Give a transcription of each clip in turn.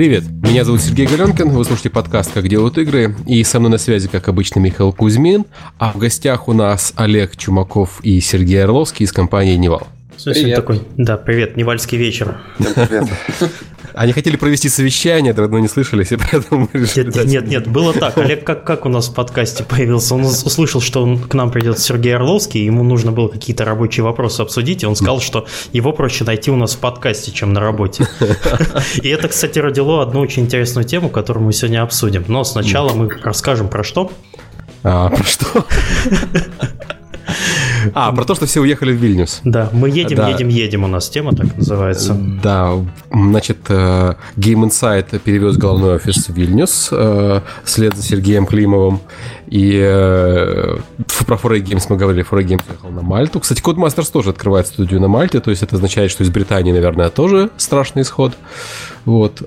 Привет, меня зовут Сергей Галёнкин, вы слушаете подкаст «Как делают игры», и со мной на связи, как обычно, Михаил Кузьмин, а в гостях у нас Олег Чумаков и Сергей Орловский из компании «Nival». Привет. такой, да, привет, Нивальский вечер. Привет. Они хотели провести совещание, давно не слышались, и поэтому мы решили нет, нет, нет, было так. Олег как, как у нас в подкасте появился? Он услышал, что он, к нам придет Сергей Орловский, ему нужно было какие-то рабочие вопросы обсудить, и он сказал, что его проще найти у нас в подкасте, чем на работе. И это, кстати, родило одну очень интересную тему, которую мы сегодня обсудим. Но сначала мы расскажем про что. А, про что? А, про то, что все уехали в Вильнюс. Да, мы едем, да. едем, едем, у нас тема так называется. Да, значит, э, Game Insight перевез головной офис в Вильнюс э, вслед за Сергеем Климовым. И э, про Foray Games мы говорили, Foray Games ехал на Мальту. Кстати, Codemasters тоже открывает студию на Мальте, то есть это означает, что из Британии, наверное, тоже страшный исход. Вот.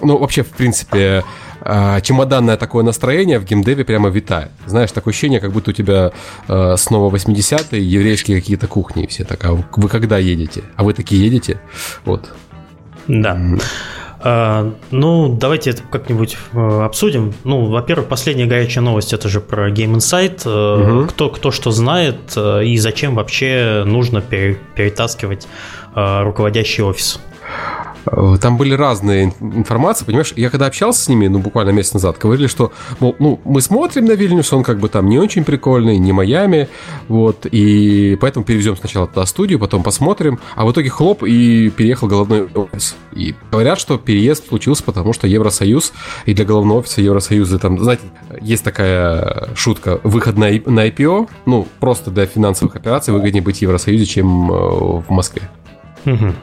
Ну, вообще, в принципе, э, чемоданное такое настроение в геймдеве прямо витает. Знаешь, такое ощущение, как будто у тебя э, снова 80-е, еврейские какие-то кухни все так. А вы когда едете? А вы такие едете? Вот. Да. Uh, ну, давайте это как-нибудь обсудим. Ну, во-первых, последняя горячая новость это же про Game Insight. Угу. кто, кто что знает и зачем вообще нужно перетаскивать руководящий офис. Э, там были разные информации, понимаешь, я когда общался с ними, ну, буквально месяц назад, говорили, что, мол, ну, мы смотрим на Вильнюс, он как бы там не очень прикольный, не Майами, вот, и поэтому перевезем сначала туда студию, потом посмотрим, а в итоге хлоп, и переехал головной офис. И говорят, что переезд случился, потому что Евросоюз, и для головного офиса Евросоюза, там, знаете, есть такая шутка, выход на, на IPO, ну, просто для финансовых операций выгоднее быть в Евросоюзе, чем э, в Москве. Угу.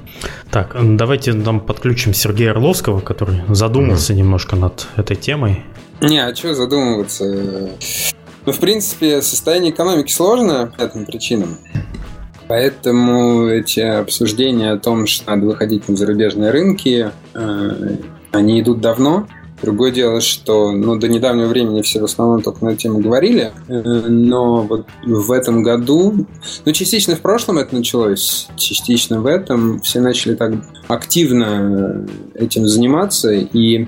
Так, давайте нам подключим Сергея Орловского, который задумался угу. немножко над этой темой. Не, а что задумываться? Ну, в принципе, состояние экономики сложно по этим причинам. Поэтому эти обсуждения о том, что надо выходить на зарубежные рынки, э, они идут давно. Другое дело, что ну, до недавнего времени все в основном только на эту тему говорили, э, но вот в этом году, ну, частично в прошлом это началось, частично в этом все начали так активно этим заниматься, и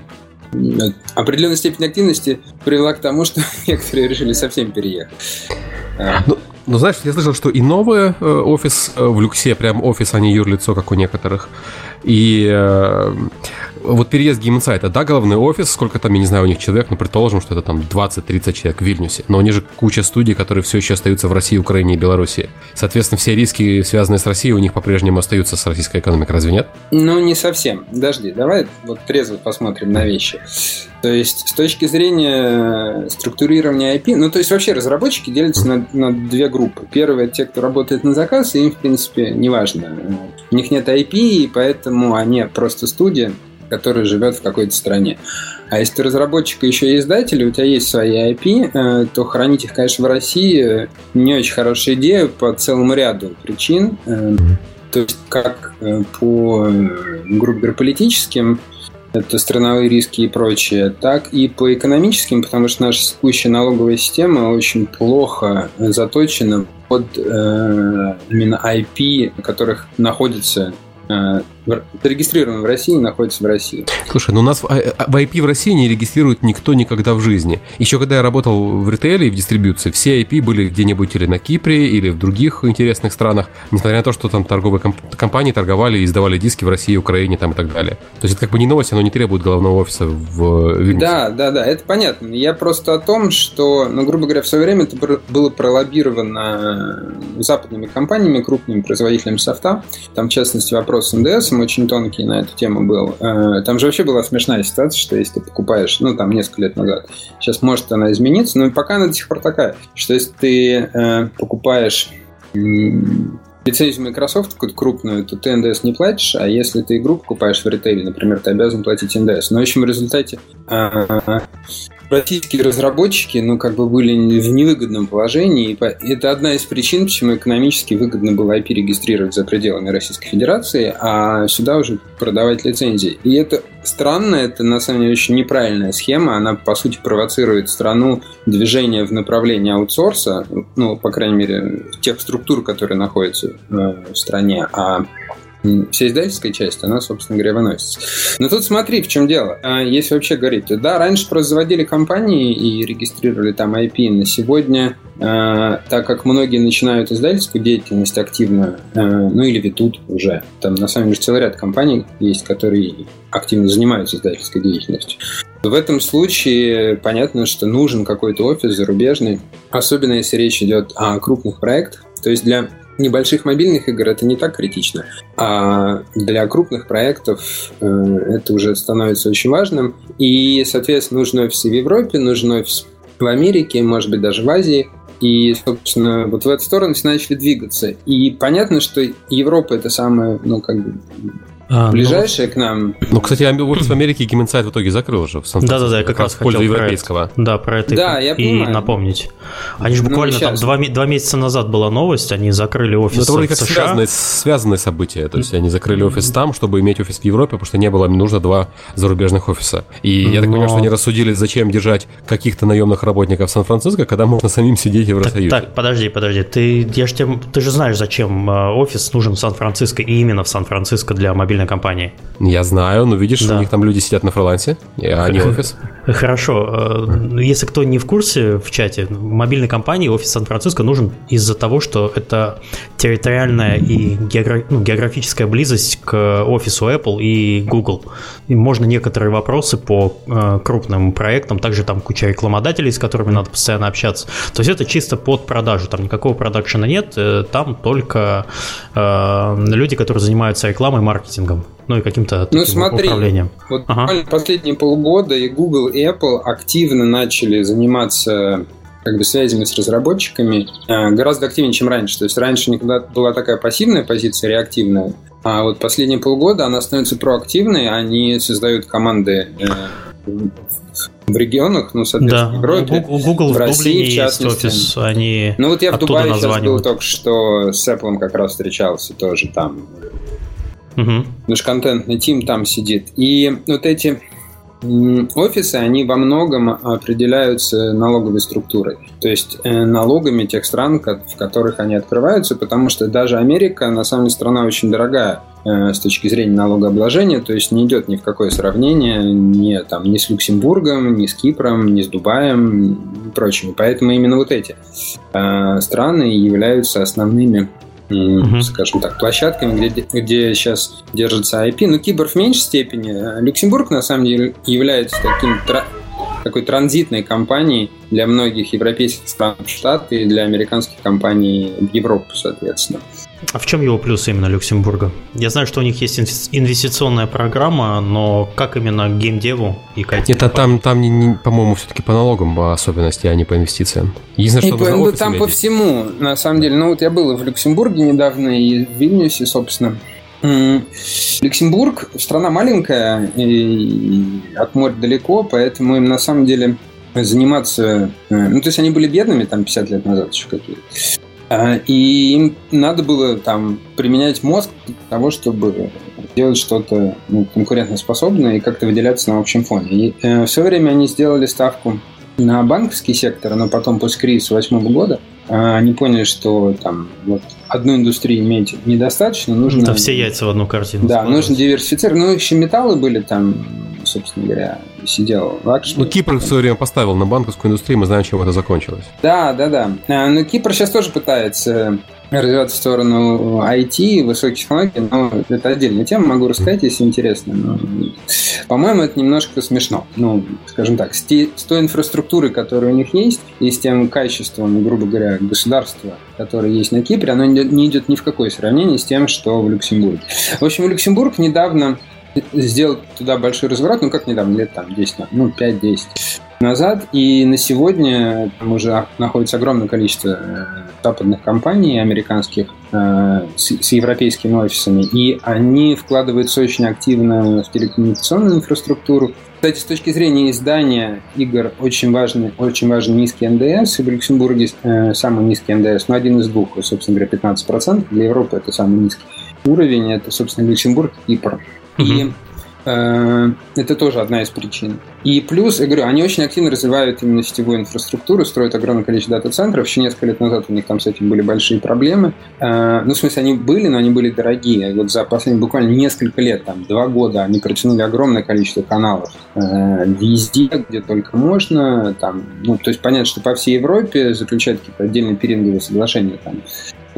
определенная степень активности привела к тому, что некоторые решили совсем переехать. Ну, ну, знаешь, я слышал, что и новый э, офис э, в Люксе, прям офис, а не юрлицо, как у некоторых. И э, вот переезд Insight, да, головной офис, сколько там, я не знаю, у них человек, ну, предположим, что это там 20-30 человек в Вильнюсе. Но они же куча студий, которые все еще остаются в России, Украине и Беларуси. Соответственно, все риски, связанные с Россией, у них по-прежнему остаются с российской экономикой, разве нет? Ну, не совсем. Подожди, давай вот трезво посмотрим на вещи. То есть, с точки зрения структурирования IP, ну, то есть, вообще разработчики делятся на, на две группы. Первые – те, кто работает на заказ, и им, в принципе, неважно. У них нет IP, и поэтому они просто студия, которая живет в какой-то стране. А если ты разработчик и еще и издатель, у тебя есть свои IP, э, то хранить их, конечно, в России не очень хорошая идея по целому ряду причин. Э, то есть как э, по, грубо говоря, политическим, это страновые риски и прочее, так и по экономическим, потому что наша текущая налоговая система очень плохо заточена под э, именно IP, на которых находится э, зарегистрирован в России находится в России. Слушай, ну у нас в IP в России не регистрирует никто никогда в жизни. Еще когда я работал в ритейле и в дистрибьюции, все IP были где-нибудь или на Кипре, или в других интересных странах, несмотря на то, что там торговые комп- компании торговали и издавали диски в России, Украине там и так далее. То есть это как бы не новость, оно не требует головного офиса в Вильнюсе. Да, да, да, это понятно. Я просто о том, что, ну, грубо говоря, в свое время это было пролоббировано западными компаниями, крупными производителями софта. Там, в частности, вопрос с НДС очень тонкий на эту тему был. Э, там же вообще была смешная ситуация, что если ты покупаешь, ну, там, несколько лет назад, сейчас может она измениться, но пока она до сих пор такая, что если ты э, покупаешь лицензию Microsoft какую-то крупную, то ты НДС не платишь, а если ты игру покупаешь в ритейле, например, ты обязан платить НДС. Но, в общем, в результате э, российские разработчики, ну, как бы были в невыгодном положении. И это одна из причин, почему экономически выгодно было IP регистрировать за пределами Российской Федерации, а сюда уже продавать лицензии. И это странно, это на самом деле очень неправильная схема. Она, по сути, провоцирует страну движение в направлении аутсорса, ну, по крайней мере, тех структур, которые находятся э, в стране. А вся издательская часть, она, собственно говоря, выносится. Но тут смотри, в чем дело. А, если вообще говорить, да, раньше просто заводили компании и регистрировали там IP. На сегодня, а, так как многие начинают издательскую деятельность активно, а, ну или ведут уже, там на самом деле целый ряд компаний есть, которые активно занимаются издательской деятельностью. В этом случае понятно, что нужен какой-то офис зарубежный, особенно если речь идет о крупных проектах. То есть для небольших мобильных игр это не так критично, а для крупных проектов э, это уже становится очень важным. И, соответственно, нужен офис в Европе, нужен офис в Америке, может быть, даже в Азии. И, собственно, вот в эту сторону все начали двигаться. И понятно, что Европа это самое, ну, как бы а, Ближайшие ну, к нам. Ну, кстати, офис в Америке Insight в итоге закрыл уже. Да-да-да, я как, раз хотел европейского. Про это, да, про это да, и, я и напомнить. Они же ну, буквально ну, там два, два месяца назад была новость, они закрыли офис это вроде как США. Связанные, связанные события. То есть они закрыли офис там, чтобы иметь офис в Европе, потому что не было, нужно два зарубежных офиса. И я так Но... понимаю, что они рассудили, зачем держать каких-то наемных работников в Сан-Франциско, когда можно самим сидеть в Евросоюзе. Так, так, подожди, подожди. Ты, я ж тебе, ты же знаешь, зачем э, офис нужен в Сан-Франциско и именно в Сан-Франциско для мобильной компании. Я знаю, но видишь, да. у них там люди сидят на фрилансе, а не офис. Хорошо. Э, если кто не в курсе в чате, мобильной компании офис Сан-Франциско нужен из-за того, что это территориальная и географ... ну, географическая близость к офису Apple и Google. И можно некоторые вопросы по э, крупным проектам, также там куча рекламодателей, с которыми надо постоянно общаться. То есть это чисто под продажу, там никакого продакшена нет, э, там только э, люди, которые занимаются рекламой и маркетингом ну и каким-то ну, смотри, управлением. Вот ага. последние полгода и Google, и Apple активно начали заниматься как бы связями с разработчиками э, гораздо активнее, чем раньше. То есть раньше никогда была такая пассивная позиция, реактивная, а вот последние полгода она становится проактивной, они создают команды э, в регионах, ну, соответственно, да. в Европе, Google в, в России, в частности. Офис, они ну, вот я в Дубае сейчас был только что с Apple как раз встречался тоже там Угу. Наш контентный тим там сидит. И вот эти офисы, они во многом определяются налоговой структурой. То есть э, налогами тех стран, в которых они открываются, потому что даже Америка, на самом деле, страна очень дорогая э, с точки зрения налогообложения, то есть не идет ни в какое сравнение ни, там, ни с Люксембургом, ни с Кипром, ни с Дубаем и прочими. Поэтому именно вот эти э, страны являются основными угу. скажем так, площадками, где, где сейчас держится IP. Но Кибер в меньшей степени. Люксембург, на самом деле, является таким такой транзитной компанией для многих европейских стран штат и для американских компаний в Европу, соответственно. А в чем его плюс именно Люксембурга? Я знаю, что у них есть инвестиционная программа, но как именно геймдеву и к IT? Это там, там не, не, по-моему, все-таки по налогам по особенности, а не по инвестициям. Единственное, что по, ну, там по всему, на самом деле. Ну вот я был в Люксембурге недавно и в Вильнюсе, собственно. Люксембург страна маленькая и от моря далеко, поэтому им на самом деле заниматься... Э, ну, то есть они были бедными там 50 лет назад еще какие-то. А, и им надо было там применять мозг для того, чтобы делать что-то ну, конкурентоспособное и как-то выделяться на общем фоне. И э, в свое время они сделали ставку на банковский сектор, но потом после кризиса 2008 года э, они поняли, что там вот одну индустрию иметь недостаточно, нужно... Да все яйца в одну картину. Да, нужно диверсифицировать. Ну, еще металлы были там, собственно говоря, сидел в Ну, Кипр в свое время поставил на банковскую индустрию, мы знаем, чем это закончилось. Да, да, да. А, но Кипр сейчас тоже пытается развиваться в сторону IT, высоких технологий, но это отдельная тема, могу рассказать, если интересно. Но, по-моему, это немножко смешно. Ну, скажем так, с, те, с той инфраструктурой, которая у них есть, и с тем качеством, грубо говоря, государства, которое есть на Кипре, оно не идет ни в какое сравнение с тем, что в Люксембурге. В общем, Люксембург недавно сделал туда большой разворот, ну как недавно, лет там 10, ну 5-10 назад, и на сегодня там уже находится огромное количество э, западных компаний американских э, с, с европейскими офисами, и они вкладываются очень активно в телекоммуникационную инфраструктуру. Кстати, с точки зрения издания игр очень важный, очень важен низкий НДС, в Люксембурге э, самый низкий НДС, но ну, один из двух, собственно говоря, 15%, для Европы это самый низкий уровень, это, собственно, Люксембург и Кипр. И Э, это тоже одна из причин. И плюс, я говорю, они очень активно развивают именно сетевую инфраструктуру, строят огромное количество дата-центров. Еще несколько лет назад у них там с этим были большие проблемы. Э, ну, в смысле, они были, но они были дорогие. Вот за последние буквально несколько лет, там, два года, они протянули огромное количество каналов. Э, везде, где только можно. Там, ну, то есть понятно, что по всей Европе заключают какие-то отдельные пиринговые соглашения там,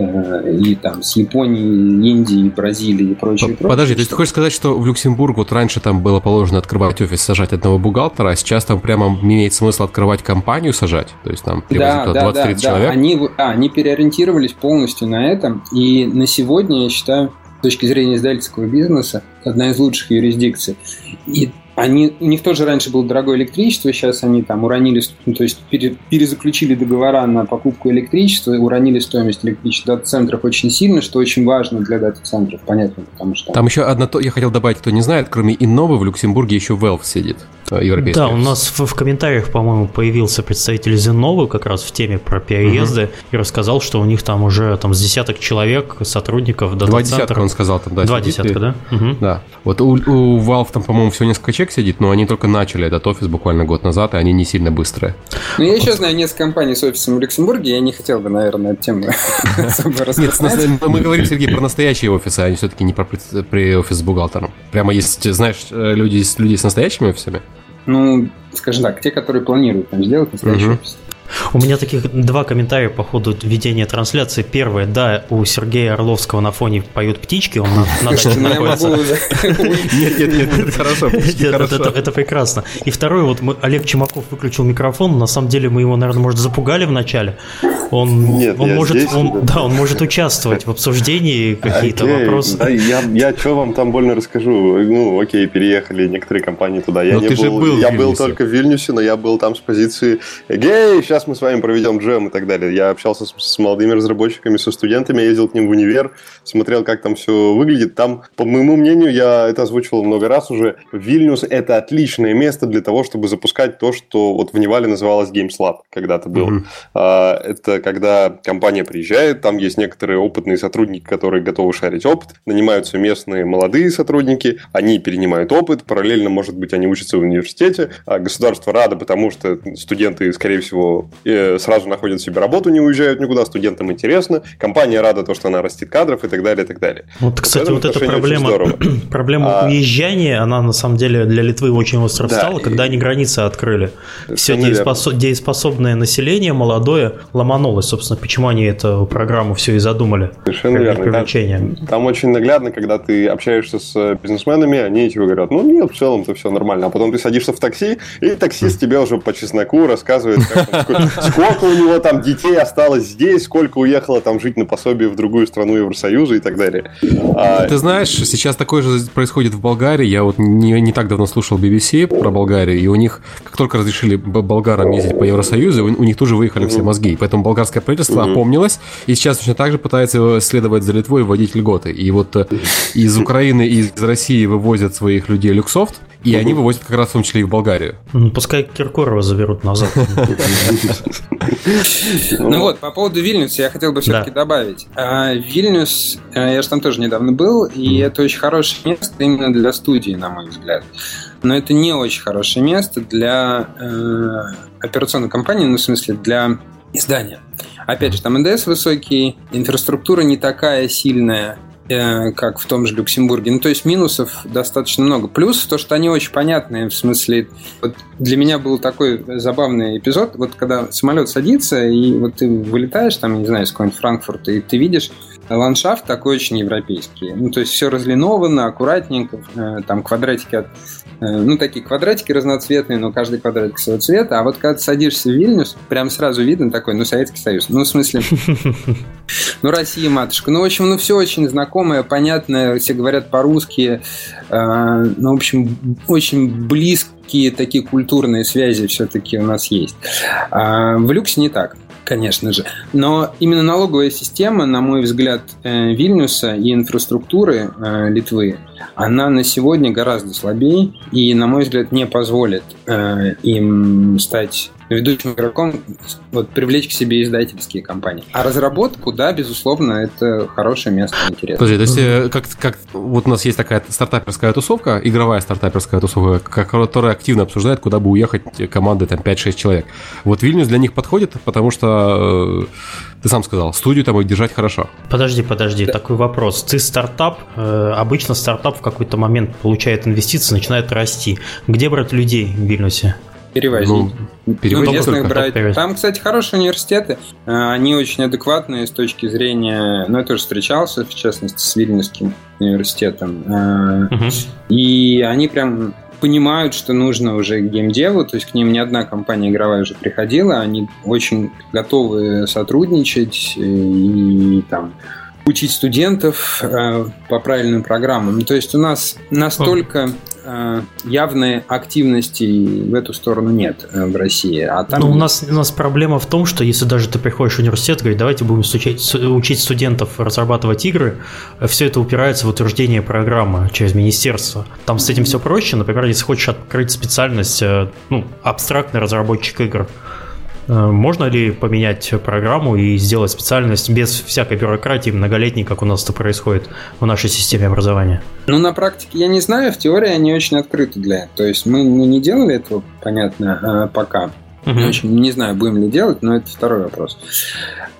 и там с Японией, Индией, Бразилией и прочее. Подожди, то есть ты хочешь сказать, что в Люксембург вот раньше там было положено открывать офис, сажать одного бухгалтера, а сейчас там прямо имеет смысл открывать компанию, сажать? То есть там да, да, 20-30 да, человек? Да. Они, а, они переориентировались полностью на это, и на сегодня, я считаю, с точки зрения издательского бизнеса, одна из лучших юрисдикций. И они, у них тоже раньше было дорогое электричество, сейчас они там уронили, ну, то есть пере, перезаключили договора на покупку электричества, уронили стоимость электричества дата-центров очень сильно, что очень важно для дата-центров, понятно, потому что... Там еще одна, я хотел добавить, кто не знает, кроме Инновы в Люксембурге еще Valve сидит, э, европейский. Да, у нас в, в комментариях, по-моему, появился представитель Zenova как раз в теме про переезды угу. и рассказал, что у них там уже там с десяток человек, сотрудников дата-центров. Два десятка он сказал там, да. Два десятка, да? Угу. Да. Вот у, у Valve там, по-моему, всего несколько человек сидит, но они только начали этот офис буквально год назад, и они не сильно быстрые. Ну, я еще знаю несколько компаний с офисом в Люксембурге, я не хотел бы, наверное, эту тему Нет, мы говорим, Сергей, про настоящие офисы, а все-таки не про офис с бухгалтером. Прямо есть, знаешь, э, люди, люди с настоящими офисами? Ну, скажем так, те, которые планируют там сделать настоящий офис. У меня таких два комментария по ходу ведения трансляции. Первое, да, у Сергея Орловского на фоне поют птички, он на, даче находится. Нет, нет, нет, хорошо, Это прекрасно. И второе, вот Олег Чемаков выключил микрофон, на самом деле мы его, наверное, может, запугали в начале. Он, Нет, он может, здесь, он, да. да, он может участвовать в обсуждении какие-то окей, вопросы. Да, я, я что вам там больно расскажу? Ну, окей, переехали некоторые компании туда. Я но не ты был, же был я был только в Вильнюсе, но я был там с позиции «Гей, сейчас мы с вами проведем джем» и так далее. Я общался с, с молодыми разработчиками, со студентами, ездил к ним в универ, смотрел, как там все выглядит. Там, по моему мнению, я это озвучивал много раз уже, Вильнюс – это отличное место для того, чтобы запускать то, что вот в Невале называлось Games Lab когда-то был. Mm-hmm. А, это когда компания приезжает, там есть некоторые опытные сотрудники, которые готовы шарить опыт, нанимаются местные молодые сотрудники, они перенимают опыт, параллельно, может быть, они учатся в университете, а государство радо, потому что студенты, скорее всего, сразу находят себе работу, не уезжают никуда, студентам интересно, компания рада то, что она растит кадров и так далее, и так далее. Вот, кстати, вот эта проблема, проблема а... уезжания, она на самом деле для Литвы очень остро да, стала, когда они границы открыли. Все дееспособное население молодое ломануло вернулось, собственно, почему они эту программу все и задумали. Совершенно верно. Привлечение. Там, очень наглядно, когда ты общаешься с бизнесменами, они тебе говорят, ну нет, в целом-то все нормально. А потом ты садишься в такси, и таксист тебе уже по чесноку рассказывает, сколько у него там детей осталось здесь, сколько уехало там жить на пособие в другую страну Евросоюза и так далее. А ты знаешь, сейчас такое же происходит в Болгарии. Я вот не, не так давно слушал BBC про Болгарию, и у них, как только разрешили болгарам ездить по Евросоюзу, у, у них тоже выехали все мозги. Поэтому болгар болгарское правительство угу. опомнилось, и сейчас точно так же пытается следовать за Литвой и вводить льготы. И вот э, из Украины и из России вывозят своих людей Люксофт, и угу. они вывозят как раз в том числе и в Болгарию. Пускай Киркорова заберут назад. Ну вот, по поводу Вильнюса я хотел бы все-таки добавить. А, Вильнюс, э, я же там тоже недавно был, и это очень хорошее место именно для студии, на мой взгляд. Но это не очень хорошее место для э, операционной компании, ну, в смысле, для издания. Опять же, там НДС высокий, инфраструктура не такая сильная, как в том же Люксембурге. Ну, то есть минусов достаточно много. Плюс то, что они очень понятные, в смысле, вот для меня был такой забавный эпизод, вот когда самолет садится, и вот ты вылетаешь там, не знаю, с какого-нибудь Франкфурта, и ты видишь ландшафт такой очень европейский. Ну, то есть все разлиновано, аккуратненько, э, там квадратики от Э, ну, такие квадратики разноцветные, но каждый квадратик своего цвета. А вот когда ты садишься в Вильнюс, прям сразу видно такой, ну, Советский Союз. Ну, в смысле, ну, Россия, матушка. Ну, в общем, ну, все очень знакомое, понятное, все говорят по-русски. Э, ну, в общем, очень близкие такие культурные связи все-таки у нас есть. А в люксе не так конечно же. Но именно налоговая система, на мой взгляд, э, Вильнюса и инфраструктуры Литвы – она на сегодня гораздо слабее и, на мой взгляд, не позволит э, им стать ведущим игроком вот, привлечь к себе издательские компании. А разработку, да, безусловно, это хорошее место интересно. Подожди, то есть э, как, как вот у нас есть такая стартаперская тусовка, игровая стартаперская тусовка, которая активно обсуждает, куда бы уехать команды там 5-6 человек. Вот Вильнюс для них подходит, потому что э, ты сам сказал, студию там держать хорошо. Подожди, подожди, да. такой вопрос. Ты стартап, э, обычно стартап в какой-то момент получает инвестиции, начинает расти. Где брать людей в Вильнюсе? Перевозить. Ну, перевозить ну, брать. Перевозить. Там, кстати, хорошие университеты. А, они очень адекватные с точки зрения... Ну, я тоже встречался, в частности, с Вильнюсским университетом. Угу. И они прям понимают, что нужно уже геймдеву, то есть к ним ни одна компания игровая уже приходила, они очень готовы сотрудничать и там учить студентов э, по правильным программам. То есть у нас настолько Э, явной активности в эту сторону нет э, в России. А там... Ну, у нас, у нас проблема в том, что если даже ты приходишь в университет, говоришь, давайте будем учить, учить студентов разрабатывать игры, все это упирается в утверждение программы через министерство. Там с этим все проще. Например, если хочешь открыть специальность, э, ну, абстрактный разработчик игр, можно ли поменять программу и сделать специальность без всякой бюрократии многолетней, как у нас это происходит в нашей системе образования? Ну, на практике я не знаю, в теории они очень открыты для этого. То есть мы не делали этого, понятно, э, пока. Угу. Очень не знаю, будем ли делать, но это второй вопрос.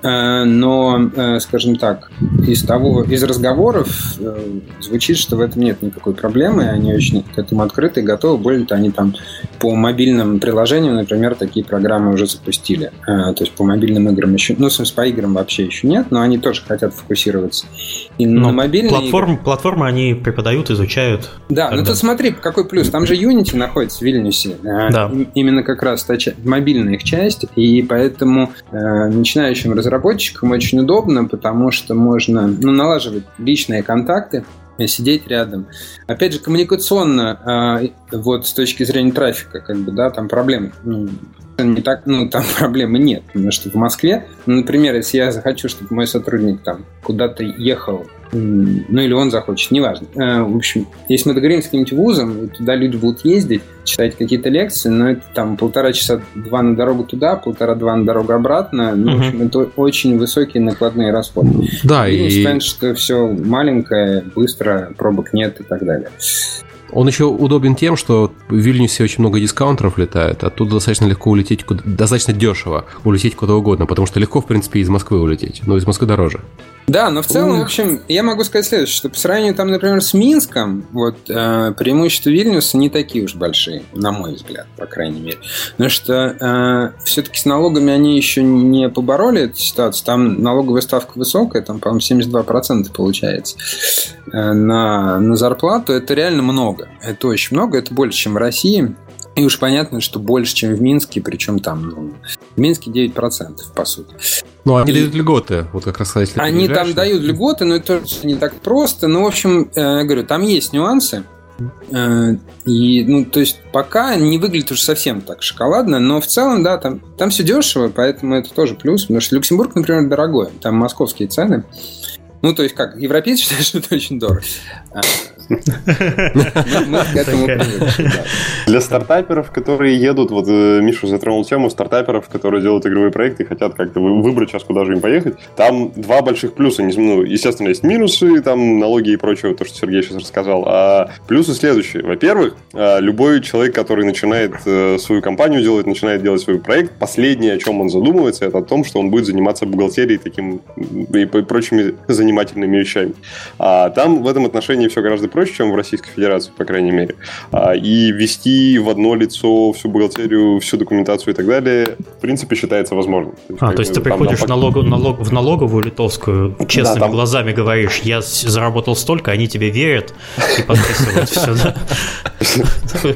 Э, но, э, скажем так, из того, из разговоров э, звучит, что в этом нет никакой проблемы, они очень к этому открыты и готовы. Более того, они там по мобильным приложениям, например, такие программы уже запустили. То есть по мобильным играм еще, ну, в смысле, по играм вообще еще нет, но они тоже хотят фокусироваться. И но на мобильные платформ, игры... платформы они преподают, изучают. Да, тогда. ну тут смотри, какой плюс. Там же Unity находится в Вильнюсе. Да. Именно как раз мобильная их часть, и поэтому начинающим разработчикам очень удобно, потому что можно ну, налаживать личные контакты, сидеть рядом. Опять же, коммуникационно, а, вот с точки зрения трафика, как бы, да, там проблем ну, не так, ну, там проблемы нет, потому что в Москве, ну, например, если я захочу, чтобы мой сотрудник там куда-то ехал ну или он захочет, неважно. Э, в общем, если мы договоримся с каким-нибудь вузом, и туда люди будут ездить, читать какие-то лекции, но это там полтора часа два на дорогу туда, полтора-два на дорогу обратно. Ну, угу. в общем, это очень высокие накладные расходы. Да, и... и... станет, что все маленькое, быстро, пробок нет и так далее. Он еще удобен тем, что в Вильнюсе очень много дискаунтеров летает, оттуда достаточно легко улететь, куда, достаточно дешево улететь куда угодно, потому что легко, в принципе, из Москвы улететь, но из Москвы дороже. Да, но в целом, в общем, я могу сказать следующее, что по сравнению там, например, с Минском, вот э, преимущества Вильнюса не такие уж большие, на мой взгляд, по крайней мере. Потому что э, все-таки с налогами они еще не побороли эту ситуацию. Там налоговая ставка высокая, там, по-моему, 72% получается э, на, на зарплату. Это реально много. Это очень много, это больше, чем в России. И уж понятно, что больше, чем в Минске, причем там ну, в Минске 9%, по сути. Ну, они и... дают льготы, вот как раз если Они там дают льготы, но это не так просто. Ну, в общем, э, я говорю, там есть нюансы. Э, и, ну, то есть, пока не выглядит уж совсем так шоколадно, но в целом, да, там, там все дешево, поэтому это тоже плюс. Потому что Люксембург, например, дорогой. Там московские цены. Ну, то есть, как, европейцы считают, что это очень дорого. Мы к этому Для стартаперов, которые едут, вот э, Миша затронул тему стартаперов, которые делают игровые проекты и хотят как-то выбрать сейчас, куда же им поехать. Там два больших плюса. Ну, естественно, есть минусы, там налоги и прочее, то, что Сергей сейчас рассказал. А плюсы следующие. Во-первых, э, любой человек, который начинает э, свою компанию делать, начинает делать свой проект, последнее, о чем он задумывается, это о том, что он будет заниматься бухгалтерией таким и прочими занимательными вещами. А там в этом отношении все гораздо проще проще, чем в Российской Федерации, по крайней мере. А, и ввести в одно лицо всю бухгалтерию, всю документацию и так далее, в принципе, считается возможным. То есть, а, то есть ты приходишь налог, налог, в налоговую литовскую, честными да, там... глазами говоришь, я заработал столько, они тебе верят и подписывают все, да?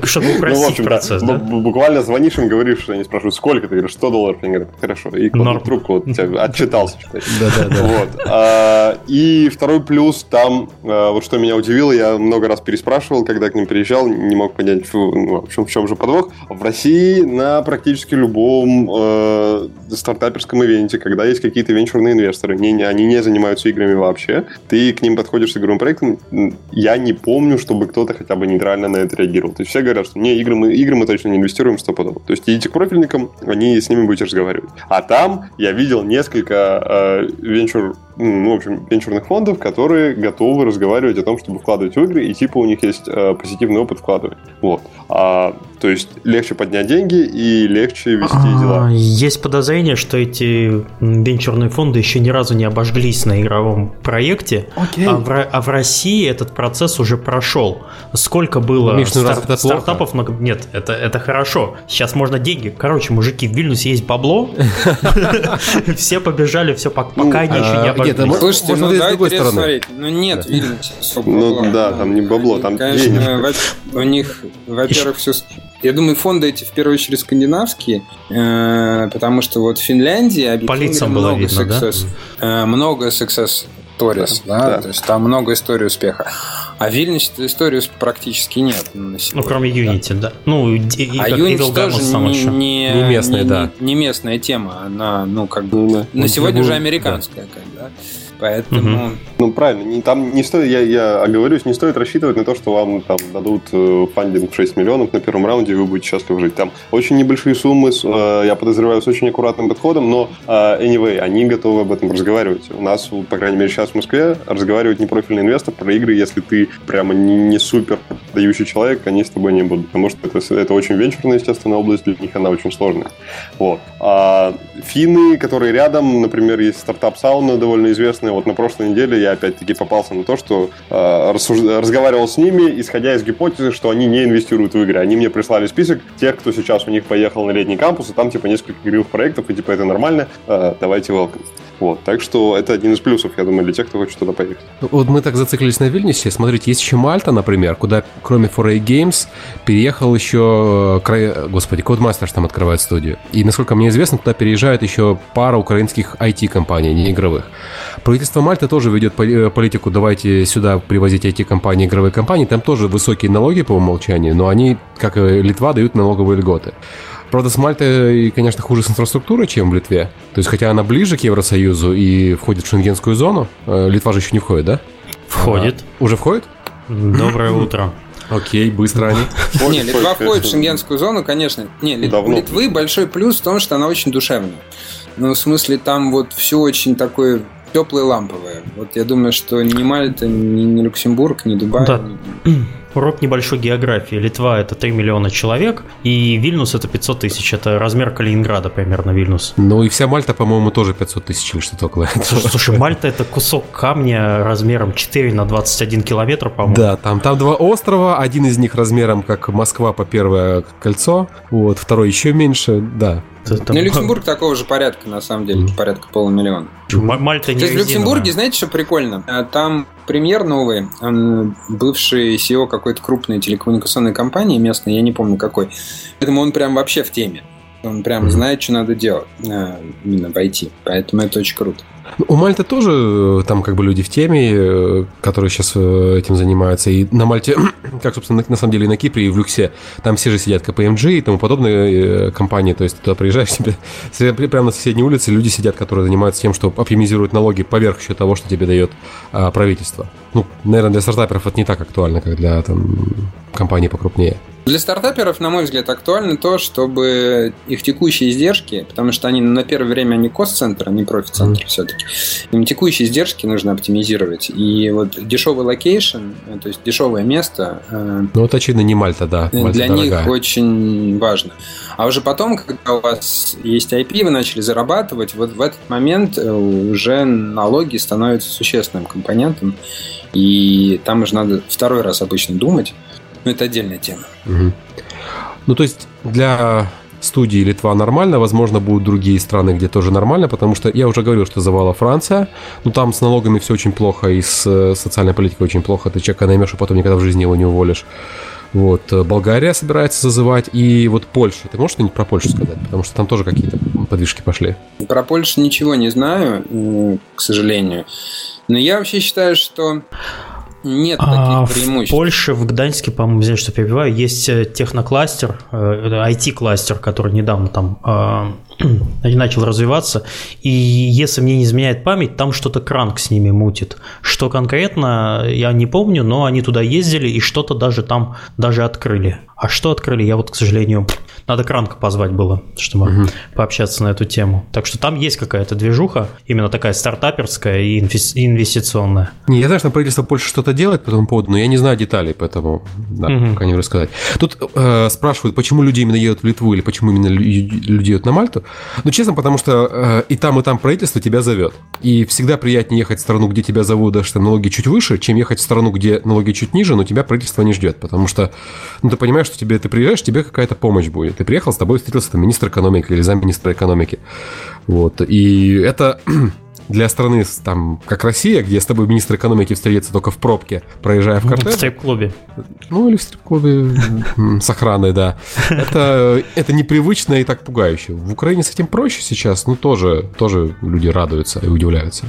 Чтобы ну, упростить процесс, да? Буквально звонишь им, говоришь, что они спрашивают, сколько? Ты говоришь, 100 долларов. Они говорят, хорошо. И трубку, отчитался. Да-да-да. А, и второй плюс там, вот что меня удивило, я я много раз переспрашивал, когда к ним приезжал, не мог понять, ну, в, чем, в чем же подвох. В России на практически любом э, стартаперском ивенте, когда есть какие-то венчурные инвесторы, не, не, они не занимаются играми вообще, ты к ним подходишь с игровым проектом, я не помню, чтобы кто-то хотя бы нейтрально на это реагировал. То есть все говорят, что не, игры мы, игры мы точно не инвестируем стопудово. То есть идите к профильникам, они с ними будете разговаривать. А там я видел несколько э, венчур ну, в общем, венчурных фондов, которые готовы разговаривать о том, чтобы вкладывать в игры, и типа у них есть э, позитивный опыт вкладывания. Вот. А, то есть легче поднять деньги и легче вести а, дела. Есть подозрение, что эти венчурные фонды еще ни разу не обожглись на игровом проекте, okay. а, в, а в России этот процесс уже прошел. Сколько было Миш, ну, стар- стартапов? Много... Нет, это, это хорошо. Сейчас можно деньги. Короче, мужики, в Вильнюсе есть бабло. Все побежали, все пока ну, они еще не обожглись. Нет, Слушайте, ну давайте смотреть. Ну нет, видите, Ну да, там не бабло, там Конечно, у них, во-первых, все... Я думаю, фонды эти в первую очередь скандинавские, э, потому что вот в Финляндии По лицам было видно, да? Э, много success stories, да, да, то есть там много историй успеха. А в Вильнюсе истории практически нет. Ну, кроме Unity, да. Ну, и, и, а Unity тоже не, не, не местная, не, да. Не, не местная тема, она, ну, как бы, ну, на сегодня уже американская, да. как, да. Поэтому... Угу. Ну, правильно, не, там не стоит, я, я оговорюсь, не стоит рассчитывать на то, что вам там дадут э, фандинг в 6 миллионов на первом раунде, и вы будете счастливы жить. Там очень небольшие суммы, э, я подозреваю, с очень аккуратным подходом, но э, anyway, они готовы об этом разговаривать. У нас, по крайней мере, сейчас в Москве разговаривать не профильный инвестор про игры, если ты прямо не, не супер дающий человек, они с тобой не будут, потому что это, это очень венчурная, естественно, область, для них она очень сложная. Вот. А финны, которые рядом, например, есть стартап Сауна, довольно известный, вот на прошлой неделе я опять-таки попался на то, что э, рассуж... разговаривал с ними, исходя из гипотезы, что они не инвестируют в игры. Они мне прислали список тех, кто сейчас у них поехал на летний кампус, и там типа несколько игровых проектов, и типа это нормально, э, давайте welcome. Вот, так что это один из плюсов, я думаю, для тех, кто хочет туда поехать. Вот мы так зациклились на Вильнюсе. Смотрите, есть еще Мальта, например, куда кроме 4A Games переехал еще... Э, господи, Codemasters там открывает студию. И, насколько мне известно, туда переезжает еще пара украинских IT-компаний, не игровых. Правительство Мальты тоже ведет э, политику, давайте сюда привозить IT-компании, игровые компании. Там тоже высокие налоги по умолчанию, но они, как и Литва, дают налоговые льготы. Правда, с Мальтой, конечно, хуже с инфраструктурой, чем в Литве. То есть, хотя она ближе к Евросоюзу и входит в шенгенскую зону, э, Литва же еще не входит, да? Входит. А, уже входит? Доброе утро. Окей, быстро они. Не, Литва входит в шенгенскую зону, конечно. Не, Литвы большой плюс в том, что она очень душевная. Ну, в смысле, там вот все очень такое теплое ламповое. Вот я думаю, что ни Мальта, ни, ни Люксембург, ни Дубай. Да. Ни... Урок небольшой географии. Литва это 3 миллиона человек, и Вильнюс это 500 тысяч. Это размер Калининграда примерно Вильнюс. Ну и вся Мальта, по-моему, тоже 500 тысяч или что-то около этого. Слушай, Мальта это кусок камня размером 4 на 21 километр, по-моему. Да, там, там два острова, один из них размером как Москва по первое кольцо, вот, второй еще меньше, да. Это, ну, Люксембург такого же порядка, на самом деле, mm. порядка полумиллиона. Мальта не То есть в Люксембурге, знаете, что прикольно? А, там премьер новый, он бывший SEO какой-то крупной телекоммуникационной компании местной, я не помню какой. Поэтому он прям вообще в теме. Он прям mm-hmm. знает, что надо делать а, именно в IT. Поэтому это очень круто. У Мальты тоже э, там как бы люди в теме, э, которые сейчас э, этим занимаются. И на Мальте, как, собственно, на самом деле и на Кипре, и в Люксе, там все же сидят KPMG и тому подобные компании. То есть ты туда приезжаешь себе, прямо на соседней улице люди сидят, которые занимаются тем, что оптимизируют налоги поверх еще того, что тебе дает а, правительство. Ну, наверное, для стартаперов это не так актуально, как для там, компаний покрупнее. Для стартаперов, на мой взгляд, актуально то, чтобы их текущие издержки, потому что они на первое время не cost center, они profit center мгм. все-таки, им текущие издержки нужно оптимизировать. И вот дешевый location, э, то есть дешевое место... Э, ну, вот очевидно, не Мальта, да. Мальта для дорогая. них очень важно. А уже потом, когда у вас есть IP, вы начали зарабатывать, вот в этот момент э, уже налоги становятся существенным компонентом, и там уже надо второй раз обычно думать, но это отдельная тема. Угу. Ну, то есть для студии Литва нормально, возможно, будут другие страны, где тоже нормально, потому что я уже говорил, что завала Франция, но там с налогами все очень плохо, и с э, социальной политикой очень плохо. Ты человека наймешь, и потом никогда в жизни его не уволишь. Вот, э, Болгария собирается зазывать, и вот Польша. Ты можешь что-нибудь про Польшу сказать? Потому что там тоже какие-то подвижки пошли. Про Польшу ничего не знаю, к сожалению. Но я вообще считаю, что нет А, таких в преимуществ. Польше, в Гданьске, по-моему, извиняюсь, что перебиваю, есть э, технокластер, э, IT-кластер, который недавно там э, начал развиваться. И если мне не изменяет память, там что-то Кранк с ними мутит. Что конкретно, я не помню, но они туда ездили и что-то даже там даже открыли. А что открыли, я вот, к сожалению, надо Кранка позвать было, чтобы пообщаться на эту тему. Так что там есть какая-то движуха, именно такая стартаперская и инвес- и инвестиционная. Не, я знаю, что правительство Польши что-то делает по этому поводу, но я не знаю деталей, поэтому да, Мгм. пока не рассказать. Тут э, спрашивают, почему люди именно едут в Литву или почему именно лю- люди едут на Мальту. Ну, честно, потому что э, и там, и там правительство тебя зовет. И всегда приятнее ехать в страну, где тебя зовут, что налоги чуть выше, чем ехать в страну, где налоги чуть ниже, но тебя правительство не ждет. Потому что, ну, ты понимаешь, что тебе ты приезжаешь, тебе какая-то помощь будет. Ты приехал, с тобой встретился там министр экономики или замминистра экономики. Вот. И это для страны, там, как Россия, где с тобой министр экономики встретится только в пробке, проезжая в В кортеже, стрип-клубе. ну или в стрип-клубе с охраной, да. Это, это непривычно и так пугающе. В Украине с этим проще сейчас, ну тоже, тоже люди радуются и удивляются.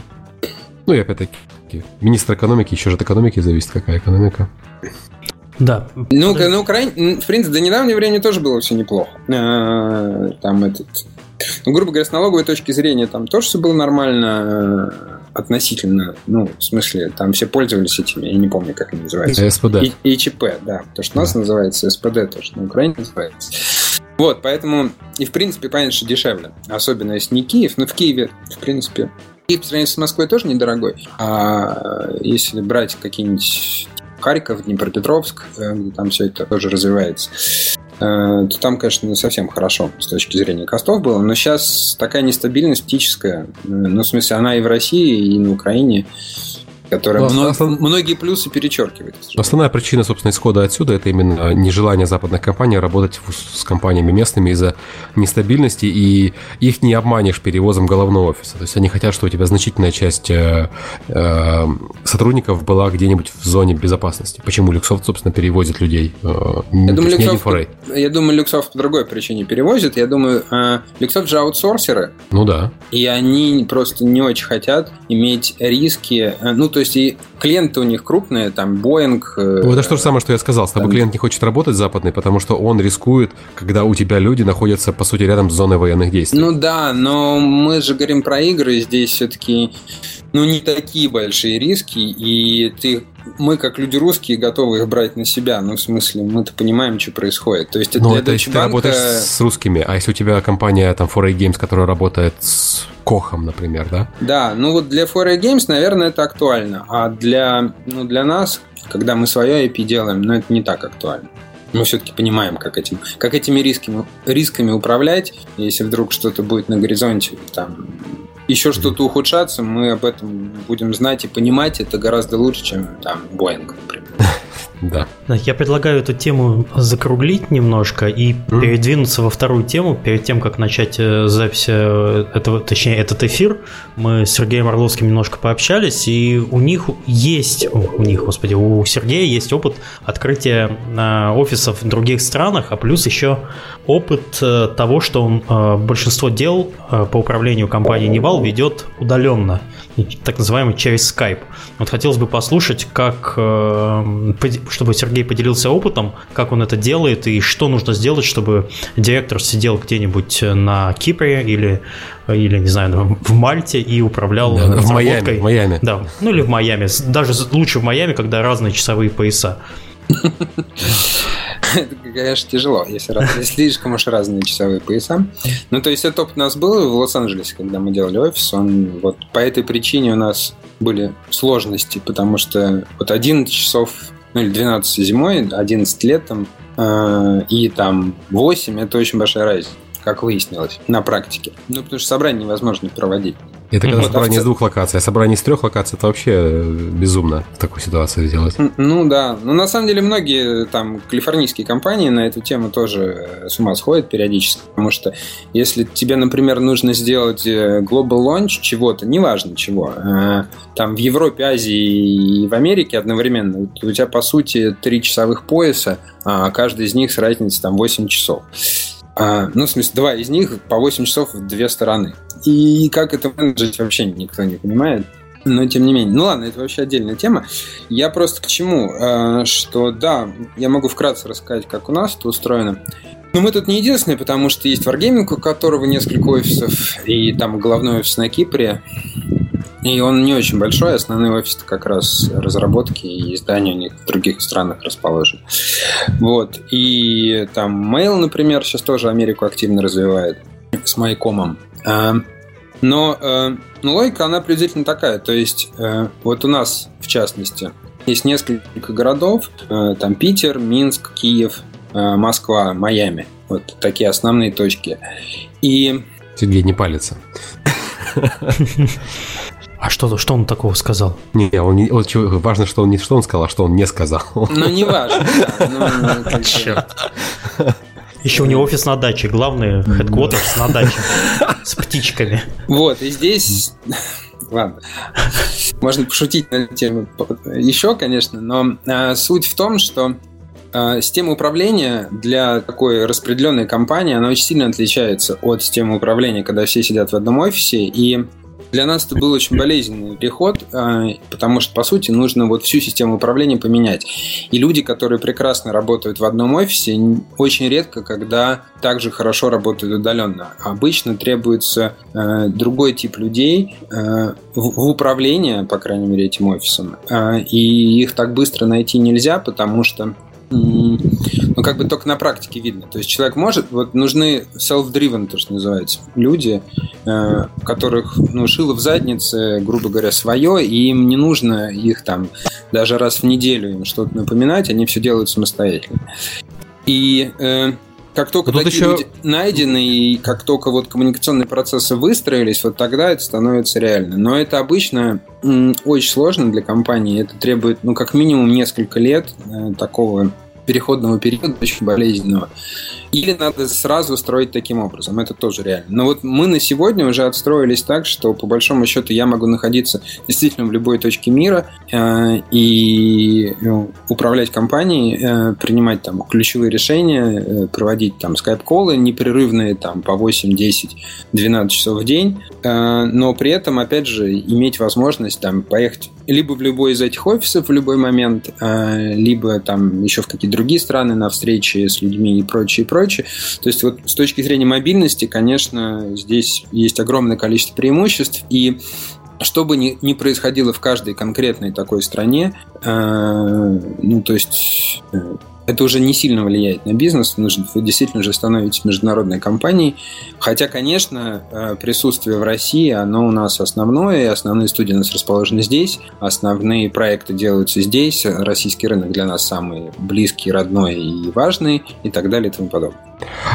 Ну и опять-таки, министр экономики, еще же от экономики зависит, какая экономика. Да. Ну, на Украине, в принципе, до недавнего времени тоже было все неплохо. Э, Там этот... Ну, грубо говоря, с налоговой точки зрения там тоже все было нормально э, относительно, ну, в смысле, там все пользовались этими, я не помню, как они называются. СПД. И, и ЧП, да. То, что у нас называется СПД, то, что на Украине называется. Вот, поэтому, и в принципе, понятно, что дешевле. Особенно если не Киев, но в Киеве, в принципе, Киев по сравнению с Москвой тоже недорогой. А если брать какие-нибудь Харьков, Днепропетровск, э, где там все это тоже развивается, то там, конечно, не совсем хорошо с точки зрения костов было. Но сейчас такая нестабильность птическая. э, Ну, в смысле, она и в России, и на Украине, которая мно- основ- многие плюсы перечеркивает. Основная причина, собственно, исхода отсюда это именно нежелание западных компаний работать с компаниями местными из-за нестабильности, и их не обманешь перевозом головного офиса. То есть они хотят, чтобы у тебя значительная часть э, э, сотрудников была где-нибудь в зоне безопасности. Почему Luxoft, собственно, перевозит людей? э, Я думаю, Luxoft, я думаю, Luxoft по другой причине перевозит. Я думаю, э, Люксофт же аутсорсеры, Ну да. и они просто не очень хотят иметь риски. Э, Ну, то есть и клиенты у них крупные, там Boeing. э, Ну, это же то же самое, что я сказал. С тобой клиент не хочет работать западный, потому что он рискует, когда у тебя люди находятся, по сути, рядом с зоной военных действий. Ну да, но мы же говорим про игры, здесь все-таки ну, не такие большие риски, и ты мы, как люди русские, готовы их брать на себя. Ну, в смысле, мы-то понимаем, что происходит. То есть Ну, для это если ты Deutsche Bank, работаешь э, с русскими, а если у тебя компания там 4A Games, которая работает с Кохом, например, да? Да, ну вот для 4A Games, наверное, это актуально. А для, ну, для нас, когда мы свое IP делаем, ну, это не так актуально. Мы все-таки понимаем, как, этим, как этими рисками, рисками управлять. Если вдруг что-то будет на горизонте, там, еще что-то ухудшаться, мы об этом будем знать и понимать это гораздо лучше, чем там Boeing, например. Да. Я предлагаю эту тему закруглить немножко и Мгм. передвинуться во вторую тему. Перед тем, как начать э, запись э, этого, точнее, этот эфир, мы с Сергеем Орловским немножко пообщались, и у них есть, у них, господи, у Сергея есть опыт открытия э, офисов в других странах, а плюс еще опыт того, что он большинство дел по управлению компанией Nival ведет удаленно, так называемый через Skype. Вот хотелось бы послушать, как, э, чтобы Сергей поделился опытом, как он это делает и что нужно сделать, чтобы директор сидел где-нибудь на Кипре или, или не знаю, в Мальте и управлял Да, в. Майами, в Майами. Да, ну или в Майами. Даже лучше в Майами, когда разные часовые пояса. Это, конечно, тяжело, если, если слишком уж разные часовые пояса. Ну, то есть, этот опыт у нас был в Лос-Анджелесе, когда мы делали офис. Он вот по этой причине у нас были сложности, потому что вот 11 часов, ну или 12 зимой, 11 летом, э, и там 8 это очень большая разница как выяснилось на практике. Ну, потому что собрание невозможно проводить. Это когда Вот, а собрание в из двух локаций, а собрание из трех локаций, это вообще э, безумно в такой ситуации сделать. Ну да, но на самом деле многие там калифорнийские компании на эту тему тоже э, с ума сходят периодически, потому что если тебе, например, нужно сделать э, global launch чего-то, неважно чего, э, там в Европе, Азии и в Америке одновременно, у тебя по сути три часовых пояса, а каждый из них с разницей там 8 часов. А, ну, в смысле, два из них по 8 часов в две стороны. И как это менеджить вообще никто не понимает. но тем не менее. Ну ладно, это вообще отдельная тема. Я просто к чему? Э, что да, я могу вкратце рассказать, как у нас это устроено. Но мы тут не единственные, потому что есть Wargaming, у которого несколько офисов, и там головной офис на Кипре. И он не очень большой, основной офис как раз разработки и издания у них в других странах расположен. Вот. И там Mail, например, сейчас тоже Америку активно развивает с Майкомом. А, но э, ну, логика, она приблизительно такая. То есть, э, вот у нас, в частности, есть несколько городов. Э, там Питер, Минск, Киев, Москва, Майами. Вот такие основные точки. И... Сергей не палится. А что, что он такого сказал? Не, он не, он, важно, что он не что он сказал, а что он не сказал. Ну, не важно, да. Ну, ну Черт. Еще у него офис на даче, главный headquarters на даче с птичками. Вот, и здесь... Ладно. Можно пошутить на тему еще, конечно, но а, суть в том, что а, система управления для такой распределенной компании, она очень сильно отличается от системы управления, когда все сидят в одном офисе, и для нас это был очень болезненный переход, а, потому что, по сути, нужно вот всю систему управления поменять. И люди, которые прекрасно работают в одном офисе, очень редко, когда также хорошо работают удаленно. Обычно требуется э, другой тип людей э, в, управлении, по крайней мере, этим офисом. И их так быстро найти нельзя, потому что ну, как бы только на практике видно. То есть человек может, вот нужны self-driven, то, что называется, люди, э, которых, ну, шило в заднице, грубо говоря, свое, и им не нужно их там даже раз в неделю им что-то напоминать, они все делают самостоятельно. И э, как только Но такие еще... люди найдены, и как только вот коммуникационные процессы выстроились, вот тогда это становится реально. Но это обычно очень сложно для компании. Это требует, ну, как минимум несколько лет э, такого переходного периода, очень болезненного. Или надо сразу строить таким образом. Это тоже реально. Но вот мы на сегодня уже отстроились так, что по большому счету я могу находиться действительно в любой точке мира э, и ну, управлять компанией, э, принимать там ключевые решения, э, проводить там скайп-колы непрерывные там по 8, 10, 12 часов в день, э, но при этом, опять же, иметь возможность там поехать либо в любой из этих офисов в любой момент, э, либо там еще в какие-то другие страны на встречи с людьми и прочее, и прочее. То есть вот с точки зрения мобильности, конечно, здесь есть огромное количество преимуществ, и что бы ни, ни происходило в каждой конкретной такой стране, э, ну, то есть э, это уже не сильно влияет на бизнес, нужно, вы действительно же становитесь международной компанией. Хотя, конечно, э, присутствие в России, оно у нас основное, основные студии у нас расположены здесь, основные проекты делаются здесь, российский рынок для нас самый близкий, родной и важный, и так далее и тому подобное.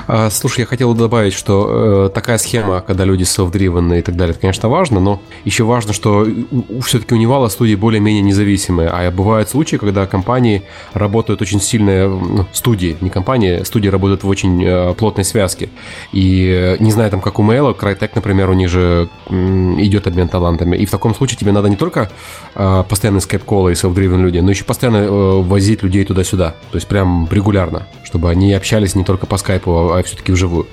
А, слушай, я хотел добавить, что э, такая схема, когда люди self-driven и так далее, это, конечно, важно, но еще важно, что все-таки у Невала студии более-менее независимые, а бывают случаи, когда компании работают очень сильные, ну, студии, не компании, студии работают в очень э, плотной связке. И э, не знаю, там, как у Mail, Crytek, например, у них же э, идет обмен талантами. И в таком случае тебе надо не только э, постоянно скайп-колы и self-driven люди, но еще постоянно э, возить людей туда-сюда. То есть прям регулярно, чтобы они общались не только по скайпу, а все-таки вживую.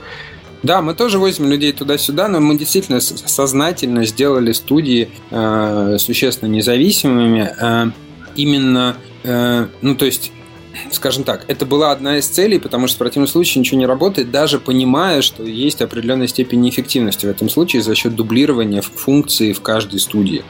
Да, мы тоже возим людей туда-сюда, но мы действительно сознательно сделали студии э, существенно независимыми. Э, именно, э, ну то есть скажем так, это была одна из целей, потому что в противном случае ничего не работает, даже понимая, что есть определенная степень неэффективности в этом случае за счет дублирования функций в каждой студии.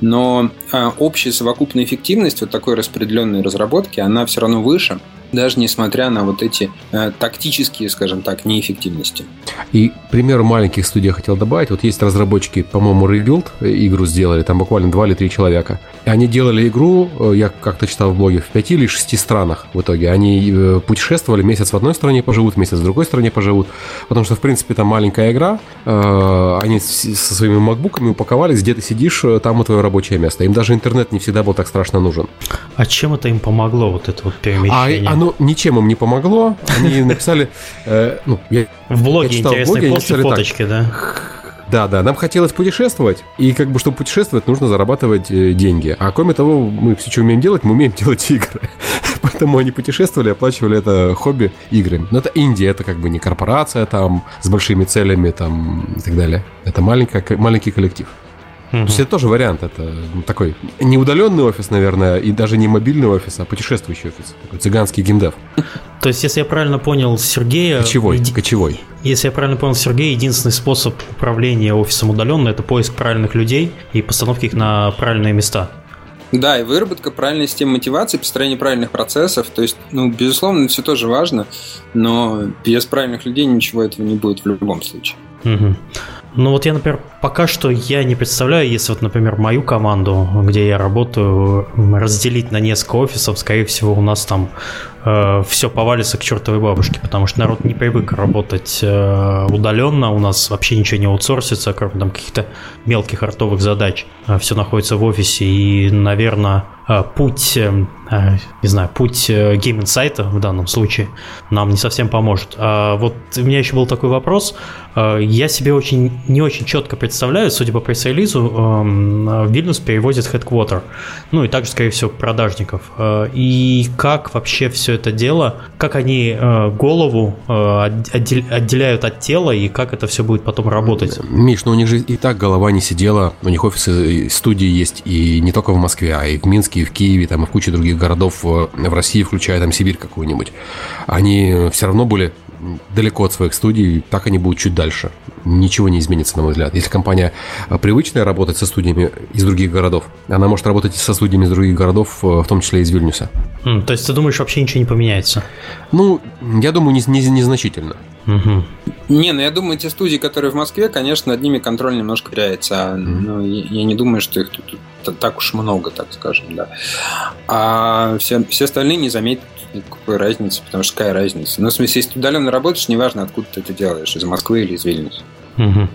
Но а, общая совокупная эффективность вот такой распределенной разработки, она все равно выше, даже несмотря на вот эти э, тактические, скажем так, неэффективности. И пример маленьких студий я хотел добавить. Вот есть разработчики, по-моему, Rebuild игру сделали, там буквально два или три человека. И они делали игру, э, я как-то читал в блоге, в пяти или шести странах в итоге. Они э, путешествовали, месяц в одной стране поживут, месяц в другой стране поживут. Потому что, в принципе, там маленькая игра, э, они со своими макбуками упаковались, где ты сидишь, э, там и твое рабочее место. Им даже интернет не всегда был так страшно нужен. А чем это им помогло, вот это вот перемещение? А, оно ничем им не помогло. Они написали... Э, ну, я, в блоге я читал интересный в блоге, пост и фоточки, так. да? Да, да, нам хотелось путешествовать, и как бы, чтобы путешествовать, нужно зарабатывать э, деньги. А кроме того, мы все, что умеем делать, мы умеем делать игры. Поэтому они путешествовали, оплачивали это хобби играми. Но это Индия, это как бы не корпорация там с большими целями там и так далее. Это маленькая, маленький коллектив. То есть это тоже вариант. Это такой не удаленный офис, наверное, и даже не мобильный офис, а путешествующий офис. Такой цыганский геймдев. То есть, если я правильно понял Сергея... Кочевой, еди- кочевой. Если я правильно понял Сергея, единственный способ управления офисом удаленно – это поиск правильных людей и постановка их на правильные места. Да, и выработка правильной системы мотивации, построение правильных процессов. То есть, ну, безусловно, все тоже важно, но без правильных людей ничего этого не будет в любом случае. Мгм. Ну вот я, например, пока что я не представляю, если вот, например, мою команду, где я работаю, разделить на несколько офисов, скорее всего, у нас там все повалится к чертовой бабушке, потому что народ не привык работать э, удаленно, у нас вообще ничего не аутсорсится, кроме там каких-то мелких артовых задач. все находится в офисе, и, наверное, э, путь, э, э, не знаю, путь э, Insight в данном случае нам не совсем поможет. А вот у меня еще был такой вопрос. Э, Я себе очень не очень четко представляю, судя по пресс-релизу, в Вильнюс перевозят headquarter, ну и также, скорее всего, продажников. Э, И как вообще все это дело, как они э, голову э, отдел- отделяют от тела и как это все будет потом работать? Миш, ну у них же и так голова не сидела, у них офисы и студии есть и не только в Москве, а и в Минске, и в Киеве, там и в куче других городов э, в России, включая там Сибирь какую-нибудь. Они все равно были далеко от своих студий, так они будут чуть дальше. Ничего не изменится, на мой взгляд. Если компания э, привычная работать со студиями из других городов, она может работать и со студиями из других городов, э, в том числе из Вильнюса. М, То есть ты думаешь, вообще ничего не поменяется? Ну, я думаю, не, не- незначительно. Мгм. Не, ну я думаю, те студии, которые в Москве, конечно, над ними контроль немножко теряется. А, ну, я, я не думаю, что их тут, тут так уж много, так скажем, да. А все, все остальные не заметят никакой разницы, потому что какая разница? Ну, в смысле, если ты удаленно работаешь, неважно, откуда ты это делаешь, из Москвы или из Вильнюса. Мгм.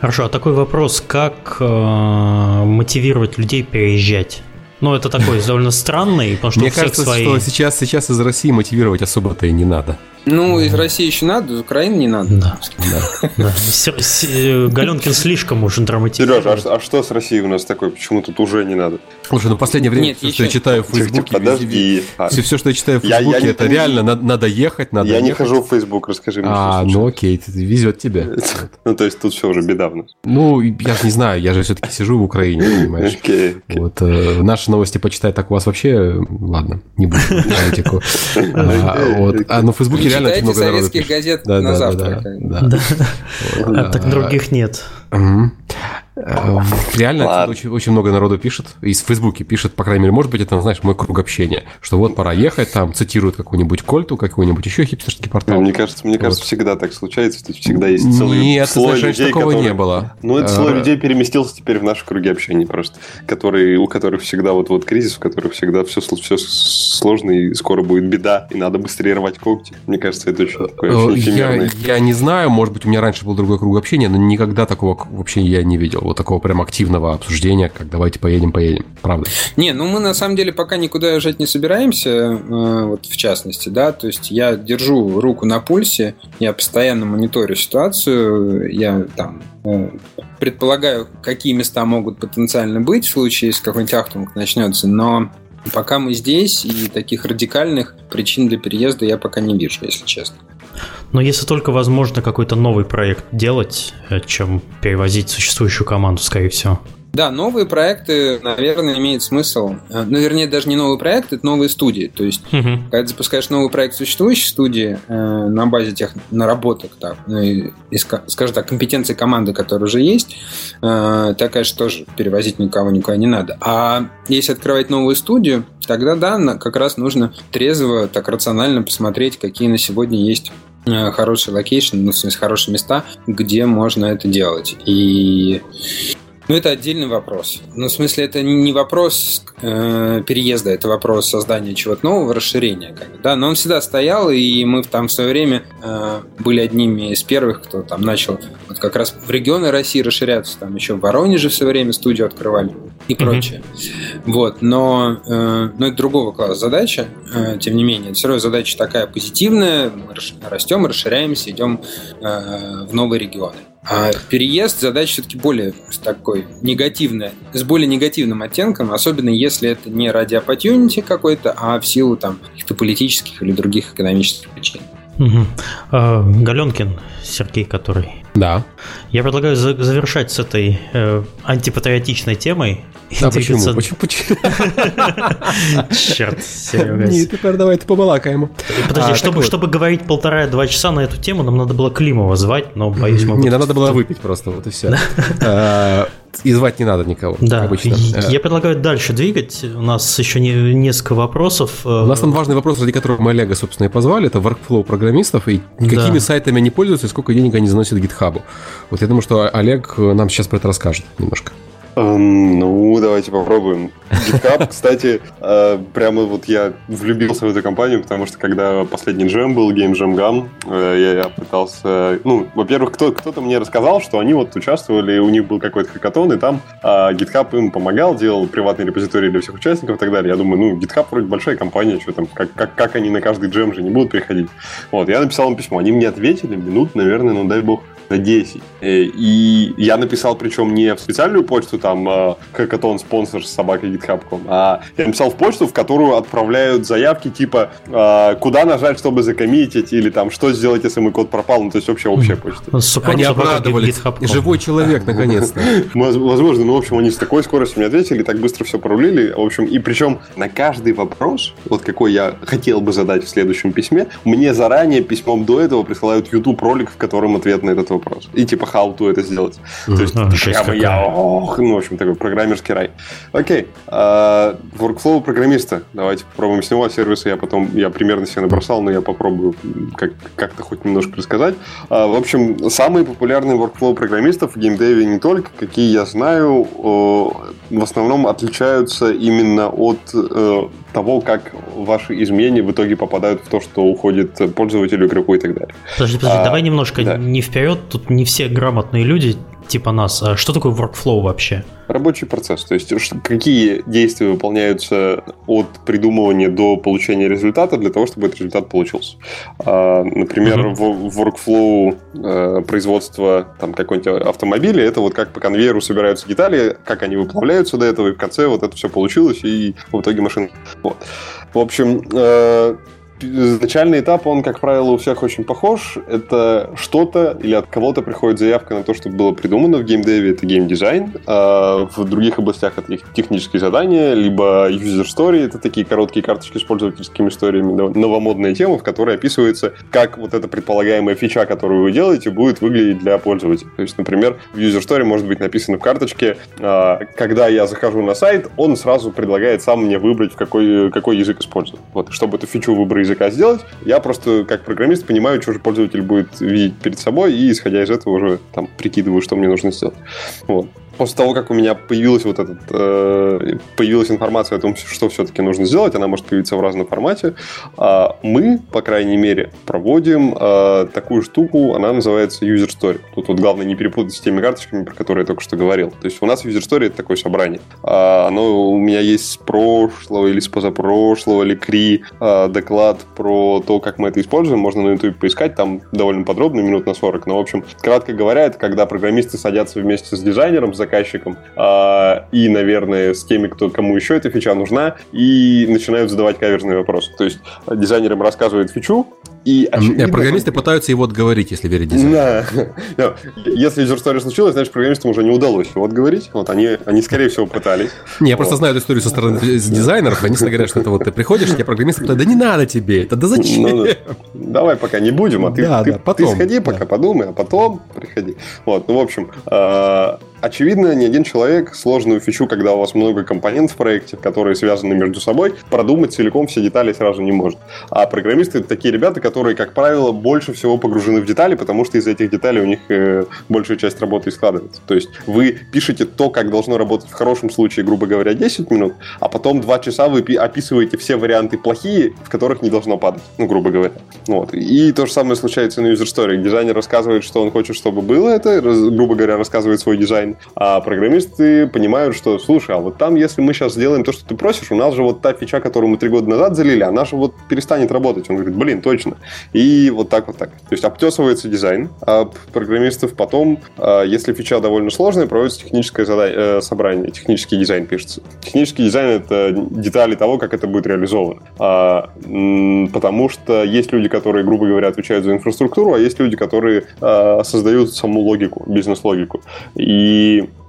Хорошо, а такой вопрос, как э, мотивировать людей переезжать? Ну, это такой довольно странный, потому что Мне кажется, свои... что сейчас, сейчас из России мотивировать особо-то и не надо. Ну, из России еще надо, из Украины не надо. Да, да. Э, Галенкин слишком уж драматизирует. Сереж, а, а что с Россией у нас такое? Почему тут уже не надо? Слушай, ну в последнее время Нет, все, что еще- я читаю в Фейсбуке, подожди. А, все, все, что я читаю в Я- я Фейсбуке, это не- реально надо, надо ехать, надо Я не хожу в Facebook, расскажи мне, А, что ну окей, везет тебе. Ну, то есть тут все уже беда у нас. Ну, я же не знаю, я же все-таки сижу в Украине, понимаешь. Окей. Вот э, наши новости почитать так у вас вообще, ладно, не буду. А, вот. А, ну в Фейсбуке реально очень много советских газет Да, на да, завтрак. да, да, да. Вот, А так других нет. Мгм. Э, Реально Ладно. очень, очень много народу пишет, из Фейсбуке пишет, по крайней мере, может быть, это, знаешь, мой круг общения, что вот пора ехать, там цитируют какую-нибудь Кольту, какой-нибудь еще хипстерский Ну, портал. Мне кажется, мне кажется, Вот. всегда так случается, что всегда есть целый Нет, ты слой знаешь, людей, такого которые... не было. Ну, этот слой Э, людей переместился теперь в наши круги общения просто, которые, у которых всегда вот вот кризис, в которых всегда все, все сложно и скоро будет беда, и надо быстрее рвать когти. Мне кажется, это очень такое Э, очень Я, я не знаю, может быть, у меня раньше был другой круг общения, но никогда такого вообще я не видел. Вот такого прям активного обсуждения, как давайте поедем, поедем. Правда. Не, ну мы на самом деле пока никуда уезжать не собираемся, э, вот в частности, да, то есть я держу руку на пульсе, я постоянно мониторю ситуацию, я там э, предполагаю, какие места могут потенциально быть в случае, если какой-нибудь ахтунг начнется, но пока мы здесь, и таких радикальных причин для переезда я пока не вижу, если честно. Но если только возможно какой-то новый проект делать, э, чем перевозить существующую команду, скорее всего. Да, новые проекты, наверное, имеет смысл. э, Ну, вернее, даже не новый проект, это новые студии. То есть Мгм. Когда ты запускаешь новый проект существующей студии э, на базе тех наработок, так, ну, и, и, ска- скажем так, компетенции команды, которая уже есть, э, так, конечно, тоже перевозить никого никуда не надо. А если открывать новую студию, тогда, да, как раз нужно трезво, так рационально посмотреть, какие на сегодня есть э, хорошие location, ну, в смысле, хорошие места, где можно это делать. И ну, это отдельный вопрос. Ну, в смысле, это не вопрос э, переезда, это вопрос создания чего-то нового, расширения. Как бы, да? Но он всегда стоял, и мы там в свое время э, были одними из первых, кто там начал вот как раз в регионы России расширяться. Там еще в Воронеже в свое время студию открывали и Мгм. прочее. Вот, но, э, но это другого класса задача. Э, тем не менее, все равно задача такая позитивная. Мы рас- растем, расширяемся, идем э, в новые регионы. А переезд задача все-таки более такой негативная, с более негативным оттенком, особенно если это не ради opportunity какой-то, а в силу там каких-то политических или других экономических причин. Мгм. А, Галенкин Сергей, который Да. Я предлагаю за- завершать с этой э, антипатриотичной темой. А почему? Почему? почему? Черт, Серега. Нет, теперь давай ты побалакаем. Подожди, А, чтобы, говорить полтора-два часа на эту тему, нам надо было Климова звать, но, боюсь, мы... Не, надо было выпить просто, вот и все. И звать не надо никого, Да, обычно. Э, я предлагаю дальше двигать. У нас еще не, несколько вопросов. У нас там важный вопрос, ради которого мы Олега, собственно, и позвали, это workflow программистов и какими Да. сайтами они пользуются и сколько денег они заносят гитхабу. Вот я думаю, что Олег нам сейчас про это расскажет немножко. Эм, ну, давайте попробуем. GitHub, кстати, э, прямо вот я влюбился в эту компанию, потому что когда последний джем был, Game Jam Gun, э, я, я пытался... Ну, во-первых, кто, кто-то мне рассказал, что они вот участвовали, у них был какой-то хакатон, и там э, GitHub им помогал, делал приватный репозиторий для всех участников и так далее. Я думаю, ну, GitHub вроде большая компания, что там, как, как, как они на каждый джем же не будут приходить. Вот, я написал им письмо, они мне ответили минут, наверное, ну, дай бог, на 10. Э, И я написал, причем не в специальную почту, там, э, хакатон спонсор с собакой GitHub.com, а я написал в почту, в которую отправляют заявки, типа, э, куда нажать, чтобы закоммитить, или там, что сделать, если мой код пропал, ну, то есть вообще общая почта. Они обрадовались. Живой человек, наконец-то. Воз- Возможно, ну, в общем, они с такой скоростью мне ответили, так быстро все порулили. В общем, и причем на каждый вопрос, вот какой я хотел бы задать в следующем письме, мне заранее письмом до этого присылают YouTube ролик, в котором ответ на этот вопрос. И типа how to это сделать. То есть прямо я, ох, ну, в общем, такой программерский рай. Окей. а, Workflow программиста. Давайте попробуем с него сервисы. Я потом, я примерно себе набросал, но я попробую как, как-то хоть немножко рассказать. А, В общем, самые популярные workflow программистов в геймдеве не только, какие я знаю, в основном отличаются именно от э, того, как ваши изменения в итоге попадают в то, что уходит пользователю, игроку и так далее. Подожди, подожди, А, давай немножко да. не вперед. Тут не все грамотные люди, типа нас. А что такое workflow вообще? Рабочий процесс, то есть какие действия выполняются от придумывания до получения результата для того, чтобы этот результат получился. А, Например, Мгм. в, workflow э, производства там, какой-нибудь автомобиля, это вот как по конвейеру собираются детали, как они выплавляются до этого, и в конце вот это все получилось, и в итоге машина... Вот. В общем, Начальный этап, он, как правило, у всех очень похож. Это что-то или от кого-то приходит заявка на то, чтобы было придумано в геймдеве, это геймдизайн. А в других областях это тех- технические задания, либо user story, это такие короткие карточки с пользовательскими историями, нов- новомодная тема, в которой описывается, как вот эта предполагаемая фича, которую вы делаете, будет выглядеть для пользователя. То есть, например, в user story может быть написано в карточке, а, когда я захожу на сайт, он сразу предлагает сам мне выбрать, в какой, какой язык использовать. Вот, чтобы эту фичу выбора языка сделать, я просто как программист понимаю, что же пользователь будет видеть перед собой, и исходя из этого уже там прикидываю, что мне нужно сделать. Вот. После того, как у меня появилась вот этот, э, появилась информация о том, что все-таки нужно сделать, она может появиться в разном формате, а мы, по крайней мере, проводим э, такую штуку, она называется user story. Тут вот главное не перепутать с теми карточками, про которые я только что говорил. То есть у нас user story это такое собрание. А, оно у меня есть с прошлого или с позапрошлого или кри э, доклад про то, как мы это используем. Можно на YouTube поискать, там довольно подробно, минут на 40. Но, в общем, кратко говоря, это когда программисты садятся вместе с дизайнером, с заказчиком а, и, наверное, с теми, кто, кому еще эта фича нужна, и начинают задавать каверзные вопросы. То есть э, дизайнер им рассказывает фичу, и А, очевидно, Программисты он- пытаются его отговорить, если верить дизайну. Да. Если user story случилось, значит, программистам уже не удалось его отговорить. Вот они, они скорее всего, пытались. Не, я просто знаю эту историю со стороны дизайнеров. Они всегда говорят, что это вот ты приходишь, тебе программисты говорят, да не надо тебе это, да зачем? Ну, да. Давай пока не будем, а ты, Да, ты, да, потом, ты сходи, да. пока подумай, а потом приходи. Вот, ну, в общем, э, очевидно, ни один человек сложную фичу, когда у вас много компонентов в проекте, которые связаны между собой, продумать целиком все детали сразу не может. А программисты это такие ребята, которые, как правило, больше всего погружены в детали, потому что из этих деталей у них э, большая часть работы и складывается. То есть вы пишете то, как должно работать в хорошем случае, грубо говоря, 10 минут, а потом 2 часа вы пи- описываете все варианты плохие, в которых не должно падать, ну, грубо говоря. Вот. И то же самое случается на story. Дизайнер рассказывает, что он хочет, чтобы было это, грубо говоря, рассказывает свой дизайн, А программисты понимают, что, слушай, а вот там, если мы сейчас сделаем то, что ты просишь, у нас же вот та фича, которую мы три года назад залили, она же вот перестанет работать. Он говорит, блин, точно. И вот так вот так. То есть обтесывается дизайн, а программистов потом, а, если фича довольно сложная, проводится техническое задание, э, собрание, технический дизайн пишется. Технический дизайн — это детали того, как это будет реализовано. А, потому что есть люди, которые, грубо говоря, отвечают за инфраструктуру, а есть люди, которые а, создают саму логику, бизнес-логику. И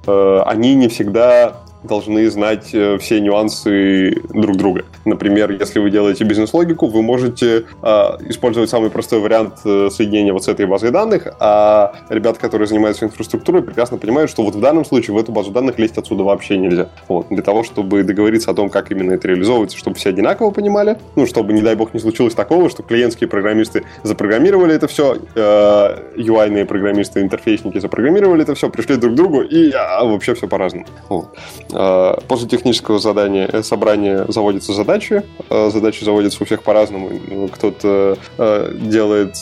э, они не всегда должны знать э, все нюансы друг друга. Например, если вы делаете бизнес-логику, вы можете э, использовать самый простой вариант э, соединения вот с этой базой данных, а ребята, которые занимаются инфраструктурой, прекрасно понимают, что вот в данном случае в эту базу данных лезть отсюда вообще нельзя. Вот. Для того, чтобы договориться о том, как именно это реализовывается, чтобы все одинаково понимали, ну, чтобы, не дай бог, не случилось такого, что клиентские программисты запрограммировали это все, э, UI-ные программисты, интерфейсники запрограммировали это все, пришли друг к другу, и а, вообще все по-разному. Вот. Э, после технического задания, э, собрания заводятся задачи. Э, задачи заводятся у всех по-разному. Кто-то делает...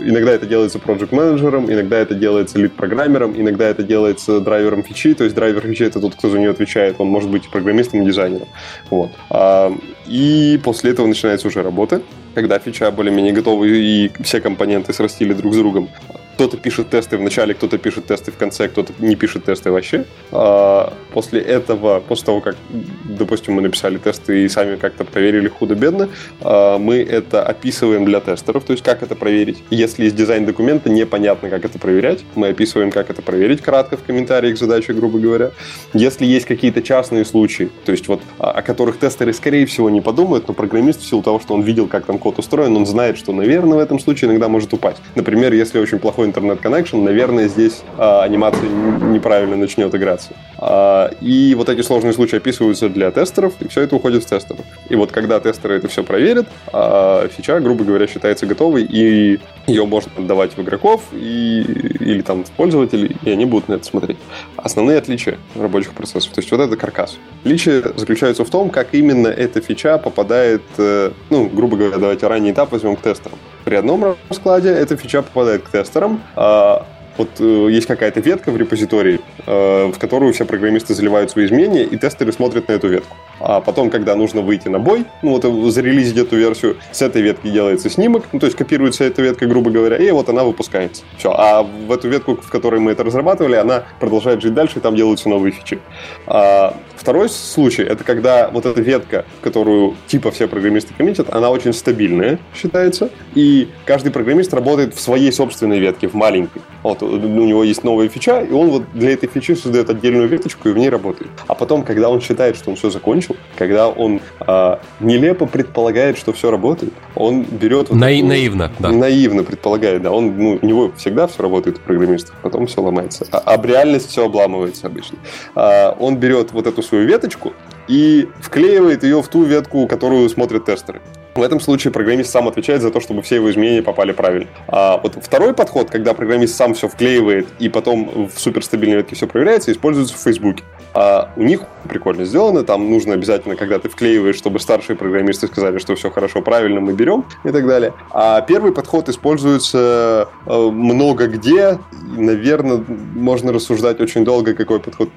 Иногда это делается проект менеджером иногда это делается лид-программером, иногда это делается драйвером фичи. То есть драйвер фичи — это тот, кто за нее отвечает. Он может быть и программистом, и дизайнером. Вот. А, и после этого начинается уже работа когда фича более-менее готова и все компоненты срастили друг с другом кто-то пишет тесты в начале, кто-то пишет тесты в конце, кто-то не пишет тесты вообще. А после этого, после того, как, допустим, мы написали тесты и сами как-то проверили худо-бедно, а, мы это описываем для тестеров, то есть как это проверить. Если из дизайн-документа непонятно, как это проверять, мы описываем, как это проверить кратко в комментариях задачи, грубо говоря. Если есть какие-то частные случаи, то есть вот о которых тестеры, скорее всего, не подумают, но программист в силу того, что он видел, как там код устроен, он знает, что, наверное, в этом случае иногда может упасть. Например, если очень плохой плохой интернет-коннекшн, наверное, здесь а, анимация неправильно начнет играться. А, и вот эти сложные случаи описываются для тестеров, и все это уходит в тестеров. И вот когда тестеры это все проверят, а, фича, грубо говоря, считается готовой, и ее можно отдавать в игроков и, или там в пользователей, и они будут на это смотреть. Основные отличия рабочих процессов. То есть вот это каркас. Отличие заключается в том, как именно эта фича попадает, э, ну, грубо говоря, давайте ранний этап возьмем к тестерам. При одном раскладе эта фича попадает к тестерам, а вот э, есть какая-то ветка в репозитории, э, в которую все программисты заливают свои изменения, и тестеры смотрят на эту ветку. А потом, когда нужно выйти на бой, ну вот э, зарелизить эту версию, с этой ветки делается снимок, ну то есть копируется эта ветка, грубо говоря, и вот она выпускается. Все. А в эту ветку, в которой мы это разрабатывали, она продолжает жить дальше, и там делаются новые фичи. А второй случай, это когда вот эта ветка, которую типа все программисты коммитят, она очень стабильная, считается, и каждый программист работает в своей собственной ветке, в маленькой. Вот у него есть новая фича, и он вот для этой фичи создает отдельную веточку и в ней работает. А потом, когда он считает, что он все закончил, когда он а, нелепо предполагает, что все работает, он берет... Вот Наи- такую, наивно, да. Наивно предполагает, да. Он, ну, у него всегда все работает у программистов, потом все ломается. А, об реальность все обламывается обычно. А, он берет вот эту свою веточку и вклеивает ее в ту ветку, которую смотрят тестеры. В этом случае программист сам отвечает за то, чтобы все его изменения попали правильно. А вот второй подход, когда программист сам все вклеивает и потом в суперстабильной ветке все проверяется, используется в Фейсбуке. А у них прикольно сделано, там нужно обязательно, когда ты вклеиваешь, чтобы старшие программисты сказали, что все хорошо, правильно, мы берем и так далее. А первый подход используется э, много где, наверное, можно рассуждать очень долго, какой подход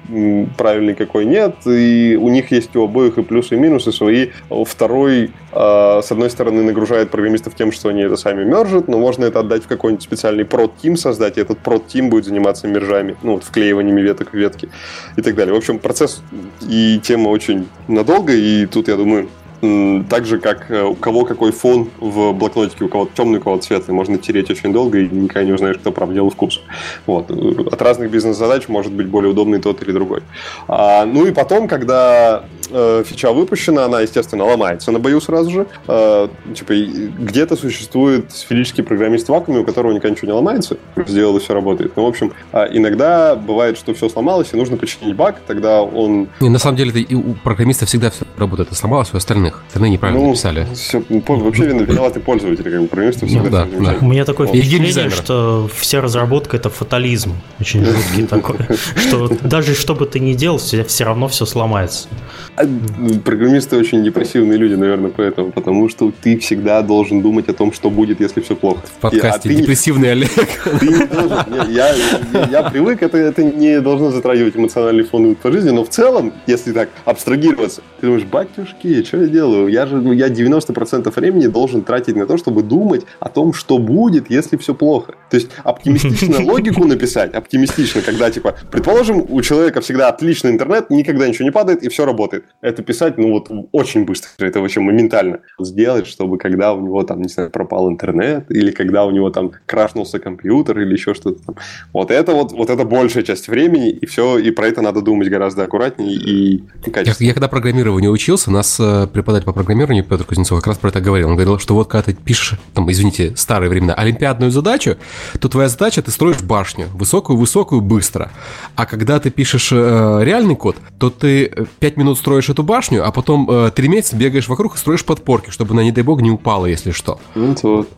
правильный, какой нет, и у них есть у обоих и плюсы, и минусы свои. Второй э, с одной стороны, нагружает программистов тем, что они это сами мержат, но можно это отдать в какой-нибудь специальный прод-тим создать, и этот прод-тим будет заниматься мержами, ну, вот вклеиваниями веток в ветки и так далее. В общем, процесс и тема очень надолго, и тут, я думаю, так же, как э, у кого какой фон в блокнотике, у кого темный, у кого светлый, можно тереть очень долго и никогда не узнаешь, кто прав делал вкус. Вот. От разных бизнес-задач может быть более удобный тот или другой. А, ну и потом, когда э, фича выпущена, она, естественно, ломается на бою сразу же. Э, типа, где-то существует сферический программист в вакууме, у которого никогда ничего не ломается, сделал и все работает. Ну, в общем, э, иногда бывает, что все сломалось, и нужно починить баг, тогда он... И на самом деле, это и у программиста всегда все работает, сломалось у остальных остальных. Остальные неправильно ну, написали. Все, ну, вообще виноваты пользователи, как бы программисты всегда ну, да, да. У меня такое впечатление, что вся разработка это фатализм. Очень жуткий такой. Что даже что бы ты ни делал, все равно все сломается. А, ну, программисты очень депрессивные люди, наверное, поэтому. Потому что ты всегда должен думать о том, что будет, если все плохо. В подкасте а депрессивный Олег. Ты не должен. Не, Я, я, я привык, это, это не должно затрагивать эмоциональный фон по жизни, но в целом, если так абстрагироваться, ты думаешь, батюшки, что я делаю? Я же ну, я 90% времени должен тратить на то, чтобы думать о том, что будет, если все плохо. То есть оптимистично логику написать, оптимистично, когда типа, предположим, у человека всегда отличный интернет, никогда ничего не падает и все работает. Это писать, ну вот очень быстро, это вообще моментально. Сделать, чтобы когда у него там, не знаю, пропал интернет, или когда у него там крашнулся компьютер, или еще что-то там. Вот это вот, вот это большая часть времени, и все, и про это надо думать гораздо аккуратнее и Я, качественнее. я когда программированию учился, нас э, преподаватель по программированию Петр Кузнецов как раз про это говорил. Он говорил, что вот когда ты пишешь, там, извините, старые времена, олимпиадную задачу, то твоя задача, ты строишь башню, высокую-высокую, быстро. А когда ты пишешь э, реальный код, то ты 5 минут строишь эту башню, а потом э, 3 месяца бегаешь вокруг и строишь подпорки, чтобы она, не дай бог, не упала, если что. Ну, Вот, вот.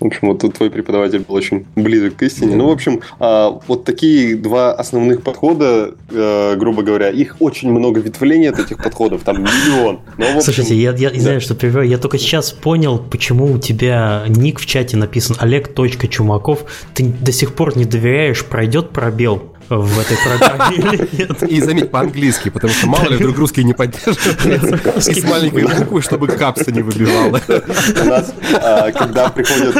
В общем, вот тут твой преподаватель был очень близок к истине. Ну, в общем, а, вот такие два основных подхода, э, грубо говоря, их очень много ветвлений от этих подходов, там миллион. Но, в общем, Слушайте, я, я да. извиняюсь, что перебиваю, я только сейчас понял, почему у тебя ник в чате написан Олег.чумаков. Ты до сих пор не доверяешь, пройдет пробел в этой программе или нет? И заметь, по-английски, потому что мало ли вдруг русский не поддерживает. И с маленькой буквы, чтобы капса не выбивала. у нас, а, когда приходят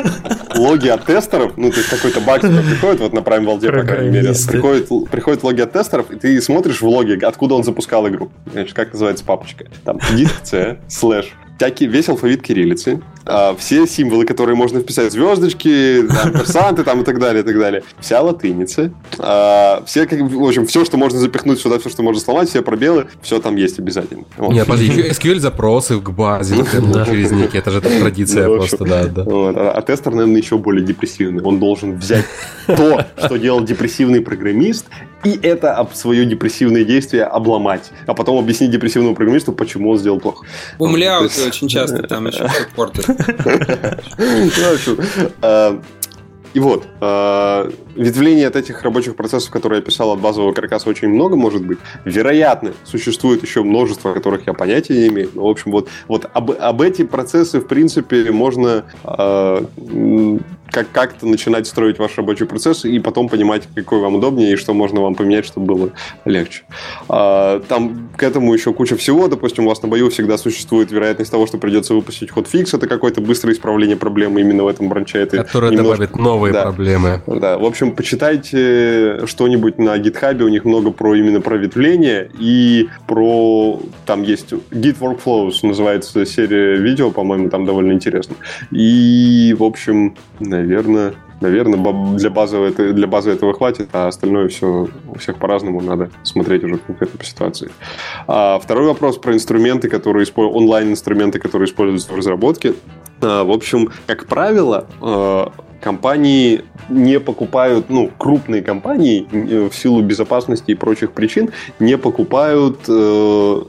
логи от тестеров, ну, то есть какой-то баг приходит, вот на Prime Valve, по крайней мере, приходит, приходят логи от тестеров, и ты смотришь в логе, откуда он запускал игру. Значит, как называется папочка? Там, C, слэш, всякий, весь алфавит кириллицы, а, все символы, которые можно вписать, звездочки, там, персанты там, и так далее, и так далее. Вся латыница, а, все, как, в общем, все, что можно запихнуть сюда, все, что можно сломать, все пробелы, все там есть обязательно. Вот. Не, подожди, еще SQL-запросы к базе, через ники. Это же традиция Ну, просто, да, да. А, а тестер, наверное, еще более депрессивный. Он должен взять то, что делал депрессивный программист, и это свое депрессивное действие обломать. А потом объяснить депрессивному программисту, почему он сделал плохо. Умляуты То есть- очень часто там еще портят. Ну, э, И вот, э, ветвлений от этих рабочих процессов, которые я писал от базового каркаса, очень много может быть. Вероятно, существует еще множество, о которых я понятия не имею. Но, в общем, вот, вот об, об эти процессы, в принципе, можно э, как- как-то начинать строить ваш рабочий процесс и потом понимать, какой вам удобнее и что можно вам поменять, чтобы было легче. А, Там к этому еще куча всего. Допустим, у вас на бою всегда существует вероятность того, что придется выпустить хотфикс. Это какое-то быстрое исправление проблемы именно в этом бранче. Это Которая немножко- добавит новые Да. проблемы. Да, в общем, почитайте что-нибудь на GitHub, у них много про именно про ветвление и про... Там есть Git Workflows, называется серия видео, по-моему, там довольно интересно. И, в общем, наверное, наверное, для это- для базы этого хватит, а остальное все у всех по-разному, надо смотреть уже конкретно по ситуации. А второй вопрос про инструменты, которые онлайн-инструменты, которые используются в разработке. А, В общем, как правило, э, компании не покупают, ну, крупные компании э, в силу безопасности и прочих причин не покупают э,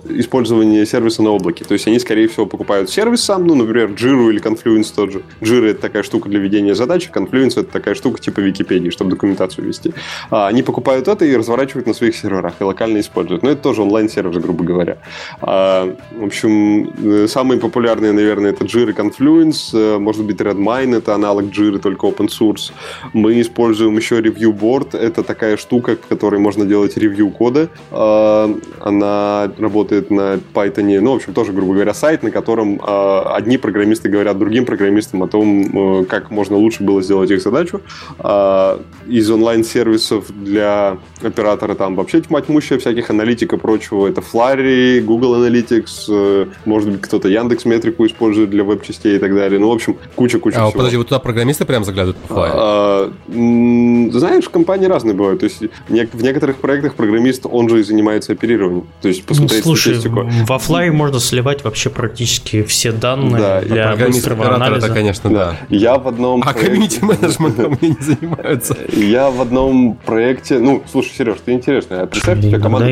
использование сервиса на облаке. То есть они, скорее всего, покупают сервис сам, ну, например, Jira или Confluence тот же. Jira — это такая штука для ведения задач, а Confluence — это такая штука типа Википедии, чтобы документацию вести. А они покупают это и разворачивают на своих серверах, и локально используют. Но это тоже онлайн-сервис, грубо говоря. А, в общем, э, самые популярные, наверное, это Jira Confluence, э, может быть, Redmine, это аналог Jira, только open source. Мы используем еще Review Board, это такая штука, в которой можно делать ревью кода. А, Она работает на Python, ну, в общем, тоже, грубо говоря, сайт, на котором а, одни программисты говорят другим программистам о том, э, как можно лучше было сделать их задачу. А, Из онлайн-сервисов для оператора там вообще тьма тьмущая всяких аналитик и прочего. Это Flurry, Google Analytics, э, может быть, кто-то Яндекс Метрику использует для веб-частей и так далее. Ну, в общем, куча-куча А, всего. подожди, вот туда программисты прям заглядывают по флайеру? А, Знаешь, компании разные бывают. То есть не- в некоторых проектах программист, он же и занимается оперированием. То есть Ну, посмотреть слушай, статистику. во Fly можно сливать вообще практически все данные Да, для быстрого анализа. это, конечно, да. Я в одном А проекте- комьюнити-менеджментом не занимаются. Я в одном проекте... Ну, слушай, Сереж, ты интересный. А представь, у тебя Да команда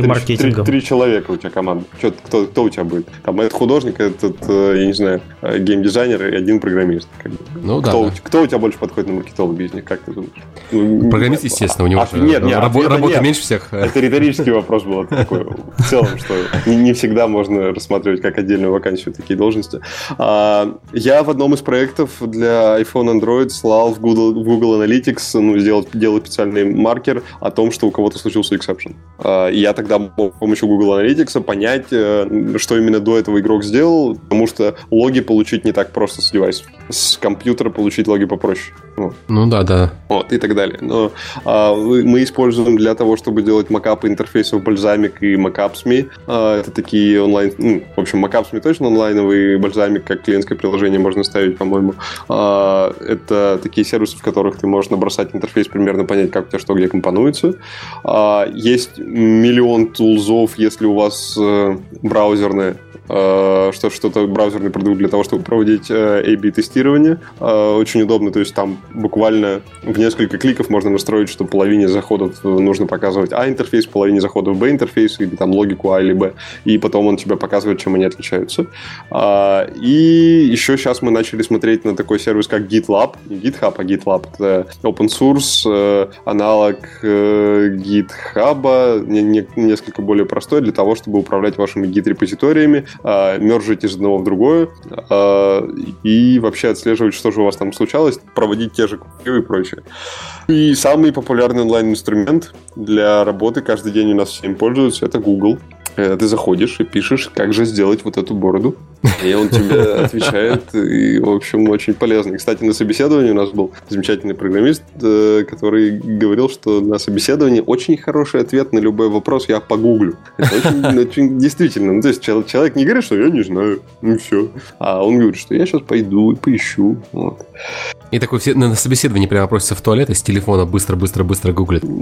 три- человека у тебя команда. Кто у тебя будет? Там этот художник, этот, э, я не знаю, э, геймдизайнер и один программист. Как бы. Ну кто, да. у- кто у тебя больше подходит на маркетолога из них, как ты думаешь? Ну, Программист, естественно, у него а, нет, нет, рабо- работы нет. меньше всех. Это риторический вопрос был такой, в целом, что не, не всегда можно рассматривать как отдельную вакансию такие должности. А, я в одном из проектов для iPhone Android слал в Google, в Google Analytics, ну, сделать, делать специальный маркер о том, что у кого-то случился exception. А, и я тогда мог с помощью Google Analytics понять, э, что именно до этого игрок сделал, потому что логи получить не так просто с девайсов. С компьютера получить логи попроще. Вот. Ну да, да. Вот, и так далее. Но а, мы используем для того, чтобы делать макапы интерфейсов Balsamic и Macapsme. А, это такие онлайн... Ну, в общем, Macapsme точно онлайновый, Balsamic как клиентское приложение можно ставить, по-моему. А, это такие сервисы, в которых ты можешь набросать интерфейс, примерно понять, как у тебя что где компонуется. А, есть миллион тулзов, если у вас э, браузерное э, что что-то браузерный продукт для того, чтобы проводить э, A/B тестирование. Э, очень удобно, то есть там буквально в несколько кликов можно настроить, что половине заходов нужно показывать А интерфейс, половине заходов Б интерфейс или там логику А или Б, и потом он тебе показывает, чем они отличаются. А, и еще сейчас мы начали смотреть на такой сервис, как GitLab, не GitHub, а GitLab. Это open source э, аналог э, GitHub, не, не, несколько более простой для того, чтобы управлять вашими Git-репозиториями, э, мержить из одного в другое э, и вообще отслеживать, что же у вас там случалось, проводить те же купивы и прочее. И самый популярный онлайн-инструмент для работы, каждый день у нас всем пользуются, это Google. Э, Ты заходишь и пишешь, как же сделать вот эту бороду. И он тебе отвечает, и, в общем, очень полезно. И, кстати, на собеседовании у нас был замечательный программист, э, который говорил, что на собеседовании очень хороший ответ на любой вопрос я погуглю. Это очень, очень действительно. Ну, то есть человек, человек не говорит, что я не знаю, ну все. А он говорит, что я сейчас пойду и поищу. Вот. И такой все на собеседовании прямо просится в туалет и с телефона быстро-быстро-быстро гуглит.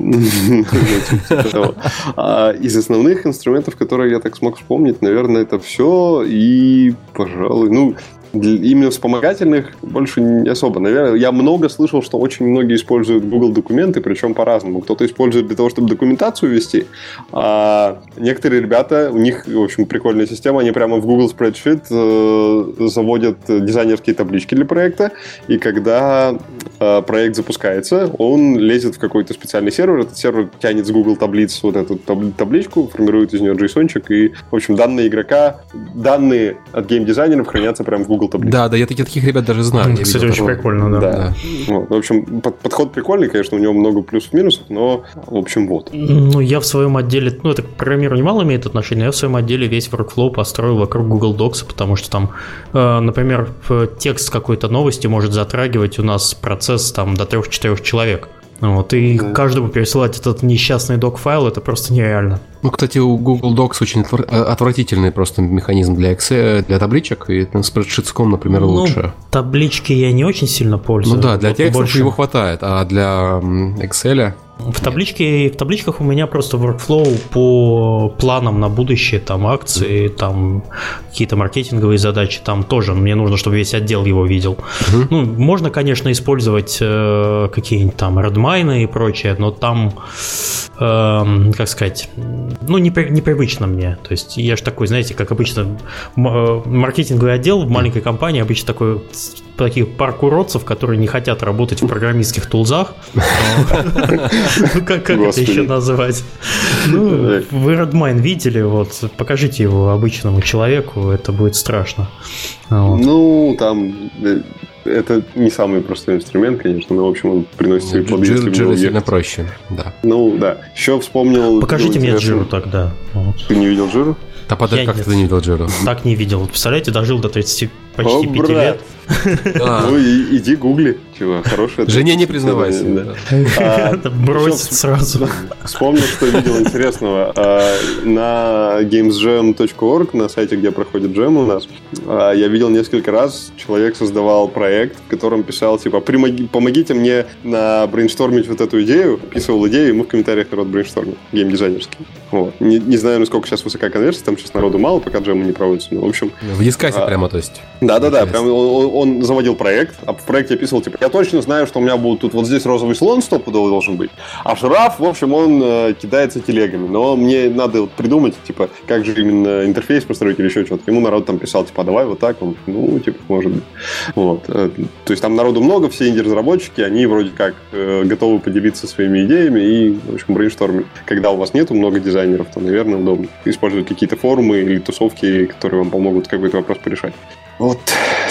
А Из основных инструментов, которые я так смог вспомнить, наверное, это все. И, пожалуй, ну, именно вспомогательных больше не особо. Наверное, я много слышал, что очень многие используют Google документы, причем по-разному. Кто-то использует для того, чтобы документацию вести, а некоторые ребята, у них, в общем, прикольная система, они прямо в Google Spreadsheet э, заводят дизайнерские таблички для проекта, и когда э, проект запускается, он лезет в какой-то специальный сервер, этот сервер тянет с Google таблиц вот эту табличку, формирует из нее JSON, и, в общем, данные игрока, данные от геймдизайнеров хранятся прямо в Google таблице. Да, да, я таких, таких ребят даже знаю. Я Кстати, видел очень такого. прикольно, да. Да. Вот, в общем, под- подход прикольный, конечно, у него много плюсов-минусов, но, в общем, вот. Ну, я в своем отделе, ну, это к программированию мало имеет отношение, я в своем отделе весь workflow построил вокруг Google Docs, потому что там, э, например, текст какой-то новости может затрагивать у нас процесс там до 3-4 человек. Вот, и Да. каждому пересылать этот несчастный док-файл, это просто нереально. Ну, кстати, у Google Docs очень э, отвратительный просто механизм для Excel, для табличек, и на Spreadsheet.com, например, Ну, лучше. Таблички я не очень сильно пользуюсь. Ну да, для текстов больше- его хватает, а для Excel... В табличке, в табличках у меня просто workflow по планам на будущее, там акции, там какие-то маркетинговые задачи, там тоже мне нужно, чтобы весь отдел его видел. Ну, можно, конечно, использовать э, какие-нибудь там Redmine и прочее, но там, эм, как сказать, ну, непри- непривычно мне. То есть я же такой, знаете, как обычно, э, маркетинговый отдел в маленькой компании обычно такой таких парк уродцев, которые не хотят работать в программистских тулзах. Ну, как, как это еще назвать? Ну, вы Redmine видели, вот, покажите его обычному человеку, это будет страшно. Вот. Ну, там э, это не самый простой инструмент, конечно, но, в общем, он приносит свои плоды, если сильно проще, да. Ну, да. Еще вспомнил... Покажите мне интересно- Джиру тогда. Вот. Ты не видел Джиру? Да подожди, как нет. ты не видел Джиру? Так не видел. Представляете, дожил до 30, почти О, 5 брат. лет. Да. Ну, и, иди гугли, чего, хорошее. Жене не признавайся. Да. А, ещё сразу. Вспомнил, что видел интересного. А, На gamesjam.org, на сайте, где проходит джем у нас, а, я видел несколько раз, человек создавал проект, в котором писал, типа, «Примоги- помогите мне набрейнштормить вот эту идею, описывал идею, ему в комментариях народ брейнштормил, геймдизайнерский. Вот. Не, не знаю, насколько сейчас высока конверсия, там сейчас народу мало, пока джемы не проводятся, но, в общем, В Дискасе А. прямо, то есть. Да-да-да, прям он, он заводил проект, а в проекте описывал, типа, я точно знаю, что у меня будет тут вот здесь розовый слон стопудово должен быть, а жираф, в общем, он э, кидается телегами, но мне надо вот придумать, типа, как же именно интерфейс построить или еще что-то. Ему народ там писал, типа, а давай вот так, он, ну, типа, может быть. Вот. Э, то есть там народу много, все инди-разработчики, они вроде как э, готовы поделиться своими идеями и, в общем, брейнштормить. Когда у вас нету много дизайнеров, то, наверное, удобно использовать какие-то форумы или тусовки, которые вам помогут какой-то вопрос порешать. Вот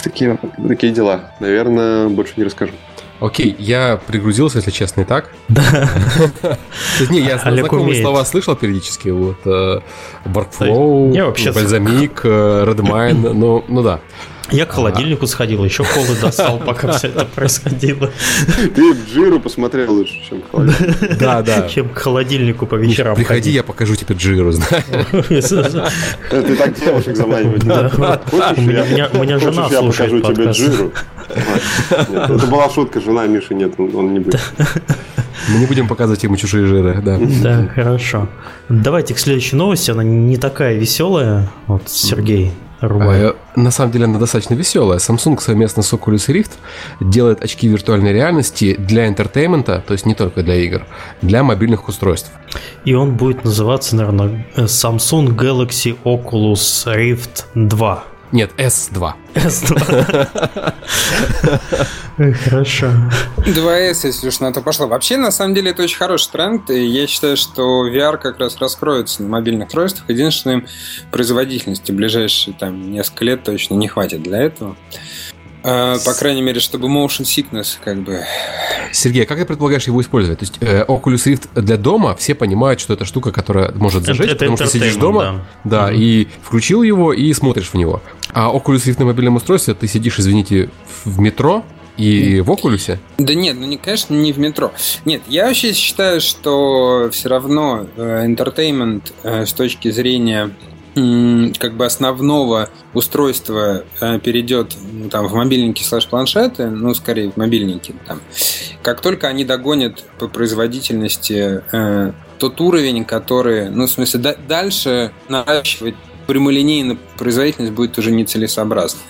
такие, такие дела. Наверное, больше не расскажу. Окей, я пригрузился, если честно, и так. Да. Не, я знакомые слова слышал периодически. Вот э, Workflow, Бальзамик, Redmine, ну, ну да. Я к холодильнику сходил, еще колы достал, пока все это происходило. Ты в джиру посмотрел лучше, чем к холодильнику. Да, да. Чем к холодильнику по вечерам. Приходи, я покажу тебе джиру, знаешь. Ты так девушек заманивать. У меня жена я покажу тебе джиру? Это была шутка, жена Миши нет, он не будет. Мы не будем показывать ему чужие джиры, да. Да, хорошо. Давайте к следующей новости. Она не такая веселая. Вот, Сергей, врубай. А, на самом деле она достаточно веселая. Samsung совместно с Oculus Rift делает очки виртуальной реальности для entertainment а, то есть не только для игр, для мобильных устройств. И он будет называться, наверное, Samsung Galaxy Oculus Rift 2. Нет, S2. S2. Хорошо. 2S, если уж на то пошло. Вообще, на самом деле, это очень хороший тренд, и я считаю, что VR как раз раскроется на мобильных устройствах. Единственное, производительности в ближайшие там, несколько лет точно не хватит для этого. А, по крайней мере, чтобы motion sickness как бы... Сергей, а как ты предполагаешь его использовать? То есть э, Oculus Rift для дома, все понимают, что это штука, которая может зажечь, это, потому что сидишь дома, да, да mm-hmm. и включил его и смотришь в него. А Oculus Rift на мобильном устройстве, ты сидишь, извините, в метро, и в Окулюсе? Да нет, ну не, конечно, не в метро. Нет, я вообще считаю, что все равно э, entertainment э, с точки зрения как бы основного устройства э, перейдет ну, там, в мобильники слэш-планшеты, ну, скорее в мобильники, там, как только они догонят по производительности э, тот уровень, который, ну, в смысле, да, дальше наращивать прямолинейно производительность будет уже нецелесообразно.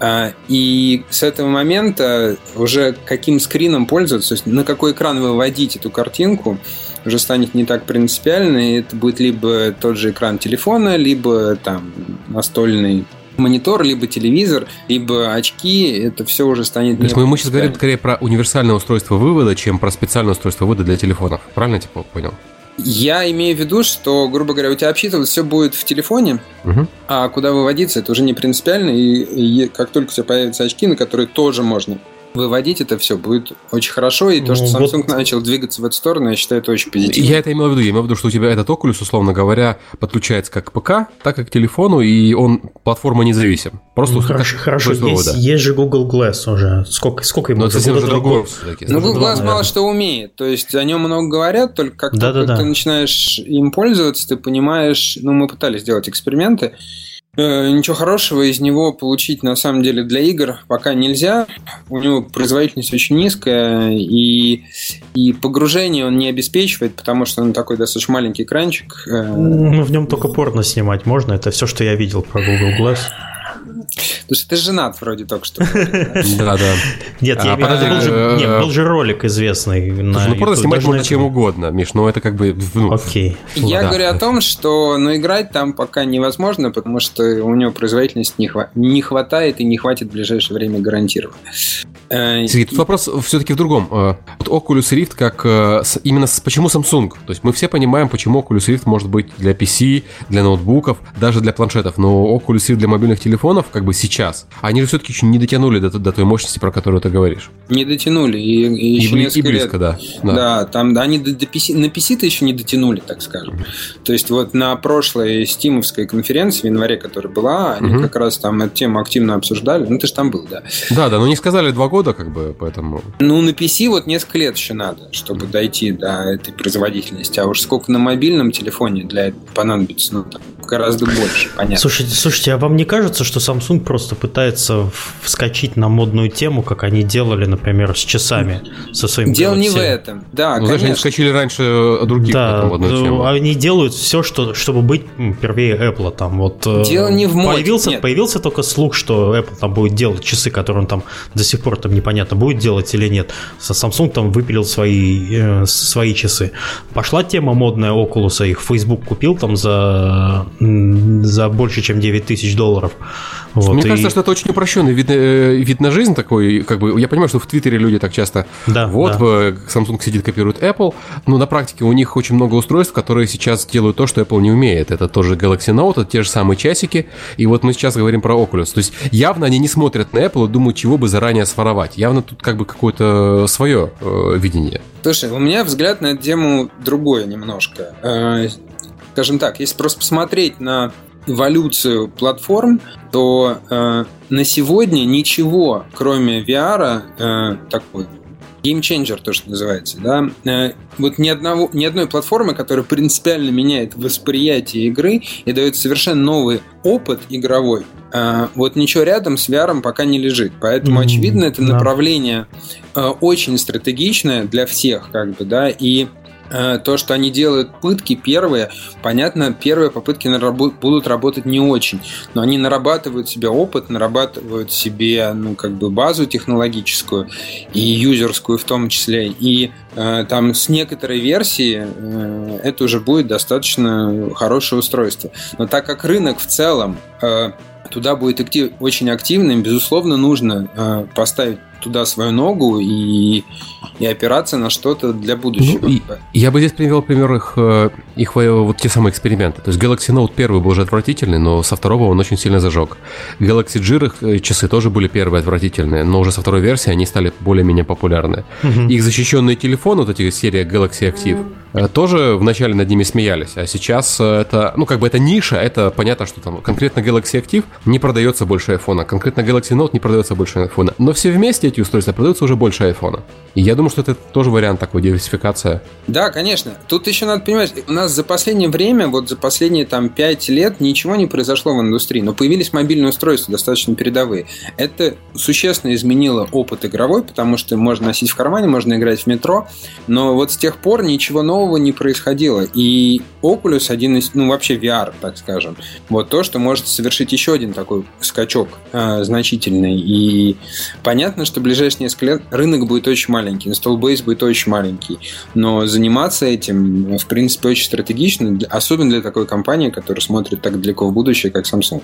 Э, и с этого момента уже каким скрином пользоваться, то есть на какой экран выводить эту картинку, уже станет не так принципиально, и это будет либо тот же экран телефона, либо там настольный монитор, либо телевизор, либо очки, это все уже станет... То есть мы, мы сейчас говорим скорее про универсальное устройство вывода, чем про специальное устройство вывода для телефонов. Правильно я типа понял? Я имею в виду, что, грубо говоря, у тебя обсчитывать все будет в телефоне, угу. а куда выводиться, это уже не принципиально. И, и как только у тебя появятся очки, на которые тоже можно выводить это все будет очень хорошо. И то, что ну, Samsung вот... начал двигаться в эту сторону, я считаю, это очень позитивно. Я это имел в виду. Я имел в виду, что у тебя этот Oculus, условно говоря, подключается как к ПК, так и к телефону, и он платформа независим. Просто ну, хорошо, хорошо. Есть, есть же Google Glass уже. Сколько, сколько ему? Но это уже другой. Ну, Google Glass наверное. мало что умеет. То есть о нем много говорят, только как да, только да, да. ты начинаешь им пользоваться, ты понимаешь, ну, мы пытались сделать эксперименты, ничего хорошего из него получить на самом деле для игр пока нельзя. У него производительность очень низкая, и, и погружение он не обеспечивает, потому что он такой достаточно маленький экранчик. Э. Ну, в нем только порно снимать можно. Это все, что я видел про Google Glass. Слушай, ты женат вроде только что. Да, да. Нет, я а, был же ролик известный. Ну, просто снимать можно чем угодно, Миш, ну это как бы... Ну, Окей. Я говорю о том, что ну, играть там пока невозможно, потому что у него производительность не хватает и не хватит в ближайшее время гарантированно. Э, Сергей, тут вопрос все-таки в другом. Э, вот Oculus Rift как э, именно почему Samsung? То есть мы все понимаем, почему Oculus Rift может быть для PC, для ноутбуков, даже для планшетов, но Oculus Rift для мобильных телефонов как бы сейчас. Они же все-таки еще не дотянули до, до той мощности, про которую ты говоришь. Не дотянули. И, и, еще и, и близко, лет. да. Да, да там они до, до PC, на PC-то еще не дотянули, так скажем. Mm-hmm. То есть вот на прошлой стимовской конференции в январе, которая была, они mm-hmm. как раз там эту тему активно обсуждали. Ну ты же там был, да. Да, да, но не сказали два года года, как бы, поэтому... Ну, на PC вот несколько лет еще надо, чтобы дойти до этой производительности. А уж сколько на мобильном телефоне для этого понадобится, ну, там, гораздо больше, понятно. Слушайте, слушайте, а вам не кажется, что Samsung просто пытается вскочить на модную тему, как они делали, например, с часами со своим Дело Galaxy? не в этом, да, ну, Знаешь, они вскочили раньше других да, на модную тему. они делают все, что, чтобы быть первее Apple. Там, вот, э, Дело не в моде, появился, нет. появился только слух, что Apple там будет делать часы, которые он там до сих пор там непонятно, будет делать или нет. Samsung там выпилил свои, э, свои часы. Пошла тема модная Oculus, их Facebook купил там за за больше, чем 9 тысяч долларов. Вот, Мне и... кажется, что это очень упрощенный вид, э, вид на жизнь такой. Как бы, я понимаю, что в Твиттере люди так часто... Да, вот, да. Samsung сидит, копирует Apple. Но на практике у них очень много устройств, которые сейчас делают то, что Apple не умеет. Это тоже Galaxy Note, это те же самые часики. И вот мы сейчас говорим про Oculus. То есть явно они не смотрят на Apple и думают, чего бы заранее своровать. Явно тут как бы какое-то свое э, видение. Слушай, у меня взгляд на эту тему другой немножко. Скажем так, если просто посмотреть на эволюцию платформ, то э, на сегодня ничего, кроме VR, э, такой геймченджер то, что называется, да, э, вот ни, одного, ни одной платформы, которая принципиально меняет восприятие игры и дает совершенно новый опыт игровой, э, вот ничего рядом с VR пока не лежит. Поэтому, mm-hmm, очевидно, это да. направление э, очень стратегичное для всех, как бы, да, и то, что они делают пытки первые, понятно, первые попытки будут работать не очень, но они нарабатывают себе опыт, нарабатывают себе, ну, как бы базу технологическую и юзерскую в том числе, и э, там с некоторой версии э, это уже будет достаточно хорошее устройство. Но так как рынок в целом э, туда будет актив, очень активным, безусловно, нужно э, поставить туда свою ногу и, и опираться на что-то для будущего. Ну, я бы здесь привел пример их, э, их вот те самые эксперименты. То есть Galaxy Note первый был уже отвратительный, но со второго он очень сильно зажег. Galaxy их э, часы тоже были первые отвратительные, но уже со второй версии они стали более-менее популярны. Угу. Их защищенные телефоны, вот эти серия Galaxy Active, тоже вначале над ними смеялись, а сейчас это, ну как бы это ниша, это понятно, что там конкретно Galaxy Active не продается больше iPhone, конкретно Galaxy Note не продается больше iPhone. Но все вместе эти устройства продаются уже больше айфона. И я думаю, что это тоже вариант такой диверсификация. Да, конечно. Тут еще надо понимать, у нас за последнее время, вот за последние там 5 лет ничего не произошло в индустрии, но появились мобильные устройства достаточно передовые. Это существенно изменило опыт игровой, потому что можно носить в кармане, можно играть в метро, но вот с тех пор ничего нового не происходило. И Oculus один из, ну вообще VR, так скажем, вот то, что может совершить еще один такой скачок э, значительный. И понятно, что ближайшие несколько лет рынок будет очень маленький, base будет очень маленький, но заниматься этим, в принципе, очень стратегично, особенно для такой компании, которая смотрит так далеко в будущее, как Samsung.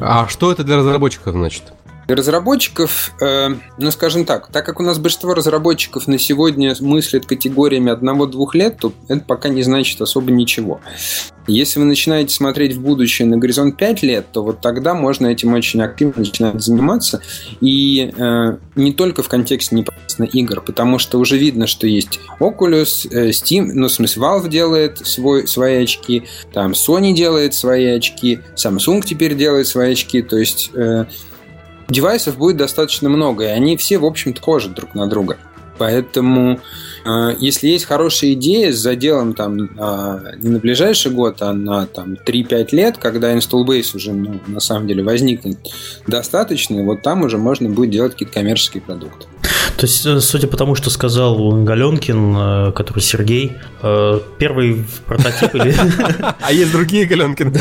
А что это для разработчиков значит? Для разработчиков, э, ну скажем так, так как у нас большинство разработчиков на сегодня мыслят категориями одного-двух лет, то это пока не значит особо ничего. Если вы начинаете смотреть в будущее на горизонт 5 лет, то вот тогда можно этим очень активно начинать заниматься. И э, не только в контексте непосредственно игр, потому что уже видно, что есть Oculus, э, Steam, ну, в смысле, Valve делает свой, свои очки, там Sony делает свои очки, Samsung теперь делает свои очки, то есть... Э, девайсов будет достаточно много, и они все, в общем-то, похожи друг на друга. Поэтому, э, если есть хорошая идея с заделом там, э, не на ближайший год, а на там, 3-5 лет, когда base уже ну, на самом деле возникнет достаточный, вот там уже можно будет делать какие-то коммерческие продукты. То есть, э, судя по тому, что сказал Галенкин, э, который Сергей, э, первый прототип или... А есть другие Галенкины?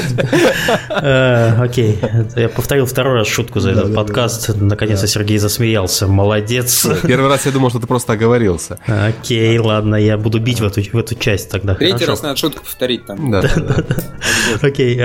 Окей. Я повторил второй раз шутку за этот подкаст. Наконец-то Сергей засмеялся. Молодец. Первый раз я думал, что ты просто оговорился. Окей, ладно, я буду бить в эту, в эту часть тогда. Третий раз надо шутку повторить там. Да, Окей.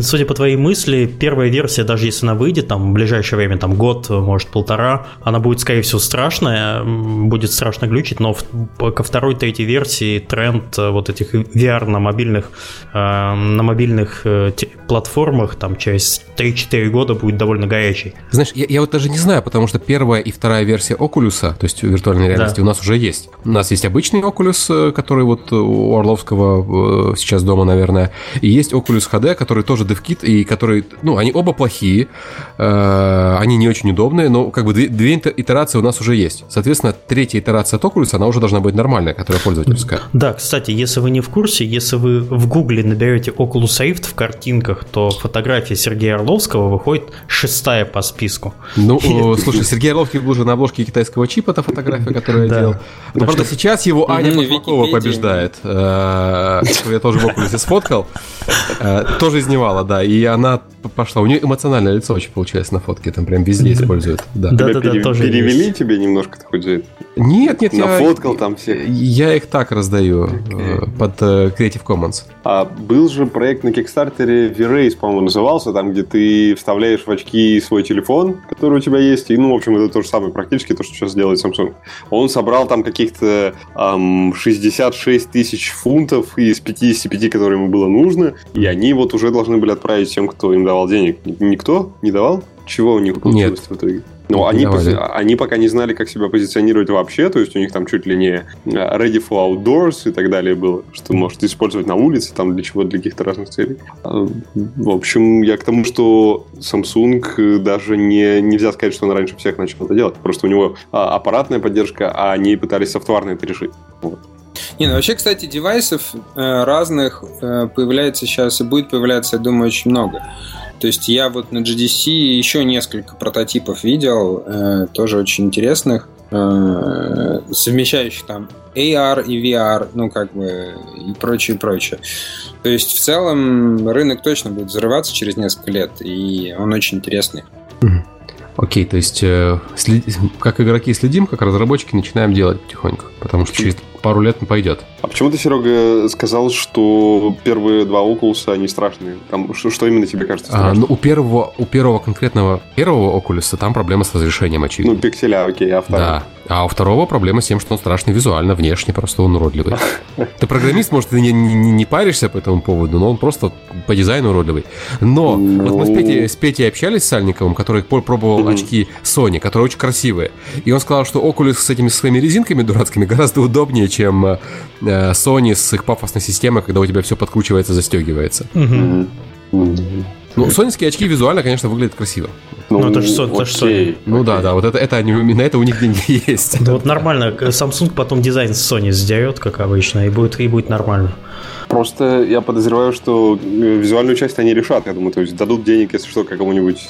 Судя по твоей мысли, первая версия, даже если она выйдет, там, в ближайшее время, там, год, может, полтора, она будет, скорее всего, страшное, будет страшно глючить, но ко второй, третьей версии тренд э, вот этих VR на мобильных, э, на мобильных э, платформах там через 3-4 года будет довольно горячий. Знаешь, я, я вот даже не знаю, потому что первая и вторая версия Oculus, то есть виртуальной реальности, да. у нас уже есть. У нас есть обычный Oculus, который вот у Орловского сейчас дома, наверное, и есть Oculus HD, который тоже DevKit, и который, ну, они оба плохие, они не очень удобные, но как бы две, две итерации у нас уже есть. Соответственно, третья итерация от Oculus, она уже должна быть нормальная, которая пользовательская. Да, кстати, если вы не в курсе, если вы в Гугле наберете Oculus Rift в картинках, то фотография Сергея Орловского выходит шестая по списку. Ну, слушай, Сергей Орловский был уже на обложке китайского чипа, эта фотография, которую я делал. Но, правда, сейчас его Аня Башмакова побеждает. Э, я тоже в Oculus сфоткал. Э, тоже изневала, да. И она пошла. У нее эмоциональное лицо очень получилось на фотке. Там прям везде используют. Да, да, да, тоже Перевели тебе немножко хоть за это? Нет, нет, я... Нафоткал там всех? Я их так раздаю э, под Creative Commons. А был же проект на Кикстартере V-Race, по-моему, назывался, там, где ты вставляешь в очки свой телефон, который у тебя есть, и, ну, в общем, это то же самое практически, то, что сейчас делает Samsung. Он собрал там каких-то эм, 66 тысяч фунтов из 55, которые ему было нужно, и они вот уже должны были отправить тем, кто им давал денег. Никто не давал? Чего у них получилось Нет. в итоге? Но они, пози... они пока не знали, как себя позиционировать вообще, то есть у них там чуть ли не э, ready for outdoors и так далее было, что может использовать на улице, там для чего, для каких-то разных целей. А, в общем, я к тому, что Samsung э, даже не, нельзя сказать, что он раньше всех начал это делать. Просто у него а, аппаратная поддержка, а они пытались софтварно это решить. Вот. Не, ну вообще, кстати, девайсов э, разных э, появляется сейчас и будет появляться, я думаю, очень много. То есть я вот на GDC еще несколько прототипов видел, э, тоже очень интересных, э, совмещающих там AR и VR, ну как бы и прочее, и прочее. То есть в целом рынок точно будет взрываться через несколько лет, и он очень интересный. Окей, то есть э, след... как игроки следим, как разработчики начинаем делать потихоньку, потому что через пару лет пойдет. А почему ты, Серега, сказал, что первые два Oculus, они страшные? Там, что, что именно тебе кажется страшным? А, ну, у первого, у первого конкретного первого Oculus там проблема с разрешением, очевидно. Ну, пикселя, окей, а второго? Да. А у второго проблема с тем, что он страшный визуально, внешне, просто он уродливый. Ты программист, может, ты не, не, не паришься по этому поводу, но он просто по дизайну уродливый. Но ну... вот мы с Петей, с Петей общались с Сальниковым, который пробовал mm-hmm. очки Sony, которые очень красивые. И он сказал, что Oculus с этими своими резинками дурацкими гораздо удобнее, чем э, Sony с их пафосной системой, когда у тебя все подкручивается, застегивается. Ну, сонинские очки визуально, конечно, выглядят красиво. Ну, ну это же Sony. Sony. Ну да, да, вот это, это они, на это у них деньги есть. Да вот нормально, Samsung потом дизайн с Sony сдерет, как обычно, и будет, и будет нормально. Просто я подозреваю, что э, визуальную часть они решат, я думаю. То есть дадут денег, если что, какому-нибудь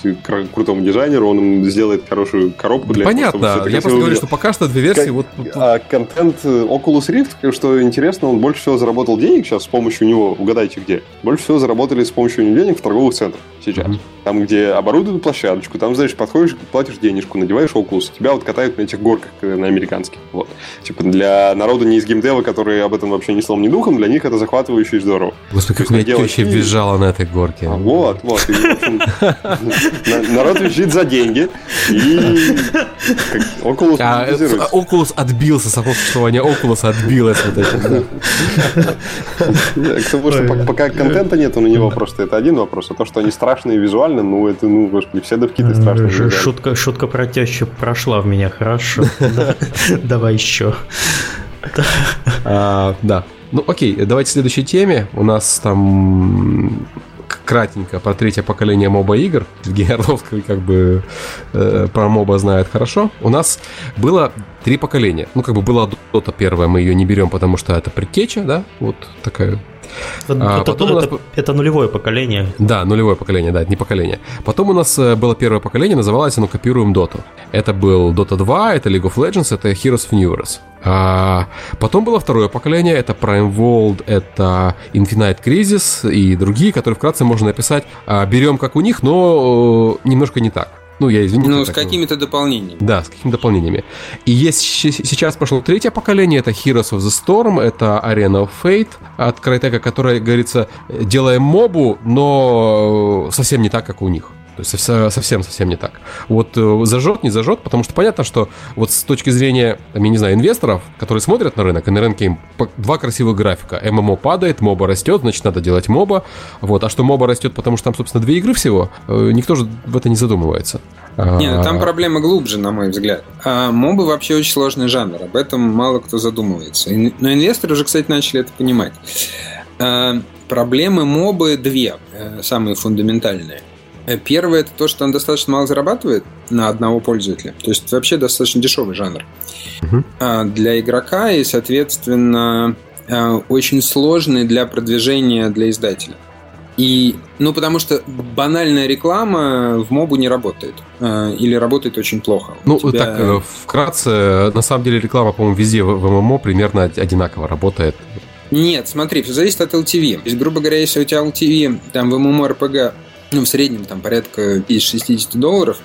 крутому дизайнеру, он им сделает хорошую коробку для Понятно, этого, я просто говорю, что пока что две версии. Как, вот... А контент э, Oculus Rift, что интересно, он больше всего заработал денег сейчас с помощью него, угадайте где. Больше всего заработали с помощью него денег в торговых центрах сейчас. Mm-hmm. Там, где оборудуют площадочку, там, знаешь, подходишь, платишь денежку, надеваешь Oculus, тебя вот катают на этих горках э, на американских. Вот. Типа для народа не из геймдева, которые об этом вообще ни словом, ни духом, для них это захватывающе и здорово. Господи, как меня теща визжала на этой горке. А, вот, вот. И, общем, народ визжит за деньги, и Oculus а, Oculus отбился, само существование Oculus отбилось вот этим. Потому что пока контента нет, у него просто это один вопрос, а то, что они страшные визуально, ну, это, ну, господи, все девкиты страшные. Шутка, шутка про тещу прошла в меня, хорошо. Давай еще. А, да. Ну, окей, давайте к следующей теме. У нас там кратенько про третье поколение моба игр. Орловский как бы э, про моба знает хорошо. У нас было три поколения. Ну, как бы была Dota первая, мы ее не берем, потому что это предтеча, да, вот такая а, это, потом это, нас... это нулевое поколение. Да, нулевое поколение, да, это не поколение. Потом у нас э, было первое поколение, называлось оно «Копируем Доту». Это был Dota 2, это League of Legends, это Heroes of Universe. А потом было второе поколение, это Prime World, это Infinite Crisis и другие, которые вкратце можно написать. А, берем как у них, но э, немножко не так. Ну, я извините. Ну, с какими-то дополнениями. Да, с какими-то дополнениями. И есть сейчас пошло третье поколение, это Heroes of the Storm, это Arena of Fate от Crytek, которая, говорится, делаем мобу, но совсем не так, как у них. То есть совсем-совсем не так. Вот э, зажжет, не зажжет, потому что понятно, что вот с точки зрения, я не знаю, инвесторов, которые смотрят на рынок, и на рынке им два красивых графика. ММО падает, моба растет, значит, надо делать моба. Вот. А что моба растет, потому что там, собственно, две игры всего, э, никто же в это не задумывается. Не, ну там проблема глубже, на мой взгляд. А мобы вообще очень сложный жанр, об этом мало кто задумывается. Но инвесторы уже, кстати, начали это понимать. А, проблемы мобы две, э, самые фундаментальные. Первое это то, что он достаточно мало зарабатывает на одного пользователя. То есть вообще достаточно дешевый жанр угу. для игрока и, соответственно, очень сложный для продвижения для издателя. И, ну, потому что банальная реклама в мобу не работает. Э, или работает очень плохо. Ну, тебя... так, э, вкратце, на самом деле реклама, по-моему, везде в ММО примерно одинаково работает. Нет, смотри, все зависит от LTV. То есть, грубо говоря, если у тебя LTV там в MMORPG ну, в среднем там порядка 50-60 долларов,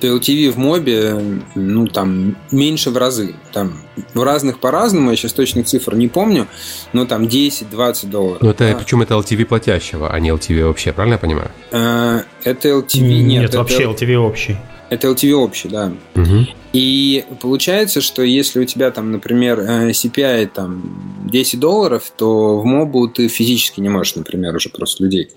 то LTV в мобе, ну, там, меньше в разы. Там, в разных по-разному, я сейчас точных цифр не помню, но там 10-20 долларов. Ну, это, да. причем это LTV платящего, а не LTV вообще, правильно я понимаю? А, это LTV, нет. Нет, это вообще LTV общий. Это LTV общий, да. Угу. И получается, что если у тебя там, например, э, CPI там 10 долларов, то в мобу ты физически не можешь, например, уже просто людей.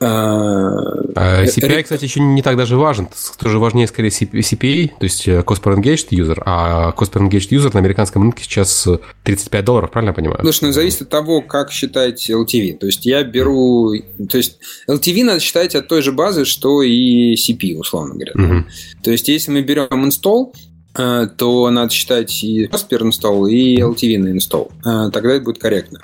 А CPI, кстати, еще не так даже важен. Тоже важнее, скорее, CPA, то есть э, Cost per Engaged User. А Cost per Engaged User на американском рынке сейчас 35 долларов, правильно я понимаю? Слушай, ну зависит от того, как считать LTV. То есть я беру... То есть LTV надо считать от той же базы, что и CP, условно говоря. Угу. То есть если мы берем install, э, то надо считать и per install, и LTV на. Э, тогда это будет корректно.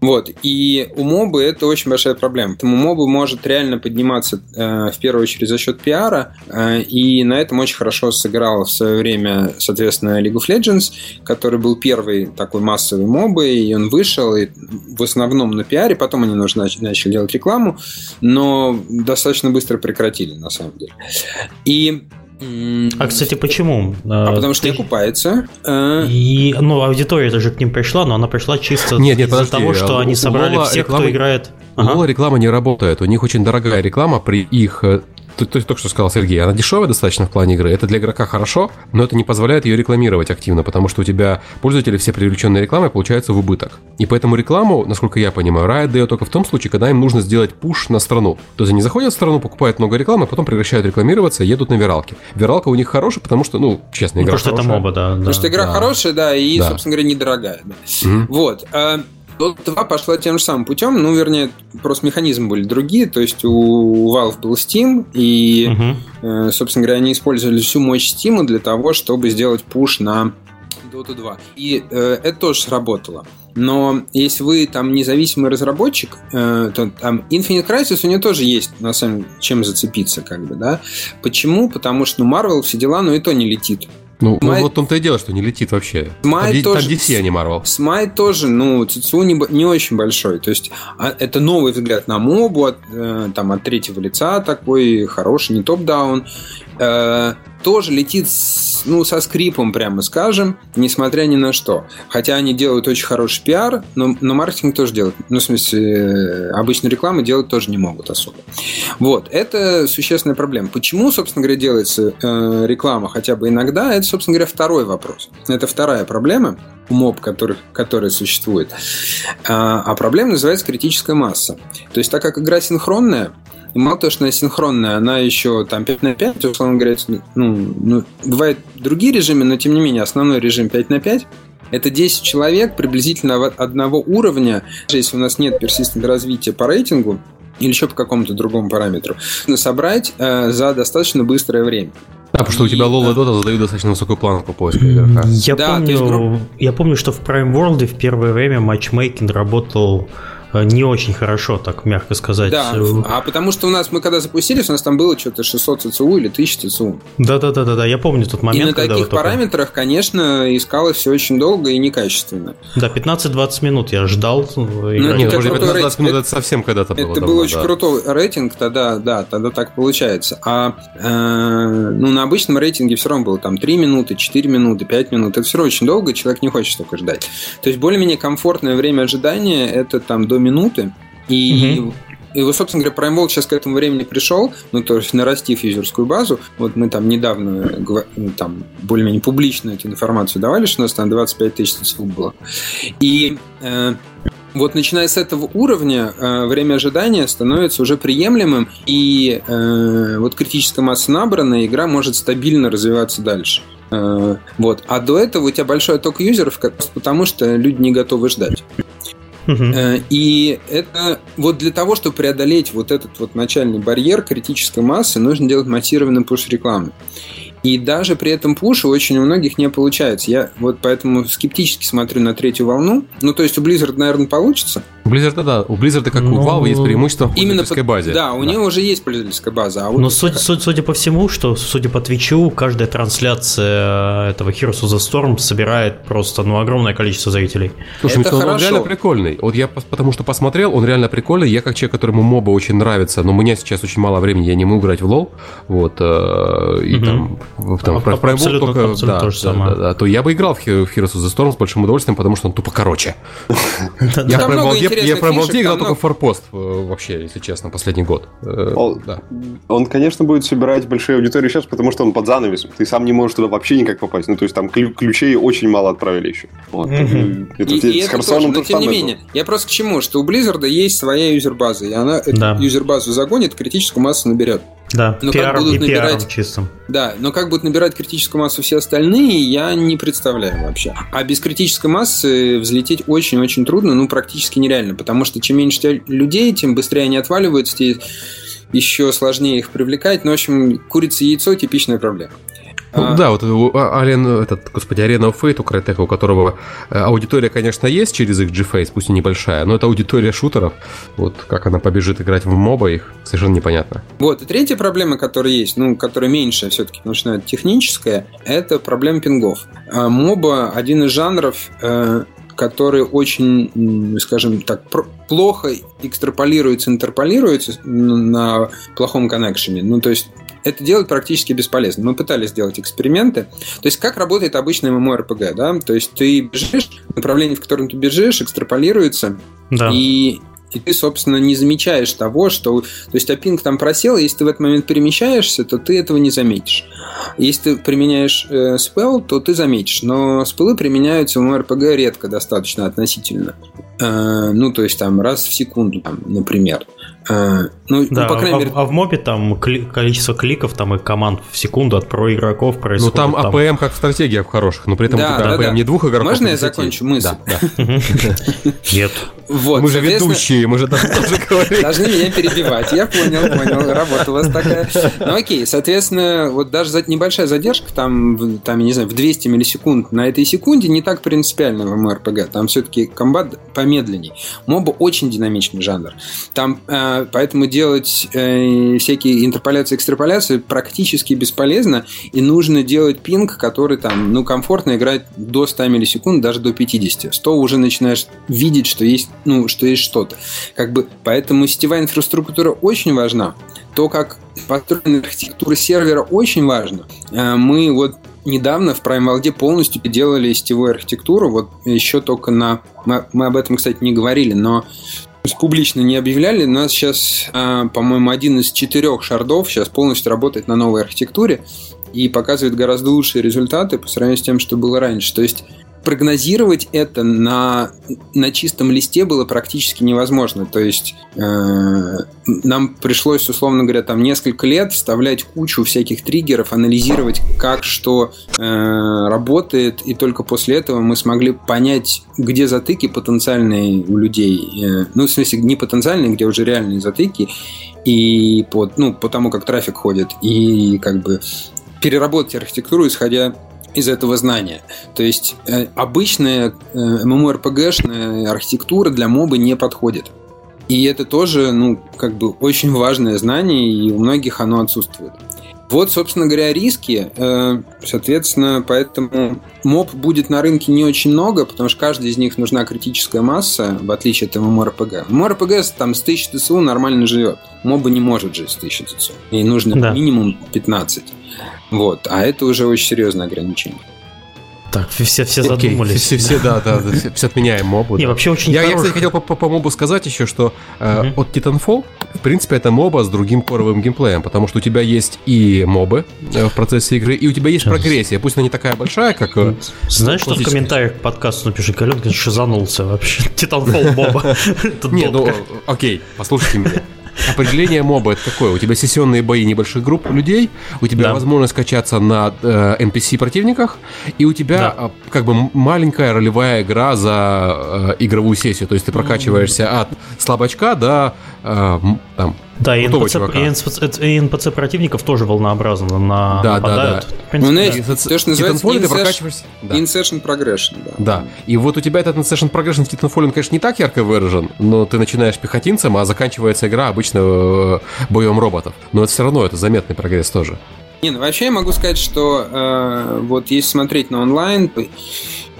Вот. И у мобы это очень большая проблема. Поэтому мобы может реально подниматься э, в первую очередь за счет пиара, э, и на этом очень хорошо сыграл в свое время, соответственно, League of Legends, который был первый такой массовый мобы, и он вышел и в основном на пиаре, потом они нужно начали делать рекламу, но достаточно быстро прекратили, на самом деле. И а, кстати, почему? А потому что Ты... окупается. А. И, ну, аудитория тоже к ним пришла, но она пришла чисто нет, нет, из-за того, что они собрали всех, реклама... кто играет. Ага. реклама не работает. У них очень дорогая реклама при их то, то, только что сказал Сергей, она дешевая достаточно в плане игры. Это для игрока хорошо, но это не позволяет ее рекламировать активно, потому что у тебя пользователи все привлеченные рекламой получаются в убыток. И поэтому рекламу, насколько я понимаю, Riot дает только в том случае, когда им нужно сделать пуш на страну. То есть они заходят в страну, покупают много рекламы, потом прекращают рекламироваться и едут на виралки. Виралка у них хорошая, потому что, ну, честно, игра ну, потому хорошая. Потому что это моба, да. Потому да, что игра да. хорошая, да, и, да. собственно говоря, недорогая. Да. Mm-hmm. Вот. Dota 2 пошла тем же самым путем, ну, вернее, просто механизмы были другие, то есть у Valve был Steam, и, uh-huh. собственно говоря, они использовали всю мощь Steam для того, чтобы сделать пуш на Dota 2. И э, это тоже сработало. Но если вы там независимый разработчик, э, то там Infinite Crisis у нее тоже есть, на самом деле, чем зацепиться, как бы, да. Почему? Потому что, ну, Marvel все дела, но и то не летит. Ну, Смайт... ну вот том-то и дело, что не летит вообще. Смайт там, тоже... там DC, а не Marvel. Смайт тоже, ну, ЦЦУ не, не очень большой. То есть а, это новый взгляд на мобу, от, э, там, от третьего лица такой, хороший, не топ-даун. Э, тоже летит ну, со скрипом, прямо скажем, несмотря ни на что. Хотя они делают очень хороший пиар, но, но маркетинг тоже делают. Ну, в смысле, э, обычную рекламу делать тоже не могут особо. Вот, это существенная проблема. Почему, собственно говоря, делается э, реклама хотя бы иногда, это, собственно говоря, второй вопрос. Это вторая проблема моб, который, который существует. А, а проблема называется критическая масса. То есть, так как игра синхронная, и мало того, что она синхронная, она еще там 5 на 5, условно говоря, ну, ну, бывают другие режимы, но тем не менее основной режим 5 на 5. Это 10 человек приблизительно одного уровня. Если у нас нет персистент развития по рейтингу, или еще по какому-то другому параметру, собрать э, за достаточно быстрое время. А, потому что у тебя Лола и Дота задают достаточно высокую планку поиска игрока. Я, да, помню, есть... я помню, что в Prime World в первое время матчмейкинг работал не очень хорошо, так мягко сказать. Да, а потому что у нас, мы когда запустились, у нас там было что-то 600 ЦЦУ или 1000 ЦЦУ. Да-да-да, я помню тот момент. И на таких параметрах, только... конечно, искалось все очень долго и некачественно. Да, 15-20 минут я ждал. Ну, нет, 15-20 минут это совсем когда-то было. Это был очень да. крутой рейтинг, тогда, да, тогда так получается. А э, ну, на обычном рейтинге все равно было там 3 минуты, 4 минуты, 5 минут. Это все равно очень долго, человек не хочет столько ждать. То есть более-менее комфортное время ожидания это там до минуты. И угу. И вот, собственно говоря, Prime World сейчас к этому времени пришел, ну, то есть нарастив юзерскую базу. Вот мы там недавно ну, там более-менее публично эту информацию давали, что у нас там 25 тысяч ссылок было. И э, вот начиная с этого уровня, э, время ожидания становится уже приемлемым, и э, вот критическая масса набрана, и игра может стабильно развиваться дальше. Э, вот. А до этого у тебя большой отток юзеров, потому что люди не готовы ждать. Э, И это вот для того, чтобы преодолеть вот этот вот начальный барьер критической массы, нужно делать массированный пуш рекламы. И даже при этом пуше очень у многих не получается. Я вот поэтому скептически смотрю на третью волну. Ну, то есть у Blizzard, наверное, получится. У Blizzard, да, у Blizzard, как у Ну, Valve, есть преимущество в Именно пользовательской по- базе. Да, у нее уже есть пользовательская база. А вот Но суть- суть- судя по всему, что, судя по Твичу, каждая трансляция этого Heroes of the Storm собирает просто ну, огромное количество зрителей. Слушай, Это Митсон, он хорошо. реально прикольный. Вот я потому что посмотрел, он реально прикольный. Я как человек, которому моба очень нравится, но у меня сейчас очень мало времени, я не могу играть в лол. Вот, э, и Мгм. там, там А- в абсолютно- только, абсолютно да, то же да, самое. да, да, то я бы играл в He- в Heroes of the Storm с большим удовольствием, потому что он тупо короче. Я Там я интересных Prime World фишек, играл только в Форпост, э, вообще, если честно, последний год. Э, О, да. Он, конечно, будет собирать большие аудитории сейчас, потому что он под занавесом. Ты сам не можешь туда вообще никак попасть. Ну, то есть там клю- ключей очень мало отправили еще. Вот. Мгм. Это, И, с и это тоже, но тем не менее, я просто к чему, что у Blizzard есть своя юзербаза, и она эту Да. юзербазу загонит, критическую массу наберет. Да, как пиаром будут и набирать- чистым. Да, но как будут набирать критическую массу все остальные, я не представляю вообще. А без критической массы взлететь очень-очень трудно, ну, практически нереально, потому что чем меньше людей, тем быстрее они отваливаются, еще сложнее их привлекать. Ну, в общем, курица и яйцо – типичная проблема. Ну, А, да, вот у а- Ален, этот, господи, Arena of Fate у Crytek, у которого э, аудитория, конечно, есть через их GFace, пусть и небольшая, но это аудитория шутеров. Вот как она побежит играть в моба, их совершенно непонятно. Вот, и третья проблема, которая есть, ну, которая меньше все-таки, потому что техническая, это проблема пингов. А, Моба – один из жанров, э, который очень, скажем так, плохо экстраполируется, интерполируется на плохом коннекшене. Ну, то есть это делать практически бесполезно. Мы пытались сделать эксперименты. То есть, как работает обычный MMORPG, да? То есть, ты бежишь, направление, в котором ты бежишь, экстраполируется, Да. и, и ты, собственно, не замечаешь того, что... То есть, а пинг там просел, и если ты в этот момент перемещаешься, то ты этого не заметишь. Если ты применяешь э, спелл, то ты заметишь. Но спеллы применяются в MMORPG редко достаточно относительно. Э, ну, то есть, там, раз в секунду, там, например. Э, ну, Да, ну, по крайней а, мере... а в мобе там кли- количество кликов там и команд в секунду от про игроков Ну происходит. там APM как в стратегиях хороших, но при этом Да, у тебя да, APM да. не двух игроков. Можно а я 10. закончу мысль? Нет. Вот, мы же ведущие, мы же тоже говорим. Должны меня перебивать. Я понял, понял. Работа у вас такая. Ну окей, соответственно, вот даже небольшая задержка, там, там, я не знаю, в 200 миллисекунд на этой секунде не так принципиально в MRPG. Там все-таки комбат помедленней. Моба очень динамичный жанр. Там, э, поэтому делать э, всякие интерполяции, экстраполяции практически бесполезно, и нужно делать пинг, который там, ну, комфортно играть до 100 миллисекунд, даже до 50. 100 уже начинаешь видеть, что есть, ну, что есть что-то. Как бы, поэтому сетевая инфраструктура очень важна. То, как построена архитектура сервера, очень важно. Э, Мы вот недавно в Prime World полностью делали сетевую архитектуру, вот еще только на... Мы об этом, кстати, не говорили, но публично не объявляли. У нас сейчас, э, по-моему, один из четырех шардов сейчас полностью работает на новой архитектуре и показывает гораздо лучшие результаты по сравнению с тем, что было раньше. То есть прогнозировать это на, на чистом листе было практически невозможно. То есть э, нам пришлось, условно говоря, там несколько лет вставлять кучу всяких триггеров, анализировать, как что э, работает, и только после этого мы смогли понять, где затыки потенциальные у людей. Э, ну, в смысле, не потенциальные, где уже реальные затыки, и по, ну, по тому, как трафик ходит, и как бы переработать архитектуру, исходя из этого знания. То есть э, обычная э, MMORPG-шная архитектура для моба не подходит. И это тоже, ну, как бы очень важное знание, и у многих оно отсутствует. Вот, собственно говоря, риски. Э, Соответственно, поэтому моб будет на рынке не очень много, потому что каждый из них нужна критическая масса, в отличие от MMORPG. MMORPG там с 1000 ТСУ нормально живет. Моба не может жить с 1000 ТСУ. Ей нужно Да. минимум 15. Вот. А это уже очень серьезное ограничение. Так, все, все задумались. Все, все, да, да, да, все, все отменяем мобу. Не, да. вообще очень я, я, кстати, хотел по, по, по мобу сказать еще, что э, Мгм. от Titanfall, в принципе, это моба с другим коровым геймплеем, потому что у тебя есть и мобы э, в процессе игры, и у тебя есть Сейчас. прогрессия. Пусть она не такая большая, как... э, Знаешь, что в комментариях к подкасту напиши, Каленка шизанулся вообще. Титанфол Боба. Это Не, ну, окей, послушайте меня. Определение моба это какое? У тебя сессионные бои небольших групп людей, у тебя Да. возможность качаться на э, NPC противниках, и у тебя Да. а, как бы маленькая ролевая игра за э, игровую сессию. То есть ты прокачиваешься от слабачка до э, там, Да, и НПЦ, и НПЦ и НПЦ противников тоже волнообразно на, Да, да, нападают. да. В принципе, Ну, да. знаете, И со- то, что называется Titanfall insertion- прокачиваешься. Да. Insertion progression, да. Да. И вот у тебя этот Session Progression в Titanfall, он, конечно, не так ярко выражен, но ты начинаешь пехотинцем, а заканчивается игра обычно э, боем роботов. Но это все равно это заметный прогресс тоже. Не, ну вообще я могу сказать, что э, вот если смотреть на онлайн, то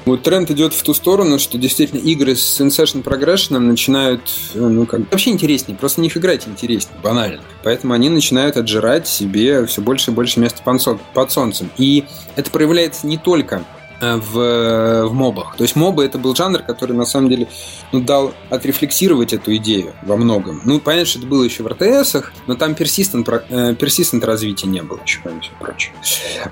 вот тренд идет в ту сторону, что действительно игры с Sensation Progression начинают, э, ну как, вообще интереснее, просто них играть интереснее, банально. Поэтому они начинают отжирать себе все больше и больше места под сол- под солнцем. И это проявляется не только в, в мобах. То есть мобы это был жанр, который на самом деле ну, дал отрефлексировать эту идею во многом. Ну, понятно, что это было еще в РТСах, но там про- э, persistent развития не было еще, помимо прочего.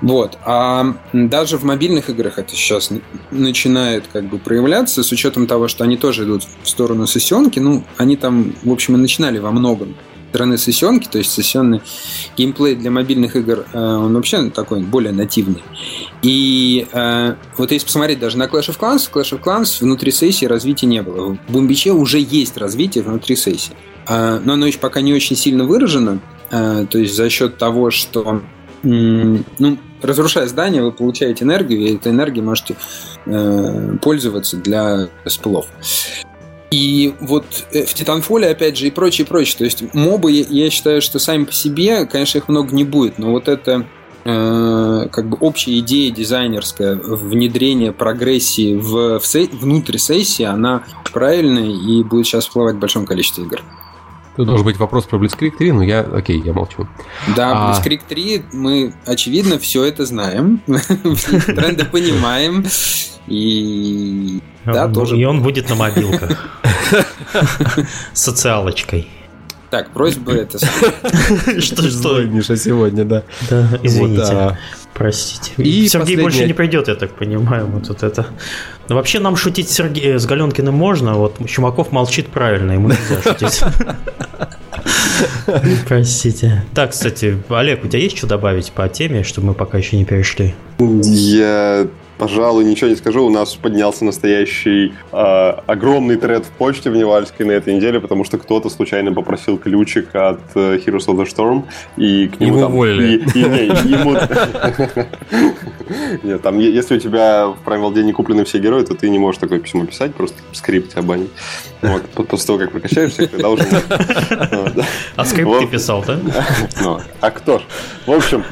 Вот. А даже в мобильных играх это сейчас начинает как бы проявляться, с учетом того, что они тоже идут в сторону сессионки. Ну, они там, в общем, и начинали во многом стороны сессионки, то есть сессионный геймплей для мобильных игр, э, он вообще такой более нативный. И э, вот если посмотреть даже на Clash of Clans, Clash of Clans внутри сессии развития не было. В Бумбиче уже есть развитие внутри сессии. А, но оно еще пока не очень сильно выражено. То есть за счет того, что ну, разрушая здание, вы получаете энергию, и этой энергией можете э, пользоваться для спылов. И вот э, в Титанфоле, опять же, и прочее, прочее. То есть мобы, я, считаю, что сами по себе, конечно, их много не будет, но вот это э, как бы общая идея дизайнерская внедрение прогрессии в, в се- внутрь сессии, она правильная и будет сейчас всплывать в большом количестве игр. Тут должен быть вопрос про Blitzkrieg 3, но я, окей, я молчу. Да, А. Blitzkrieg 3, мы, очевидно, все это знаем, тренды понимаем, и да, Ну, тоже. И он будет на мобилках. Социалочкой. Так, просьба это. Что, что? Миша, сегодня, да. Да, извините. Простите. И Сергей последняя- больше не придет, я так понимаю. Вот, вот это. Но вообще нам шутить с, Сергеем, с Галенкиным можно, вот Чумаков молчит правильно, ему нельзя шутить. Простите. Так, кстати, Олег, у тебя есть что добавить по теме, чтобы мы пока еще не перешли? Я, пожалуй, ничего не скажу. У нас поднялся настоящий э, огромный тред в почте в Невальской на этой неделе, потому что кто-то случайно попросил ключик от э, Heroes of the Storm, и к нему Его там... уволили. и- и- не, ему- Нет, там, если у тебя в Primal Day не куплены все герои, то ты не можешь такое письмо писать, просто скрипт тебя банит. Вот, по- после того, как прокачаешь всех, тогда уже... А скрипт ты писал, да? Ну, а кто ж? В общем,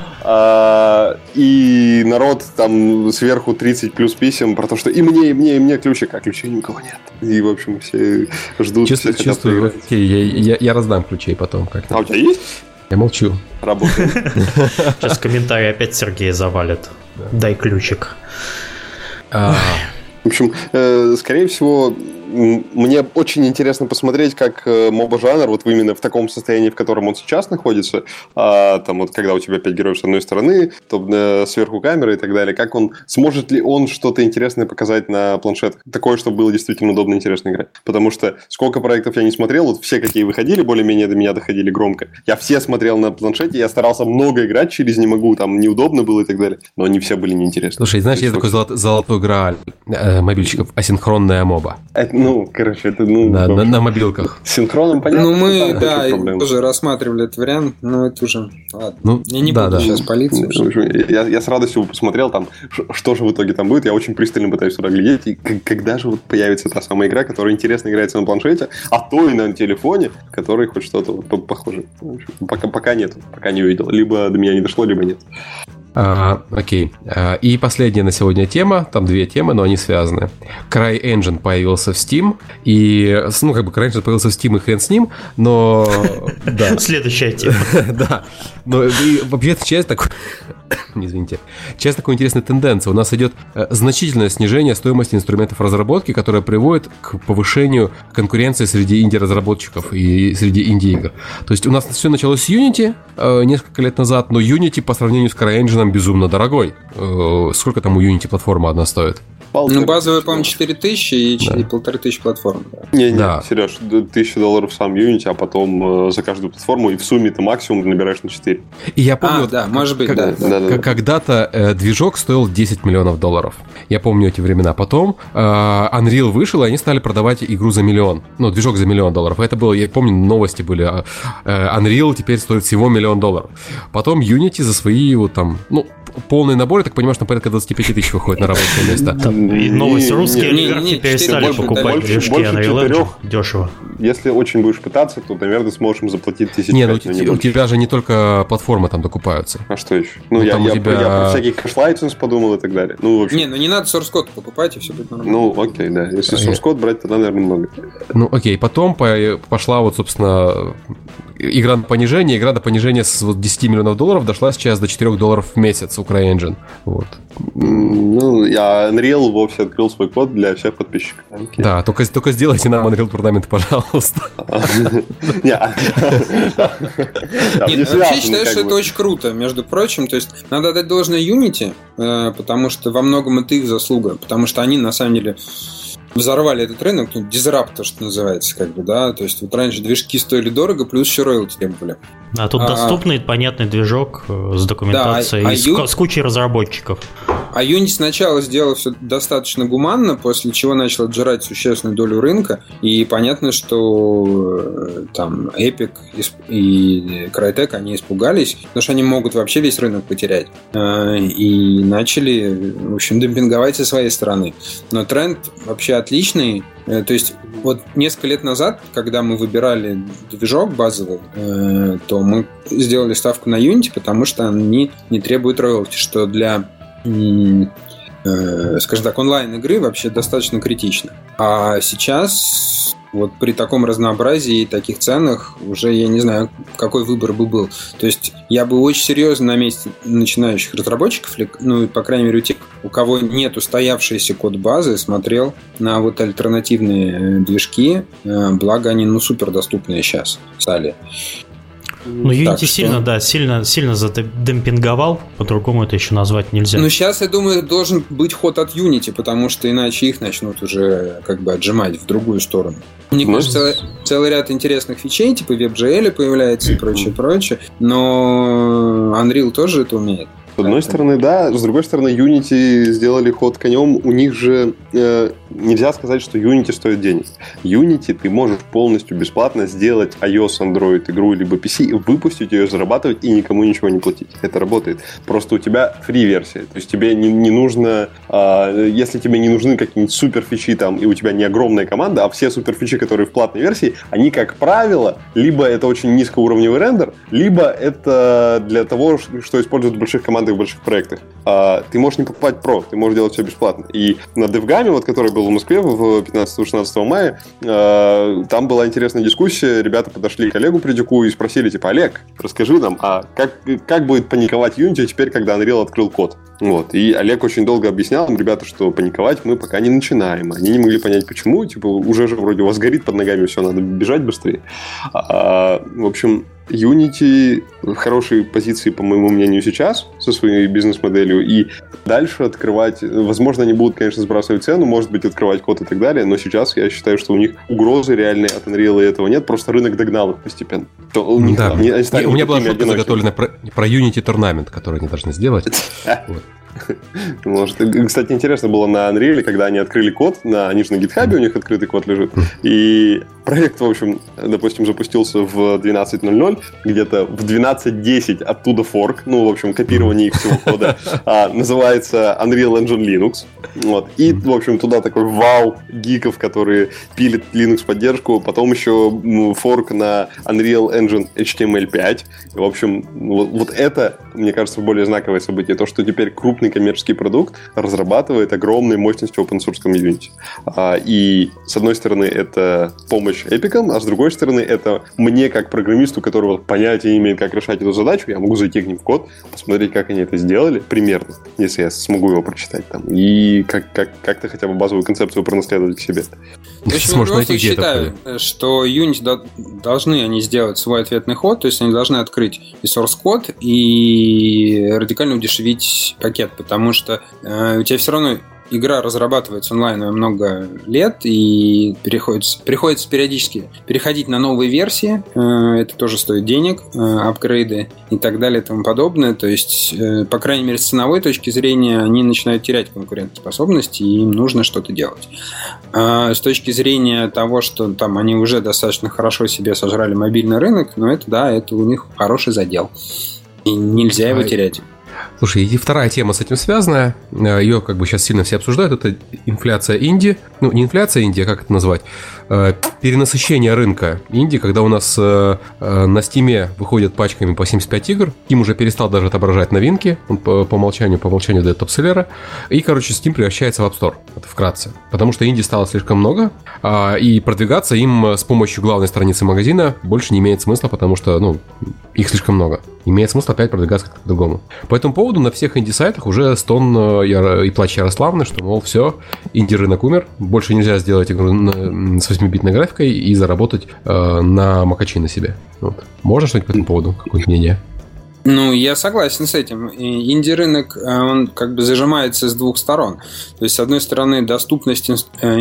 и народ там сверху 30 плюс писем про то, что и мне, и мне, и мне ключик, а ключей ни у кого нет. И, в общем, все ждут, Чувствую, все чувствую. Окей, я, я- я раздам ключей потом А как-то. у тебя есть? Я молчу. Работает. Сейчас комментарий опять Сергея завалит. Дай ключик. А, В общем, э, скорее всего, мне очень интересно посмотреть, как э, моба-жанр, вот именно в таком состоянии, в котором он сейчас находится, а, там вот когда у тебя пять героев с одной стороны, то э, сверху камеры и так далее, как он, сможет ли он что-то интересное показать на планшетах? Такое, чтобы было действительно удобно и интересно играть. Потому что сколько проектов я не смотрел, вот все, какие выходили, более-менее до меня доходили громко, я все смотрел на планшете, я старался много играть через не могу, там неудобно было и так далее, но они все были неинтересны. слушай, знаешь, есть такой золот- золотой грааль э, мобильщиков, асинхронная моба. Это, ну, короче, это, ну, Да, на, на мобилках. Синхроном понятно. Ну, мы, да, тоже рассматривали этот вариант, но это уже... Ладно. Ну, Я не да, буду да. сейчас палиться. Ну, общем, Я, я с радостью посмотрел там, что же в итоге там будет. Я очень пристально пытаюсь туда глядеть. И когда же вот появится та самая игра, которая интересно играется на планшете, а то и на телефоне, который хоть что-то вот по- похоже. Пока, пока нет, пока не увидел. Либо до меня не дошло, либо нет. А, окей. А, и последняя на сегодня тема. Там две темы, но они связаны. CryEngine появился в Steam. И, ну, как бы CryEngine появился в Steam и хрен с ним, но... Да. Следующая тема. Да. Но вообще это часть такой... Извините. Часть такой интересной тенденции. У нас идет э, значительное снижение стоимости инструментов разработки, которое приводит к повышению конкуренции среди инди-разработчиков и среди инди-игр. То есть у нас все началось с Unity э, несколько лет назад, но Unity по сравнению с CryEngine безумно дорогой. Э, сколько там у Unity платформа одна стоит? Спал. Ну, базовая, по-моему, 4000 и Да. полторы тысячи платформ. да. Не, не, Да. Сереж, 1000 долларов сам Unity, а потом э, за каждую платформу, и в сумме ты максимум набираешь на 4. И я помню, А, вот да, может быть, как- да. да. Да, да, Как- Когда-то э, движок стоил 10 миллионов долларов. Я помню эти времена. Потом э, Unreal вышел, и они стали продавать игру за миллион. Ну, движок за миллион долларов. Это было, я помню, новости были. э, э, Unreal теперь стоит всего миллион долларов. Потом Unity за свои вот там, ну, полный набор, я так понимаю, что порядка 25 тысяч выходит на рабочее место. Там и новость. Не, Русские не, олигархи не, теперь четыре стали больше, покупать больше- движки больше Unreal Engine четырех. дешево. Если очень будешь пытаться, то, наверное, сможешь им заплатить тысяч Не, ну у, не больше. тебя же не только платформы там докупаются. А что еще? Ну, Ну, я, там у я, тебя- я про всякий cash license подумал и так далее. Ну, в общем, Не, ну не надо source code покупать, и все будет нормально. ну, окей, да. Если А source код брать, тогда, наверное, много. Ну, окей, потом по- пошла вот, собственно, игра на понижение. Игра до понижения с вот 10 миллионов долларов дошла сейчас до 4 долларов в месяц у CryEngine. Вот. Ну, я Unreal вовсе открыл свой код для всех подписчиков. Окей. Да, только, только сделайте нам Unreal Tournament, пожалуйста. Не, а- вообще считаю, что это очень круто, между прочим. То есть надо отдать должное Unity, э, потому что во многом это их заслуга. Потому что они, на самом деле, взорвали этот рынок, ну, дизрапт, то, что называется, как бы, да. То есть вот раньше движки стоили дорого, плюс еще роялти требовали. А тут А- доступный, понятный движок э, с документацией, Да, а- а и с, Ю- с кучей разработчиков. А Unity сначала сделал все достаточно гуманно, после чего начал отжирать существенную долю рынка. И понятно, что э, там Epic и Crytek, они испугались, потому что они могут вообще весь рынок потерять. Э, И начали, в общем, демпинговать со своей стороны. Но тренд вообще отличный. Э, То есть вот несколько лет назад, когда мы выбирали движок базовый, то мы сделали ставку на Unity, потому что они не требуют роялти, что для скажем так, онлайн-игры вообще достаточно критично. А сейчас вот при таком разнообразии и таких ценах уже я не знаю, какой выбор бы был. То есть я бы очень серьезно на месте начинающих разработчиков, ну, и, по крайней мере, у тех, у кого нет устоявшейся код базы, смотрел на вот альтернативные э, движки, Э, благо они, ну, супер доступные сейчас стали. Ну, Unity Так что- сильно, да, сильно, сильно задемпинговал, по-другому это еще назвать нельзя. Ну, сейчас, я думаю, должен быть ход от Unity, потому что иначе их начнут уже как бы отжимать в другую сторону. У них, Ну, конечно, целый, целый ряд интересных фичей, типа WebGL появляется и прочее, прочее, но Unreal тоже это умеет. С одной стороны, да, с другой стороны, Unity сделали ход конем. У них же э, нельзя сказать, что Unity стоит денег. Unity ты можешь полностью бесплатно сделать iOS, Android игру либо PC, выпустить ее, зарабатывать и никому ничего не платить. Это работает. Просто у тебя фри версия. То есть тебе не, не нужно, э, если тебе не нужны какие-нибудь супер фичи там, и у тебя не огромная команда, а все супер фичи, которые в платной версии, они, как правило, либо это очень низкоуровневый рендер, либо это для того, что используют в больших командах, в больших проектах. А, ты можешь не покупать про, ты можешь делать все бесплатно. И на DevGAM, вот, который был в Москве в 15-16 мая, а, там была интересная дискуссия. Ребята подошли к Олегу Придюку и спросили, типа, Олег, расскажи нам, а как, как будет паниковать Unity теперь, когда Unreal открыл код? Вот. И Олег очень долго объяснял им, ребята, что паниковать мы пока не начинаем. Они не могли понять, почему. Типа, уже же вроде у вас горит под ногами, все, надо бежать быстрее. А, в общем, Unity в хорошей позиции, по моему мнению, сейчас со своей бизнес-моделью. И дальше открывать... Возможно, они будут, конечно, сбрасывать цену, может быть, открывать код и так далее, но сейчас я считаю, что у них угрозы реальной от Unreal и этого нет, просто рынок догнал их постепенно. То у них, Да. они- они у меня была шутка заготовлена про, про Unity Tournament, который они должны сделать. Вот. Может. Кстати, интересно было на Unreal, когда они открыли код, на, они же на GitHub, у них открытый код лежит, и проект, в общем, допустим, запустился в 12.00, где-то в 12.10 оттуда форк, ну, в общем, копирование их всего кода, а, называется Unreal Engine Linux. Вот. И, в общем, туда такой вау гиков, которые пилят Linux поддержку, потом еще м, форк на Unreal Engine HTML5. И, в общем, вот, вот это, мне кажется, более знаковое событие, то, что теперь крупный коммерческий продукт разрабатывает огромной мощностью open source community. А, и, с одной стороны, это помощь эпикам, а с другой стороны, это мне, как программисту, которого понятия не имеет, как решать эту задачу, я могу зайти к ним в код, посмотреть, как они это сделали, примерно, если я смогу его прочитать там, и как, как, как-то хотя бы базовую концепцию пронаследовать к себе. Общем, Сможешь я найти, где считаю, э, что Unity до- должны они сделать свой ответный ход, то есть они должны открыть и source код и радикально удешевить пакет, потому что э, у тебя все равно игра разрабатывается онлайн много лет, и приходится, приходится периодически переходить на новые версии. Э, это тоже стоит денег, э, апгрейды и так далее и тому подобное. То есть, э, по крайней мере, с ценовой точки зрения, они начинают терять конкурентоспособность, и им нужно что-то делать. А с точки зрения того, что там они уже достаточно хорошо себе сожрали мобильный рынок, но это да, это у них хороший задел. И нельзя его терять. Слушай, и вторая тема с этим связанная, э, ее как бы сейчас сильно все обсуждают, это инфляция Индии. Ну, не инфляция Индии, а как это назвать? Э, перенасыщение рынка Индии, когда у нас э, на Стиме выходят пачками по 75 игр, Steam уже перестал даже отображать новинки, он по, по умолчанию, по умолчанию дает топ-селлера, и, короче, Steam превращается в App Store, это вкратце, потому что Индии стало слишком много, а, и продвигаться им с помощью главной страницы магазина больше не имеет смысла, потому что, ну, их слишком много. Имеет смысл опять продвигаться как-то по-другому. По этому поводу на всех инди-сайтах уже стон и плач Ярославны, что, мол, все, инди-рынок умер, больше нельзя сделать игру с 8-битной графикой и заработать э, на макачи на себе. Вот. Можно что-нибудь по этому поводу? Какое-то мнение? Ну, я согласен с этим. Инди-рынок, э, он как бы зажимается с двух сторон. То есть, с одной стороны, доступность э,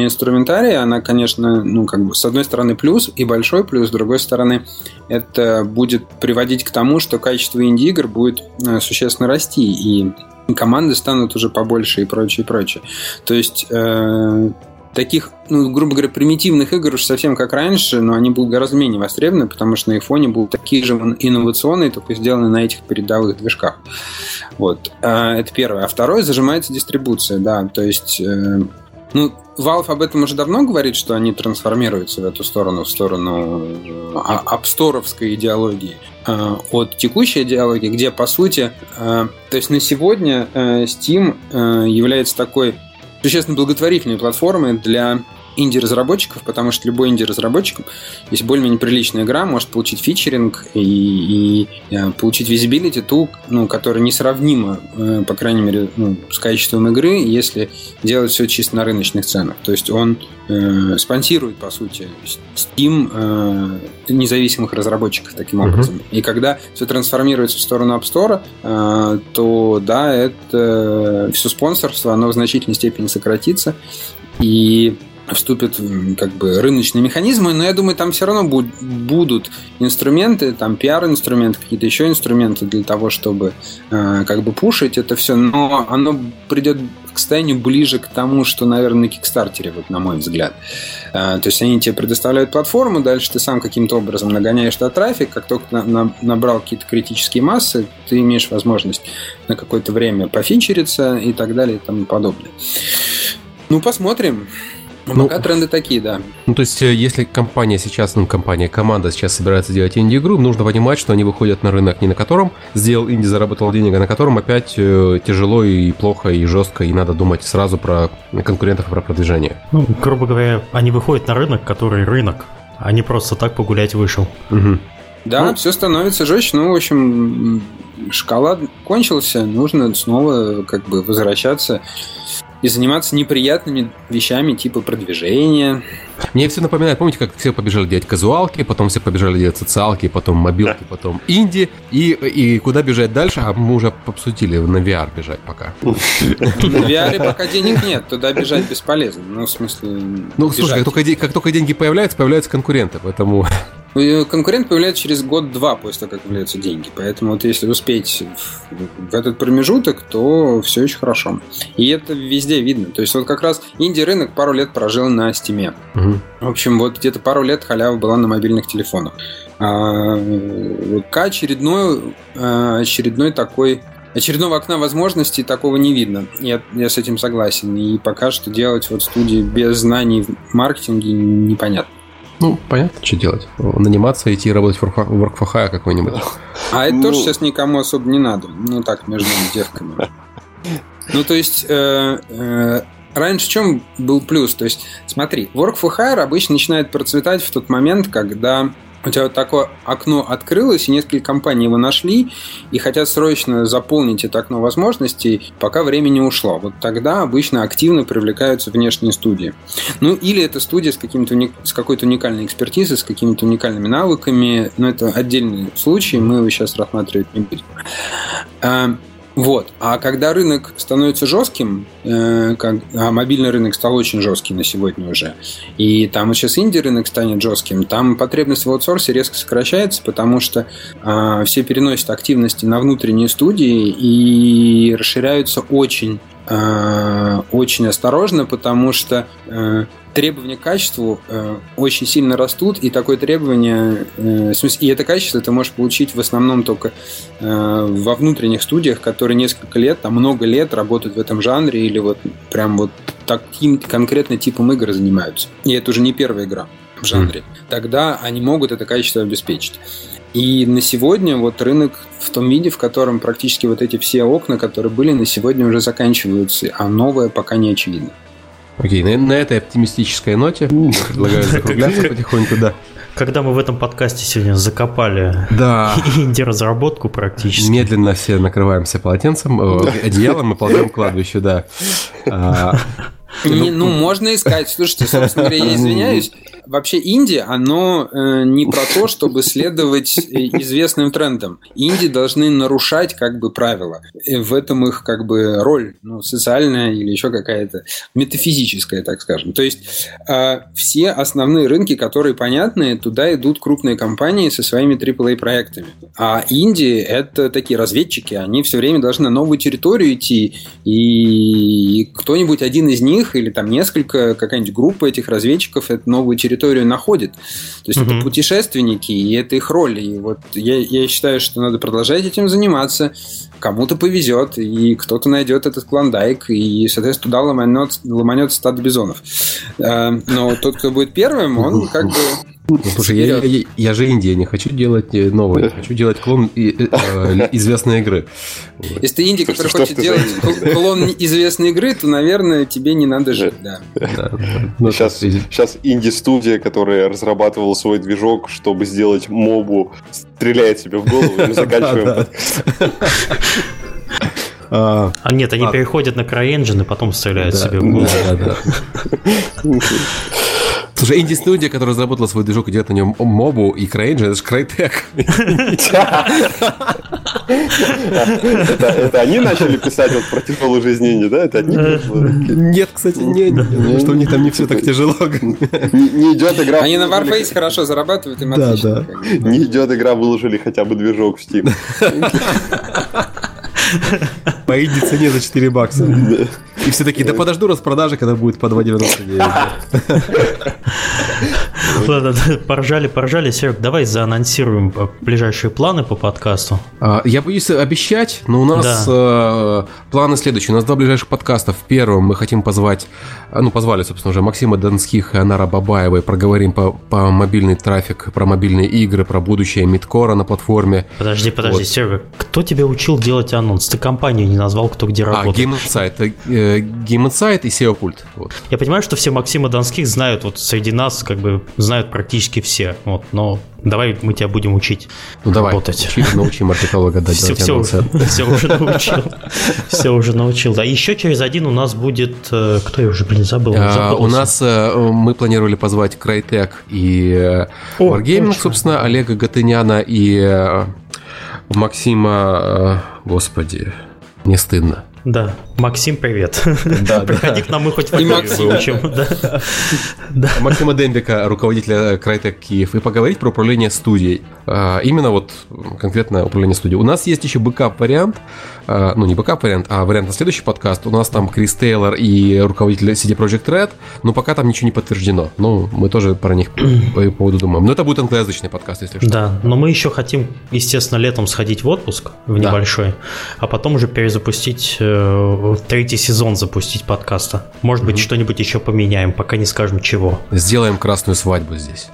инструментария, она, конечно, ну, как бы, с одной стороны, плюс и большой плюс, с другой стороны, это будет приводить к тому, что качество инди-игр будет существенно расти, и команды станут уже побольше и прочее, и прочее. То есть, таких, ну, грубо говоря, примитивных игр уж совсем как раньше, но они будут гораздо менее востребованы, потому что на их будут такие же инновационные, только сделаны на этих передовых движках. Вот. А, это первое. А второе, зажимается дистрибуция, да, то есть... Э, ну, Valve об этом уже давно говорит, что они трансформируются в эту сторону, в сторону а, апсторовской идеологии э, от текущей идеологии, где, по сути, э, то есть на сегодня Steam является такой существенно благотворительные платформы для инди-разработчиков, потому что любой инди-разработчик, если более-менее приличная игра, может получить фичеринг и, и, э, получить визибилити ту, ну, которая несравнима, э, по крайней мере, ну, с качеством игры, если делать все чисто на рыночных ценах. То есть он э, спонсирует, по сути, Steam э, независимых разработчиков таким образом. Uh-huh. И когда все трансформируется в сторону App Store, э, то да, это э, все спонсорство, оно в значительной степени сократится. И вступят как бы рыночные механизмы, но я думаю, там все равно будут, будут инструменты, там пиар-инструменты, какие-то еще инструменты для того, чтобы э, как бы пушить это все, но оно придет к состоянию ближе к тому, что, наверное, на Кикстартере, вот на мой взгляд. Э, то есть они тебе предоставляют платформу, дальше ты сам каким-то образом нагоняешь туда трафик, как только на, на, набрал какие-то критические массы, ты имеешь возможность на какое-то время пофинчериться и так далее и тому подобное. Ну, посмотрим. Ну, ну, пока тренды такие, да. Ну, то есть, э, если компания сейчас, ну, компания, команда сейчас собирается делать инди-игру, нужно понимать, что они выходят на рынок, не на котором сделал инди, заработал денег, а на котором опять э, тяжело и плохо, и жестко, и надо думать сразу про конкурентов, про продвижение. Ну, грубо говоря, они выходят на рынок, который рынок, а не просто так погулять вышел. Угу. Да, ну, все становится жестче. Ну, в общем, шоколад кончился, нужно снова как бы возвращаться и заниматься неприятными вещами типа продвижения. Мне все напоминает, помните, как все побежали делать казуалки, потом все побежали делать социалки, потом мобилки, потом инди, и, и куда бежать дальше, а мы уже обсудили, на VR бежать пока. На VR пока денег нет, туда бежать бесполезно. Ну, в смысле... Ну, слушай, как только, как только деньги появляются, появляются конкуренты, поэтому... Конкурент появляется через год-два после того, как появляются деньги. Поэтому вот если успеть в этот промежуток, то все очень хорошо. И это везде видно. То есть вот как раз инди-рынок пару лет прожил на стиме. Угу. В общем, вот где-то пару лет халява была на мобильных телефонах. А, ВК очередной, а, очередной такой очередного окна возможностей такого не видно. Я, я с этим согласен. И пока что делать вот студии без знаний в маркетинге непонятно. Ну, понятно, что делать. Наниматься, идти работать в Work for Hire какой-нибудь. А это ну... тоже сейчас никому особо не надо. Ну, так, между девками. Ну, то есть, э, э, раньше в чем был плюс? То есть, смотри, Work for Hire обычно начинает процветать в тот момент, когда у тебя вот такое окно открылось, и несколько компаний его нашли, и хотят срочно заполнить это окно возможностей, пока время не ушло. Вот тогда обычно активно привлекаются внешние студии. Ну, или это студия с, каким-то, с какой-то уникальной экспертизой, с какими-то уникальными навыками, но это отдельный случай, мы его сейчас рассматривать не будем. Вот. А когда рынок становится жестким, э, как, а мобильный рынок стал очень жестким на сегодня уже, и там сейчас инди рынок станет жестким, там потребность в аутсорсе резко сокращается, потому что э, все переносят активности на внутренние студии и расширяются очень э, очень осторожно, потому что э, требования к качеству э, очень сильно растут, и такое требование, э, в смысле, и это качество ты можешь получить в основном только э, во внутренних студиях, которые несколько лет, там много лет работают в этом жанре или вот прям вот таким конкретно типом игр занимаются. И это уже не первая игра в жанре. Тогда они могут это качество обеспечить. И на сегодня вот рынок в том виде, в котором практически вот эти все окна, которые были, на сегодня уже заканчиваются, а новое пока не очевидно. Окей, на, на этой оптимистической ноте предлагаю закругляться потихоньку, да. Когда мы в этом подкасте сегодня закопали Да. инди-разработку практически. Медленно все накрываемся полотенцем, э, одеялом и ползем к кладбищу, да. А, Не, ну, можно искать. Слушайте, собственно говоря, я извиняюсь. Вообще, Индия, оно э, не про то, чтобы следовать э, известным трендам. Инди должны нарушать как бы правила. И в этом их как бы роль, ну, социальная или еще какая-то метафизическая, так скажем. То есть э, все основные рынки, которые понятны, туда идут крупные компании со своими AAA проектами. А Индия это такие разведчики, они все время должны на новую территорию идти, и кто-нибудь один из них или там несколько, какая-нибудь группа этих разведчиков эту новую территорию находит. То есть Мгм. это путешественники, и это их роль. И вот я, я считаю, что надо продолжать этим заниматься. Кому-то повезет, и кто-то найдет этот клондайк, и, соответственно, туда ломанет, ломанет стадо бизонов. Э, Но тот, кто будет первым, он как бы... ну, слушай, я, я- я же Индия, не хочу делать э, новый, хочу делать клон и- э, э, известной игры. Если ты инди, Что- который что хочет делать инди? кл- клон известной игры, то, наверное, тебе не надо жить, да. Да, да. Ну, Сейчас, сейчас инди-студия, которая разрабатывала свой движок, чтобы сделать мобу, стреляет себе в голову, и мы заканчиваем. да, да. А, А нет, они переходят на CryEngine и потом стреляют да, себе в голову. да, да, да. Слушай, инди-студия, которая разработала свой движок и делает на нем мобу и CryEngine, это же Crytek. Это, они начали писать вот про тяжелую жизнь инди, да? Это они? Нет, кстати, не, не, потому что у них там не все так тяжело. Не, идет игра. Они на Warface хорошо зарабатывают, им отлично. Не идет игра, выложили хотя бы движок в Steam. По инди цене за 4 бакса. И все такие, да подожду распродажи, когда будет по 2,99. Ладно, да, поржали, поржали. Серег, давай заанонсируем э, ближайшие планы по подкасту. А, Я боюсь обещать, но у нас э, планы следующие. У нас два ближайших подкаста. В первом мы хотим позвать, а, ну, позвали, собственно, уже Максима Донских и Анара Бабаева и проговорим по, по мобильный трафик, про мобильные игры, про будущее мидкора на платформе. Подожди, подожди, Вот. Серега, кто тебя учил делать анонс? Ты компанию не назвал, кто где А, работает. Game Insight. э, Game Insight и SEO пульт. Вот. Я понимаю, что все Максима Донских знают, вот среди нас как бы знают практически все. Вот, но давай мы тебя будем учить Ну давай, работать. учи, научи маркетолога да, Все, все, уже, все уже научил. Все уже научил. Да, еще через один у нас будет... э, Кто я уже, блин, забыл? А. У нас э, мы планировали позвать Crytek и э, Wargaming, собственно, Олега Гатыняна и Максима, господи, не стыдно. Да, Максим, привет. Да, Приходи к нам, мы хоть фамилию выучим. Да. Да. Максима Дембика, руководителя Crytek Киев, и поговорить про управление студией. А, Именно вот конкретно управление студией. У нас есть еще бэкап-вариант, а, ну не бэкап-вариант, а вариант на следующий подкаст. У нас там Крис Тейлор и руководитель CD Projekt Red, но пока там ничего не подтверждено. Ну, мы тоже про них по по поводу думаем. Но это будет англоязычный подкаст, если что. Да, но мы еще хотим, естественно, летом сходить в отпуск в Да. небольшой, а потом уже перезапустить э, третий сезон запустить подкаста. Может быть, что-нибудь еще поменяем, пока не скажем чего. Сделаем красную свадьбу здесь.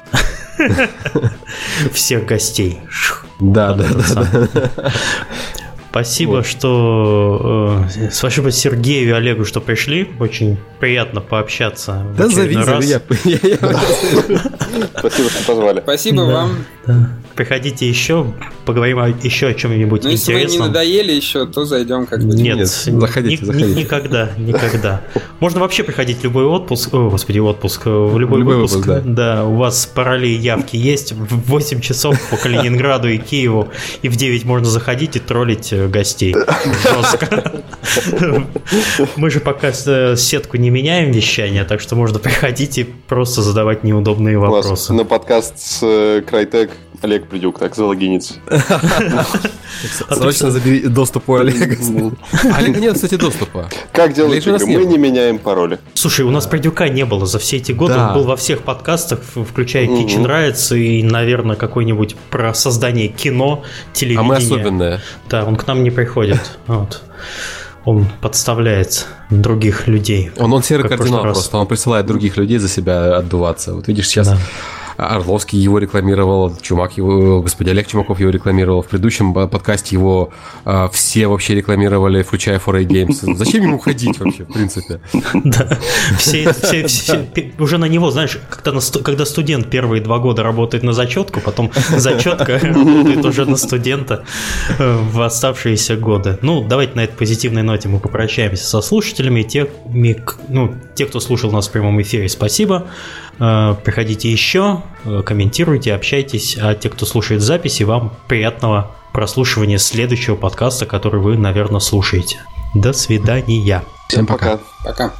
Всех гостей. Да, да, да. Спасибо, что э, спасибо Сергею и Олегу, что пришли. Очень приятно пообщаться. Да зови, раз. зови. я- я- я- Спасибо, что позвали. Спасибо Да. вам. Да. Приходите еще, поговорим еще о чем-нибудь Ну, если вы не надоели еще, то зайдем как-нибудь. Нет, Нет, заходите, ни- заходите. никогда, никогда. Можно вообще приходить в любой отпуск, о, господи, отпуск, в любой, В любой выпуск. выпуск, да. у вас пароли и явки есть в 8 часов по Калининграду и Киеву, и в 9 можно заходить и троллить э, гостей. Жестко. Мы же пока э, сетку не меняем вещания, так что можно приходить и просто задавать неудобные вопросы. На подкаст с э, Крайтек Олег Придюк, так залогинится. Срочно забери доступ у Олега. Олега нет, кстати, доступа. Как делать игры? Мы не меняем пароли. Слушай, у нас Придюка не было за все эти годы. Он был во всех подкастах, включая. Kitchen Rights и, наверное, какой-нибудь про создание кино, телевидения. А мы особенные. Да, он к нам не приходит. Вот. Он подставляет других людей. Он, он серый кардинал просто, он присылает других людей за себя отдуваться. Вот видишь, сейчас Да. Орловский его рекламировал, Чумак его, господи, Олег Чумаков его рекламировал. В предыдущем по- подкасте его а, все вообще рекламировали, включая 4A Games. Зачем ему ходить вообще, в принципе? Да. Все, все- все- уже на него, знаешь, когда, когда студент первые два года работает на зачетку, потом зачетка работает уже на студента э, в оставшиеся годы. Ну, давайте на этой позитивной ноте мы попрощаемся со слушателями. Те, ну, те кто слушал нас в прямом эфире, спасибо. Э, Приходите еще, э, комментируйте, общайтесь. А те, кто слушает записи, вам приятного прослушивания следующего подкаста, который вы, наверное, слушаете. До свидания. Всем пока. Пока.